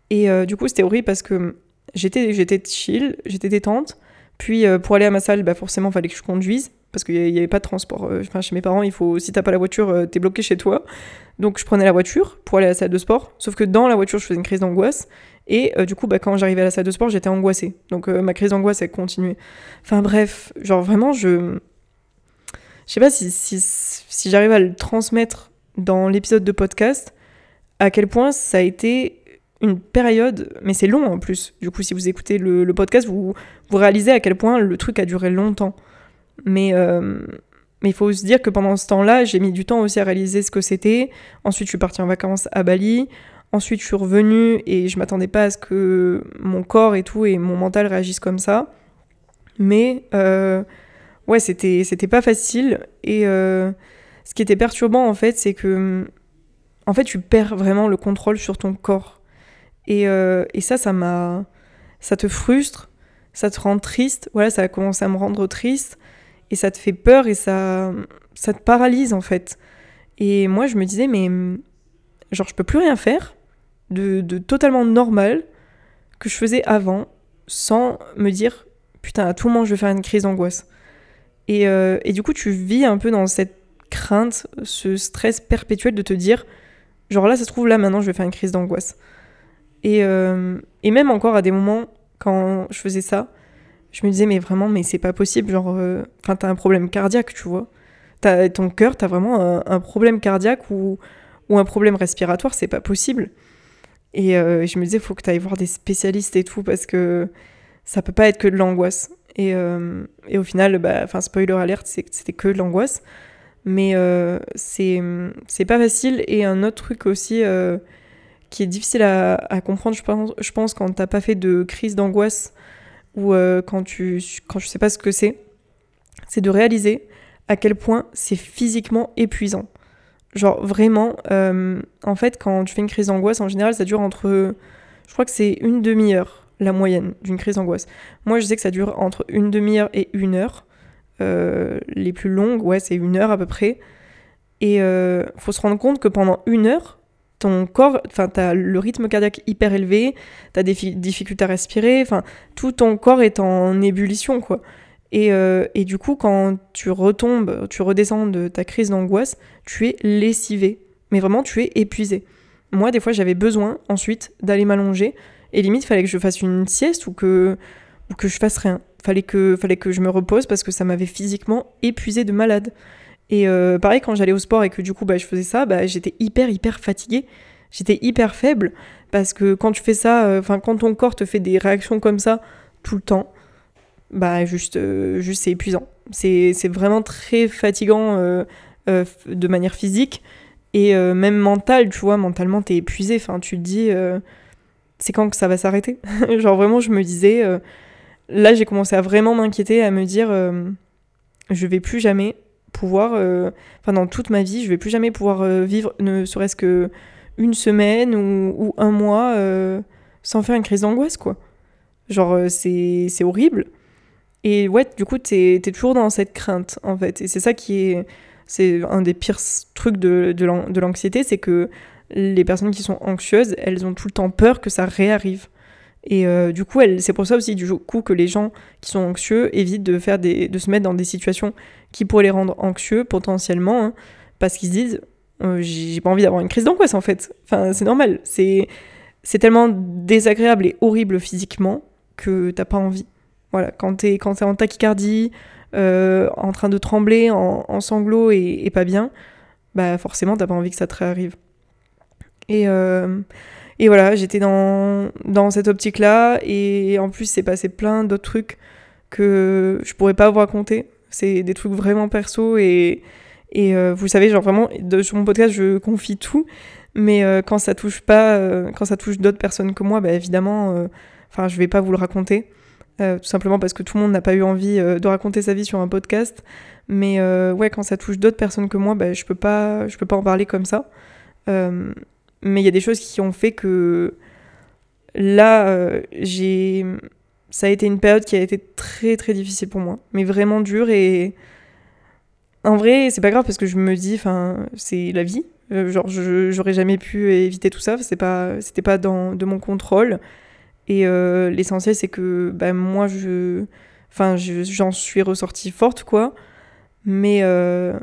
A: Et du coup, c'était horrible parce que j'étais j'étais chill, j'étais détente. Puis euh, pour aller à ma salle, bah forcément, fallait que je conduise. parce qu'il n'y avait pas de transport. Euh, chez mes parents, il faut, si t'as pas la voiture, euh, t'es bloqué chez toi. Donc je prenais la voiture pour aller à la salle de sport. Sauf que dans la voiture, je faisais une crise d'angoisse. Et du coup, bah, quand j'arrivais à la salle de sport, j'étais angoissée. Donc ma crise d'angoisse, elle continuait. Enfin bref, genre vraiment, je. Je sais pas si, si, si j'arrive à le transmettre dans l'épisode de podcast, à quel point ça a été une période, mais c'est long en plus. Du coup, si vous écoutez le, podcast, vous, vous réalisez à quel point le truc a duré longtemps. Mais euh, mais il faut se dire que pendant ce temps-là, j'ai mis du temps aussi à réaliser ce que c'était. Ensuite, je suis partie en vacances à Bali. Ensuite, je suis revenue et je m'attendais pas à ce que mon corps et tout et mon mental réagissent comme ça. Mais euh, ouais, c'était c'était pas facile. Et euh, ce qui était perturbant en fait, c'est que en fait, tu perds vraiment le contrôle sur ton corps. Euh, et, ça, ça m'a. Ça te frustre, ça te rend triste. Voilà, ça a commencé à me rendre triste. Et ça te fait peur et ça, ça te paralyse en fait. Et moi, je me disais, mais. Genre, je peux plus rien faire de, totalement normal que je faisais avant sans me dire, putain, à tout moment, je vais faire une crise d'angoisse. Et, euh, et du coup, tu vis un peu dans cette crainte, ce stress perpétuel de te dire, genre là, ça se trouve, là, maintenant, je vais faire une crise d'angoisse. Et, euh, et même encore à des moments, quand je faisais ça, je me disais, mais vraiment, mais c'est pas possible. Genre, euh, t'as un problème cardiaque, tu vois. As, ton cœur, t'as vraiment un, problème cardiaque ou, ou un problème respiratoire, c'est pas possible. Et euh, je me disais, faut que t'ailles voir des spécialistes et tout, parce que ça peut pas être que de l'angoisse. Et, et, au final, bah, enfin, spoiler alerte, c'était que de l'angoisse. Mais c'est pas facile. Et un autre truc aussi qui est difficile à, comprendre, je pense, je pense quand t'as pas fait de crise d'angoisse ou euh, quand, tu, quand je sais pas ce que c'est, c'est de réaliser à quel point c'est physiquement épuisant. Genre vraiment, euh, en fait, quand tu fais une crise d'angoisse, en général, ça dure entre, je crois que c'est une demi-heure, la moyenne d'une crise d'angoisse. Moi, je sais que ça dure entre une demi-heure et une heure. Euh, les plus longues, ouais, c'est une heure à peu près. Et faut se rendre compte que pendant une heure, ton corps, enfin, t'as le rythme cardiaque hyper élevé, t'as des difficultés à respirer, enfin, tout ton corps est en ébullition, quoi. Et, euh, et, du coup, quand tu retombes, tu redescends de ta crise d'angoisse, tu es lessivé. Mais vraiment, tu es épuisé. Moi, des fois, j'avais besoin ensuite d'aller m'allonger. Et limite, fallait que je fasse une sieste ou que, ou que je fasse rien. Fallait que, fallait que je me repose parce que ça m'avait physiquement épuisé de malade. Et euh, pareil, quand j'allais au sport et que du coup bah, je faisais ça, bah, j'étais hyper, hyper fatiguée. J'étais hyper faible parce que quand tu fais ça, euh, enfin, quand ton corps te fait des réactions comme ça tout le temps, bah, juste, euh, juste c'est épuisant. C'est vraiment très fatigant de manière physique et même mentale, tu vois. Mentalement, t'es épuisé. Enfin, tu te dis, c'est quand que ça va s'arrêter? Genre, vraiment, je me disais, là, j'ai commencé à vraiment m'inquiéter, à me dire, je vais plus jamais pouvoir, euh, enfin dans toute ma vie, je vais plus jamais pouvoir euh, vivre ne serait-ce que une semaine ou, un mois euh, sans faire une crise d'angoisse, quoi. Genre, c'est horrible. Et ouais, du coup, t'es es toujours dans cette crainte, en fait. Et c'est ça qui est. C'est un des pires trucs de, de l'anxiété, c'est que les personnes qui sont anxieuses, elles ont tout le temps peur que ça réarrive. Et du coup, c'est pour ça aussi du coup que les gens qui sont anxieux évitent de faire des, de se mettre dans des situations qui pourraient les rendre anxieux potentiellement, hein, parce qu'ils se disent euh, j'ai pas envie d'avoir une crise d'angoisse en fait. Enfin, c'est normal. C'est tellement désagréable et horrible physiquement que t'as pas envie. Voilà, quand t'es quand es en tachycardie, euh, en train de trembler, en, sanglots et, pas bien, bah forcément t'as pas envie que ça te réarrive. Et et voilà, j'étais dans, dans cette optique-là. Et en plus, c'est passé plein d'autres trucs que je pourrais pas vous raconter. C'est des trucs vraiment perso. Et, et euh, vous savez, genre vraiment, sur mon podcast, je confie tout. Mais euh, quand ça touche pas, euh, quand ça touche d'autres personnes que moi, bah évidemment, enfin, je vais pas vous le raconter. tout simplement parce que tout le monde n'a pas eu envie de raconter sa vie sur un podcast. Mais ouais, quand ça touche d'autres personnes que moi, bah, je peux pas, je peux pas en parler comme ça. Mais il y a des choses qui ont fait que là, j'ai. Ça a été une période qui a été très très difficile pour moi, mais vraiment dure et. En vrai, c'est pas grave parce que je me dis, enfin, c'est la vie. Euh, genre, j'aurais jamais pu éviter tout ça, c'est pas, c'était pas dans de mon contrôle. Et euh, l'essentiel, c'est que bah, moi, je, enfin, j'en suis ressortie forte, quoi. Mais,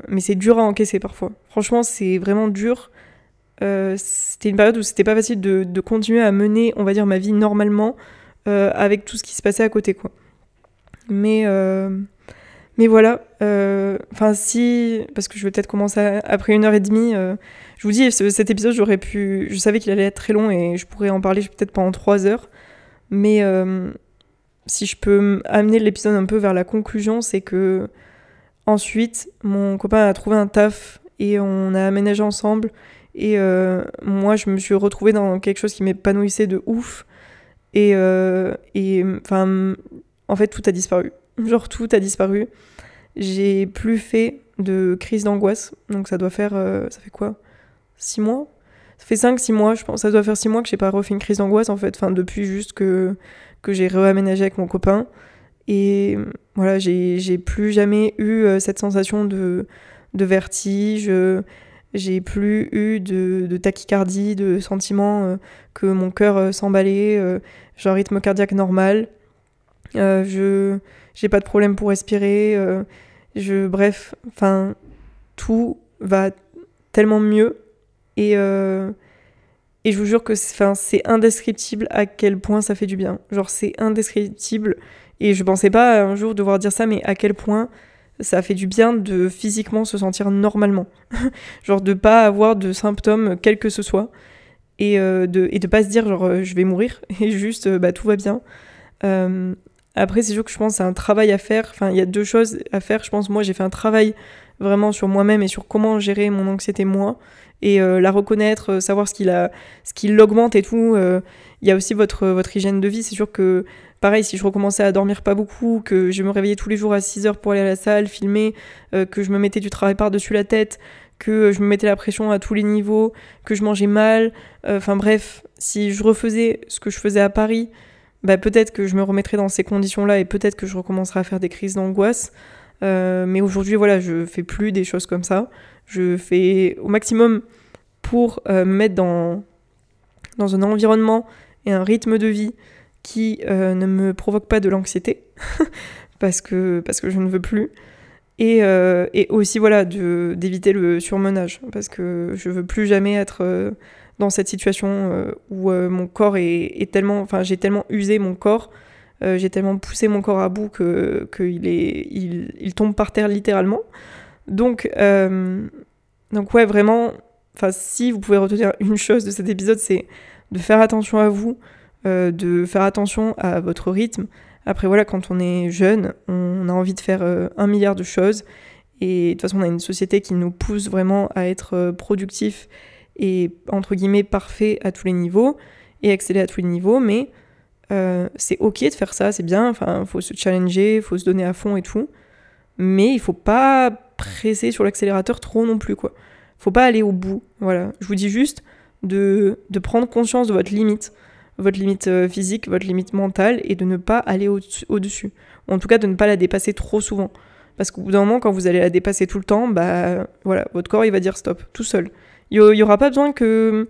A: mais c'est dur à encaisser parfois. Franchement, c'est vraiment dur. c'était une période où c'était pas facile de, de, continuer à mener, on va dire, ma vie normalement avec tout ce qui se passait à côté, quoi. Mais, mais voilà, euh, enfin si, parce que je vais peut-être commencer après une heure et demie. Euh, je vous dis, cet épisode, j'aurais pu, je savais qu'il allait être très long et je pourrais en parler peut-être pendant trois heures. Mais euh, si je peux amener l'épisode un peu vers la conclusion, c'est que ensuite, mon copain a trouvé un taf et on a aménagé ensemble. Et moi, je me suis retrouvée dans quelque chose qui m'épanouissait de ouf. Et, et enfin, en fait, tout a disparu. Genre tout a disparu. J'ai plus fait de crise d'angoisse. Donc ça doit faire. Euh, ça fait quoi? 6 mois? Ça fait 5-6 mois, je pense. Ça doit faire 6 mois que j'ai pas refait une crise d'angoisse en fait. Enfin, depuis juste que, que j'ai réaménagé avec mon copain. Et voilà, j'ai plus jamais eu euh, cette sensation de, de vertige. J'ai plus eu de, de, tachycardie, de sentiment euh, que mon cœur s'emballait. j'ai un rythme cardiaque normal. je j'ai pas de problème pour respirer, euh, je, bref, enfin, tout va tellement mieux et, euh, et je vous jure que c'est indescriptible à quel point ça fait du bien. Genre, c'est indescriptible et je pensais pas un jour devoir dire ça, mais à quel point ça fait du bien de physiquement se sentir normalement. genre, de pas avoir de symptômes, quels que ce soit. Et, euh, de, et de pas se dire genre je vais mourir et juste bah tout va bien après, c'est sûr que je pense que c'est un travail à faire. Enfin, il y a deux choses à faire. Je pense, moi, j'ai fait un travail vraiment sur moi-même et sur comment gérer mon anxiété moi et euh, la reconnaître, euh, savoir ce qu'il a, ce qui l'augmente et tout. Euh, il y a aussi votre, votre hygiène de vie. C'est sûr que, pareil, si je recommençais à dormir pas beaucoup, que je me réveillais tous les jours à 6 heures pour aller à la salle, filmer, que je me mettais du travail par-dessus la tête, que je me mettais la pression à tous les niveaux, que je mangeais mal. Enfin bref, si je refaisais ce que je faisais à Paris, bah, peut-être que je me remettrai dans ces conditions-là et peut-être que je recommencerai à faire des crises d'angoisse. Euh, mais aujourd'hui, voilà, je fais plus des choses comme ça. Je fais au maximum pour euh, me mettre dans, dans un environnement et un rythme de vie qui euh, ne me provoque pas de l'anxiété, parce, que, parce que je ne veux plus. Et, et aussi, voilà, d'éviter le surmenage, parce que je veux plus jamais être dans cette situation euh, où euh, mon corps est, tellement, enfin j'ai tellement usé mon corps, euh, j'ai tellement poussé mon corps à bout que est, il, il, tombe par terre littéralement. Donc, donc ouais, vraiment, enfin si vous pouvez retenir une chose de cet épisode, c'est de faire attention à vous, de faire attention à votre rythme. Après voilà, quand on est jeune, on a envie de faire un milliard de choses. Et de toute façon, on a une société qui nous pousse vraiment à être productif et entre guillemets parfait à tous les niveaux et exceller à tous les niveaux, mais euh, c'est ok de faire ça, c'est bien, enfin, faut se challenger, faut se donner à fond et tout, mais il faut pas presser sur l'accélérateur trop non plus, quoi. Faut pas aller au bout, voilà. Je vous dis juste de prendre conscience de votre limite, votre limite euh, physique, votre limite mentale, et de ne pas aller au-dessus. Ou en tout cas, de ne pas la dépasser trop souvent. Parce qu'au bout d'un moment, quand vous allez la dépasser tout le temps, bah voilà, votre corps il va dire stop, tout seul. Il n'y aura pas besoin que.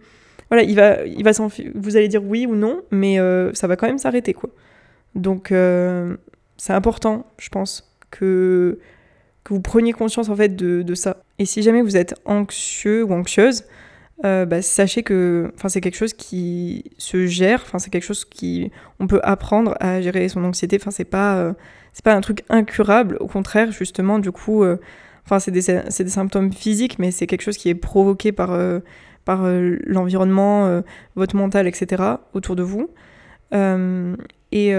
A: Voilà, il va, il va vous allez dire oui ou non, mais euh, ça va quand même s'arrêter, quoi. Donc, euh, c'est important, je pense, que, que vous preniez conscience, en fait, de, de ça. Et si jamais vous êtes anxieux ou anxieuse, euh, bah, sachez que c'est quelque chose qui se gère, c'est quelque chose qui on peut apprendre à gérer son anxiété, enfin c'est pas c'est pas un truc incurable, au contraire justement du coup Enfin, c'est des, des, symptômes physiques, mais c'est quelque chose qui est provoqué par, euh, par euh, l'environnement, euh, votre mental, etc. autour de vous. et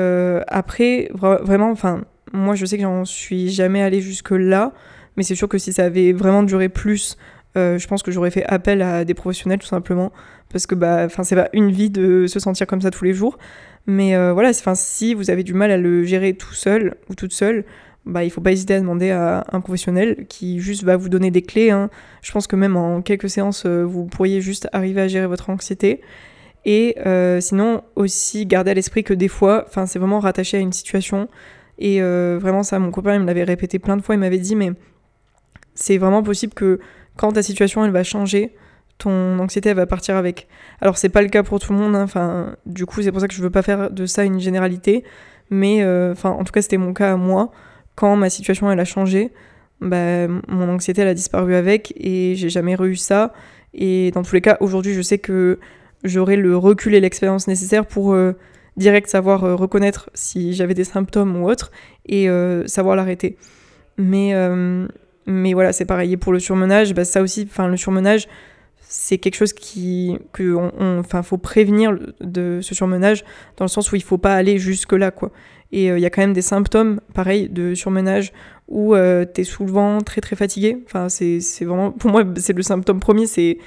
A: après, vraiment, enfin, moi je sais que j'en suis jamais allée jusque-là, mais c'est sûr que si ça avait vraiment duré plus, je pense que j'aurais fait appel à des professionnels tout simplement, parce que bah, c'est pas une vie de se sentir comme ça tous les jours. Mais voilà, enfin, si vous avez du mal à le gérer tout seul ou toute seule, bah, il faut pas hésiter à demander à un professionnel qui juste va vous donner des clés. Hein. Je pense que même en quelques séances, euh, vous pourriez juste arriver à gérer votre anxiété. Et euh, sinon, aussi garder à l'esprit que des fois, c'est vraiment rattaché à une situation. Et euh, vraiment, ça, mon copain, il me l'avait répété plein de fois. Il m'avait dit, mais c'est vraiment possible que quand ta situation, elle va changer, ton anxiété, elle va partir avec. Alors, c'est pas le cas pour tout le monde. Hein. Enfin, du coup, c'est pour ça que je veux pas faire de ça une généralité. Mais, enfin, en tout cas, c'était mon cas à moi quand ma situation elle a changé, bah, mon anxiété elle a disparu avec et j'ai jamais eu ça. Et dans tous les cas, aujourd'hui, je sais que j'aurai le recul et l'expérience nécessaire pour euh, direct savoir euh, reconnaître si j'avais des symptômes ou autre et euh, savoir l'arrêter. Mais, mais voilà, c'est pareil. Et pour le surmenage, bah, ça aussi, enfin, le surmenage, c'est quelque chose qui que enfin faut prévenir de ce surmenage dans le sens où il faut pas aller jusque là quoi et il y a quand même des symptômes pareil de surmenage où tu es souvent très très fatigué enfin c'est vraiment pour moi c'est le symptôme premier c'est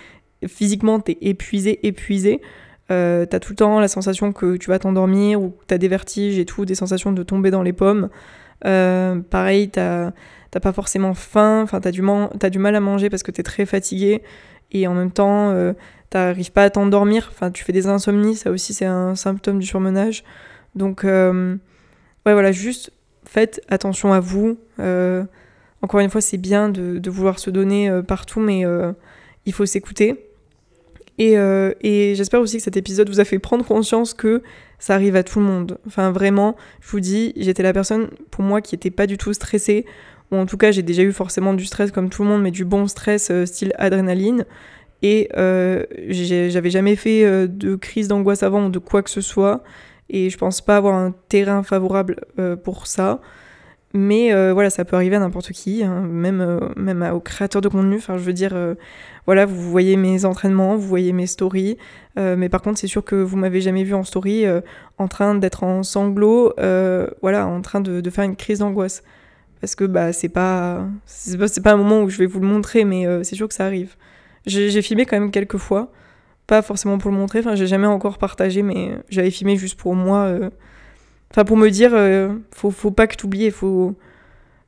A: physiquement, t'es épuisé, épuisé. Euh, t'as tout le temps la sensation que tu vas t'endormir ou t'as des vertiges et tout, des sensations de tomber dans les pommes. Euh, pareil, t'as pas forcément faim, enfin t'as du, as du mal à manger parce que t'es très fatigué et en même temps euh, t'arrives pas à t'endormir, enfin tu fais des insomnies, ça aussi c'est un symptôme du surmenage. Donc ouais voilà, juste faites attention à vous. encore une fois, c'est bien de, vouloir se donner partout, mais il faut s'écouter. Euh, et, j'espère aussi que cet épisode vous a fait prendre conscience que ça arrive à tout le monde. Enfin, vraiment, je vous dis, j'étais la personne, pour moi, qui était pas du tout stressée. Ou en tout cas, j'ai déjà eu forcément du stress comme tout le monde, mais du bon stress euh, style adrénaline. Et euh, j'avais jamais fait de crise d'angoisse avant ou de quoi que ce soit. Et je pense pas avoir un terrain favorable pour ça. Mais voilà, ça peut arriver à n'importe qui, hein, même, même aux créateurs de contenu. Enfin, je veux dire, voilà, vous voyez mes entraînements, vous voyez mes stories, euh, mais par contre, c'est sûr que vous m'avez jamais vu en story euh, en train d'être en sanglots, euh, voilà, en train de, faire une crise d'angoisse. Parce que bah, c'est pas, c'est pas, un moment où je vais vous le montrer, mais c'est sûr que ça arrive. J'ai filmé quand même quelques fois, pas forcément pour le montrer, enfin, j'ai jamais encore partagé, mais j'avais filmé juste pour moi. Enfin, pour me dire, faut, faut pas que tu oublies, faut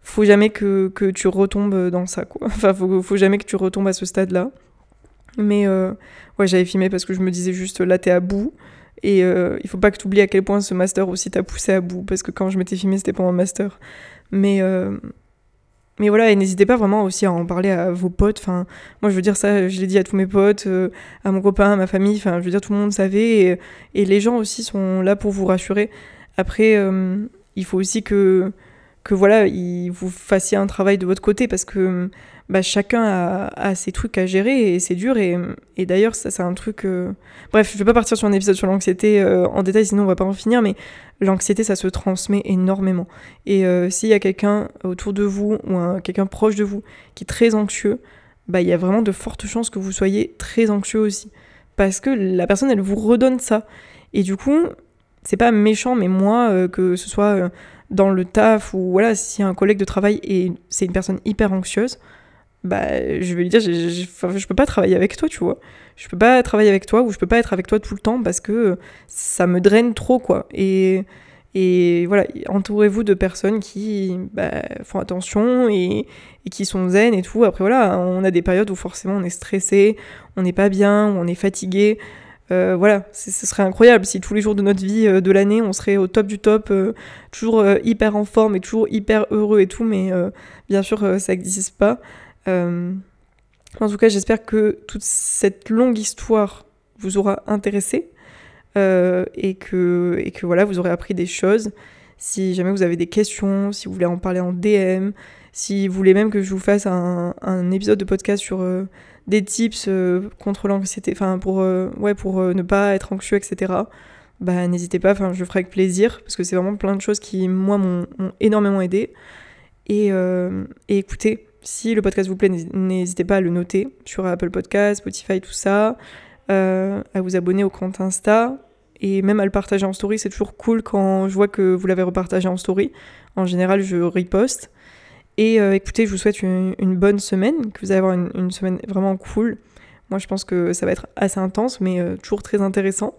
A: faut jamais que, tu retombes dans ça, quoi. Enfin, faut, jamais que tu retombes à ce stade-là. Mais euh, ouais, j'avais filmé parce que je me disais juste là, t'es à bout. Et euh, il faut pas que tu oublies à quel point ce master aussi t'a poussé à bout. Parce que quand je m'étais filmé, c'était pendant un master. Mais, euh, mais voilà, et n'hésitez pas vraiment aussi à en parler à vos potes. Enfin, moi, je veux dire ça, je l'ai dit à tous mes potes, à mon copain, à ma famille. Enfin, je veux dire, tout le monde savait. Et, les gens aussi sont là pour vous rassurer. Après, il faut aussi que que voilà, il, vous fassiez un travail de votre côté parce que bah, chacun a, ses trucs à gérer et c'est dur. Et, d'ailleurs, ça, c'est un truc. Euh, bref, je vais pas partir sur un épisode sur l'anxiété euh, en détail, sinon on va pas en finir, mais l'anxiété, ça se transmet énormément. Et euh, s'il y a quelqu'un autour de vous ou quelqu'un proche de vous qui est très anxieux, bah, il y a vraiment de fortes chances que vous soyez très anxieux aussi. Parce que la personne, elle vous redonne ça. Et du coup, c'est pas méchant, mais moi, que ce soit dans le taf ou voilà, si un collègue de travail et c'est une personne hyper anxieuse, bah je vais lui dire je, je, peux pas travailler avec toi, tu vois. Je peux pas travailler avec toi ou je peux pas être avec toi tout le temps parce que ça me draine trop quoi. Et et voilà, entourez-vous de personnes qui bah, font attention et, et, qui sont zen et tout. Après voilà, on a des périodes où forcément on est stressé, on n'est pas bien, où on est fatigué. Euh, voilà, ce serait incroyable si tous les jours de notre vie euh, de l'année, on serait au top du top, euh, toujours hyper en forme et toujours hyper heureux et tout, mais bien sûr, ça n'existe pas. En tout cas, j'espère que toute cette longue histoire vous aura intéressé et, que, et que voilà, vous aurez appris des choses. Si jamais vous avez des questions, si vous voulez en parler en DM, si vous voulez même que je vous fasse un, un épisode de podcast sur des tips euh, contre l'anxiété, enfin pour, euh, ouais, pour euh, ne pas être anxieux, etc., bah n'hésitez pas, enfin je ferai avec plaisir, parce que c'est vraiment plein de choses qui, moi, m'ont énormément aidé. Et, et, écoutez, si le podcast vous plaît, n'hésitez pas à le noter sur Apple Podcast, Spotify, tout ça, à vous abonner au compte Insta, et même à le partager en story, c'est toujours cool quand je vois que vous l'avez repartagé en story. En général, je riposte. Et euh, écoutez, je vous souhaite une, bonne semaine, que vous allez avoir une, semaine vraiment cool. Moi, je pense que ça va être assez intense, mais euh, toujours très intéressant.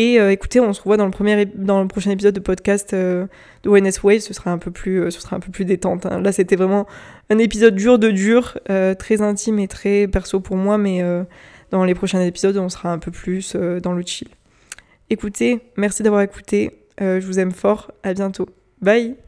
A: Et euh, écoutez, on se revoit dans le, prochain épisode de podcast de ONS Wave. Ce sera un peu plus, ce sera un peu plus détente. Hein. Là, c'était vraiment un épisode dur de dur, très intime et très perso pour moi, mais dans les prochains épisodes, on sera un peu plus dans le chill. Écoutez, merci d'avoir écouté. je vous aime fort. À bientôt. Bye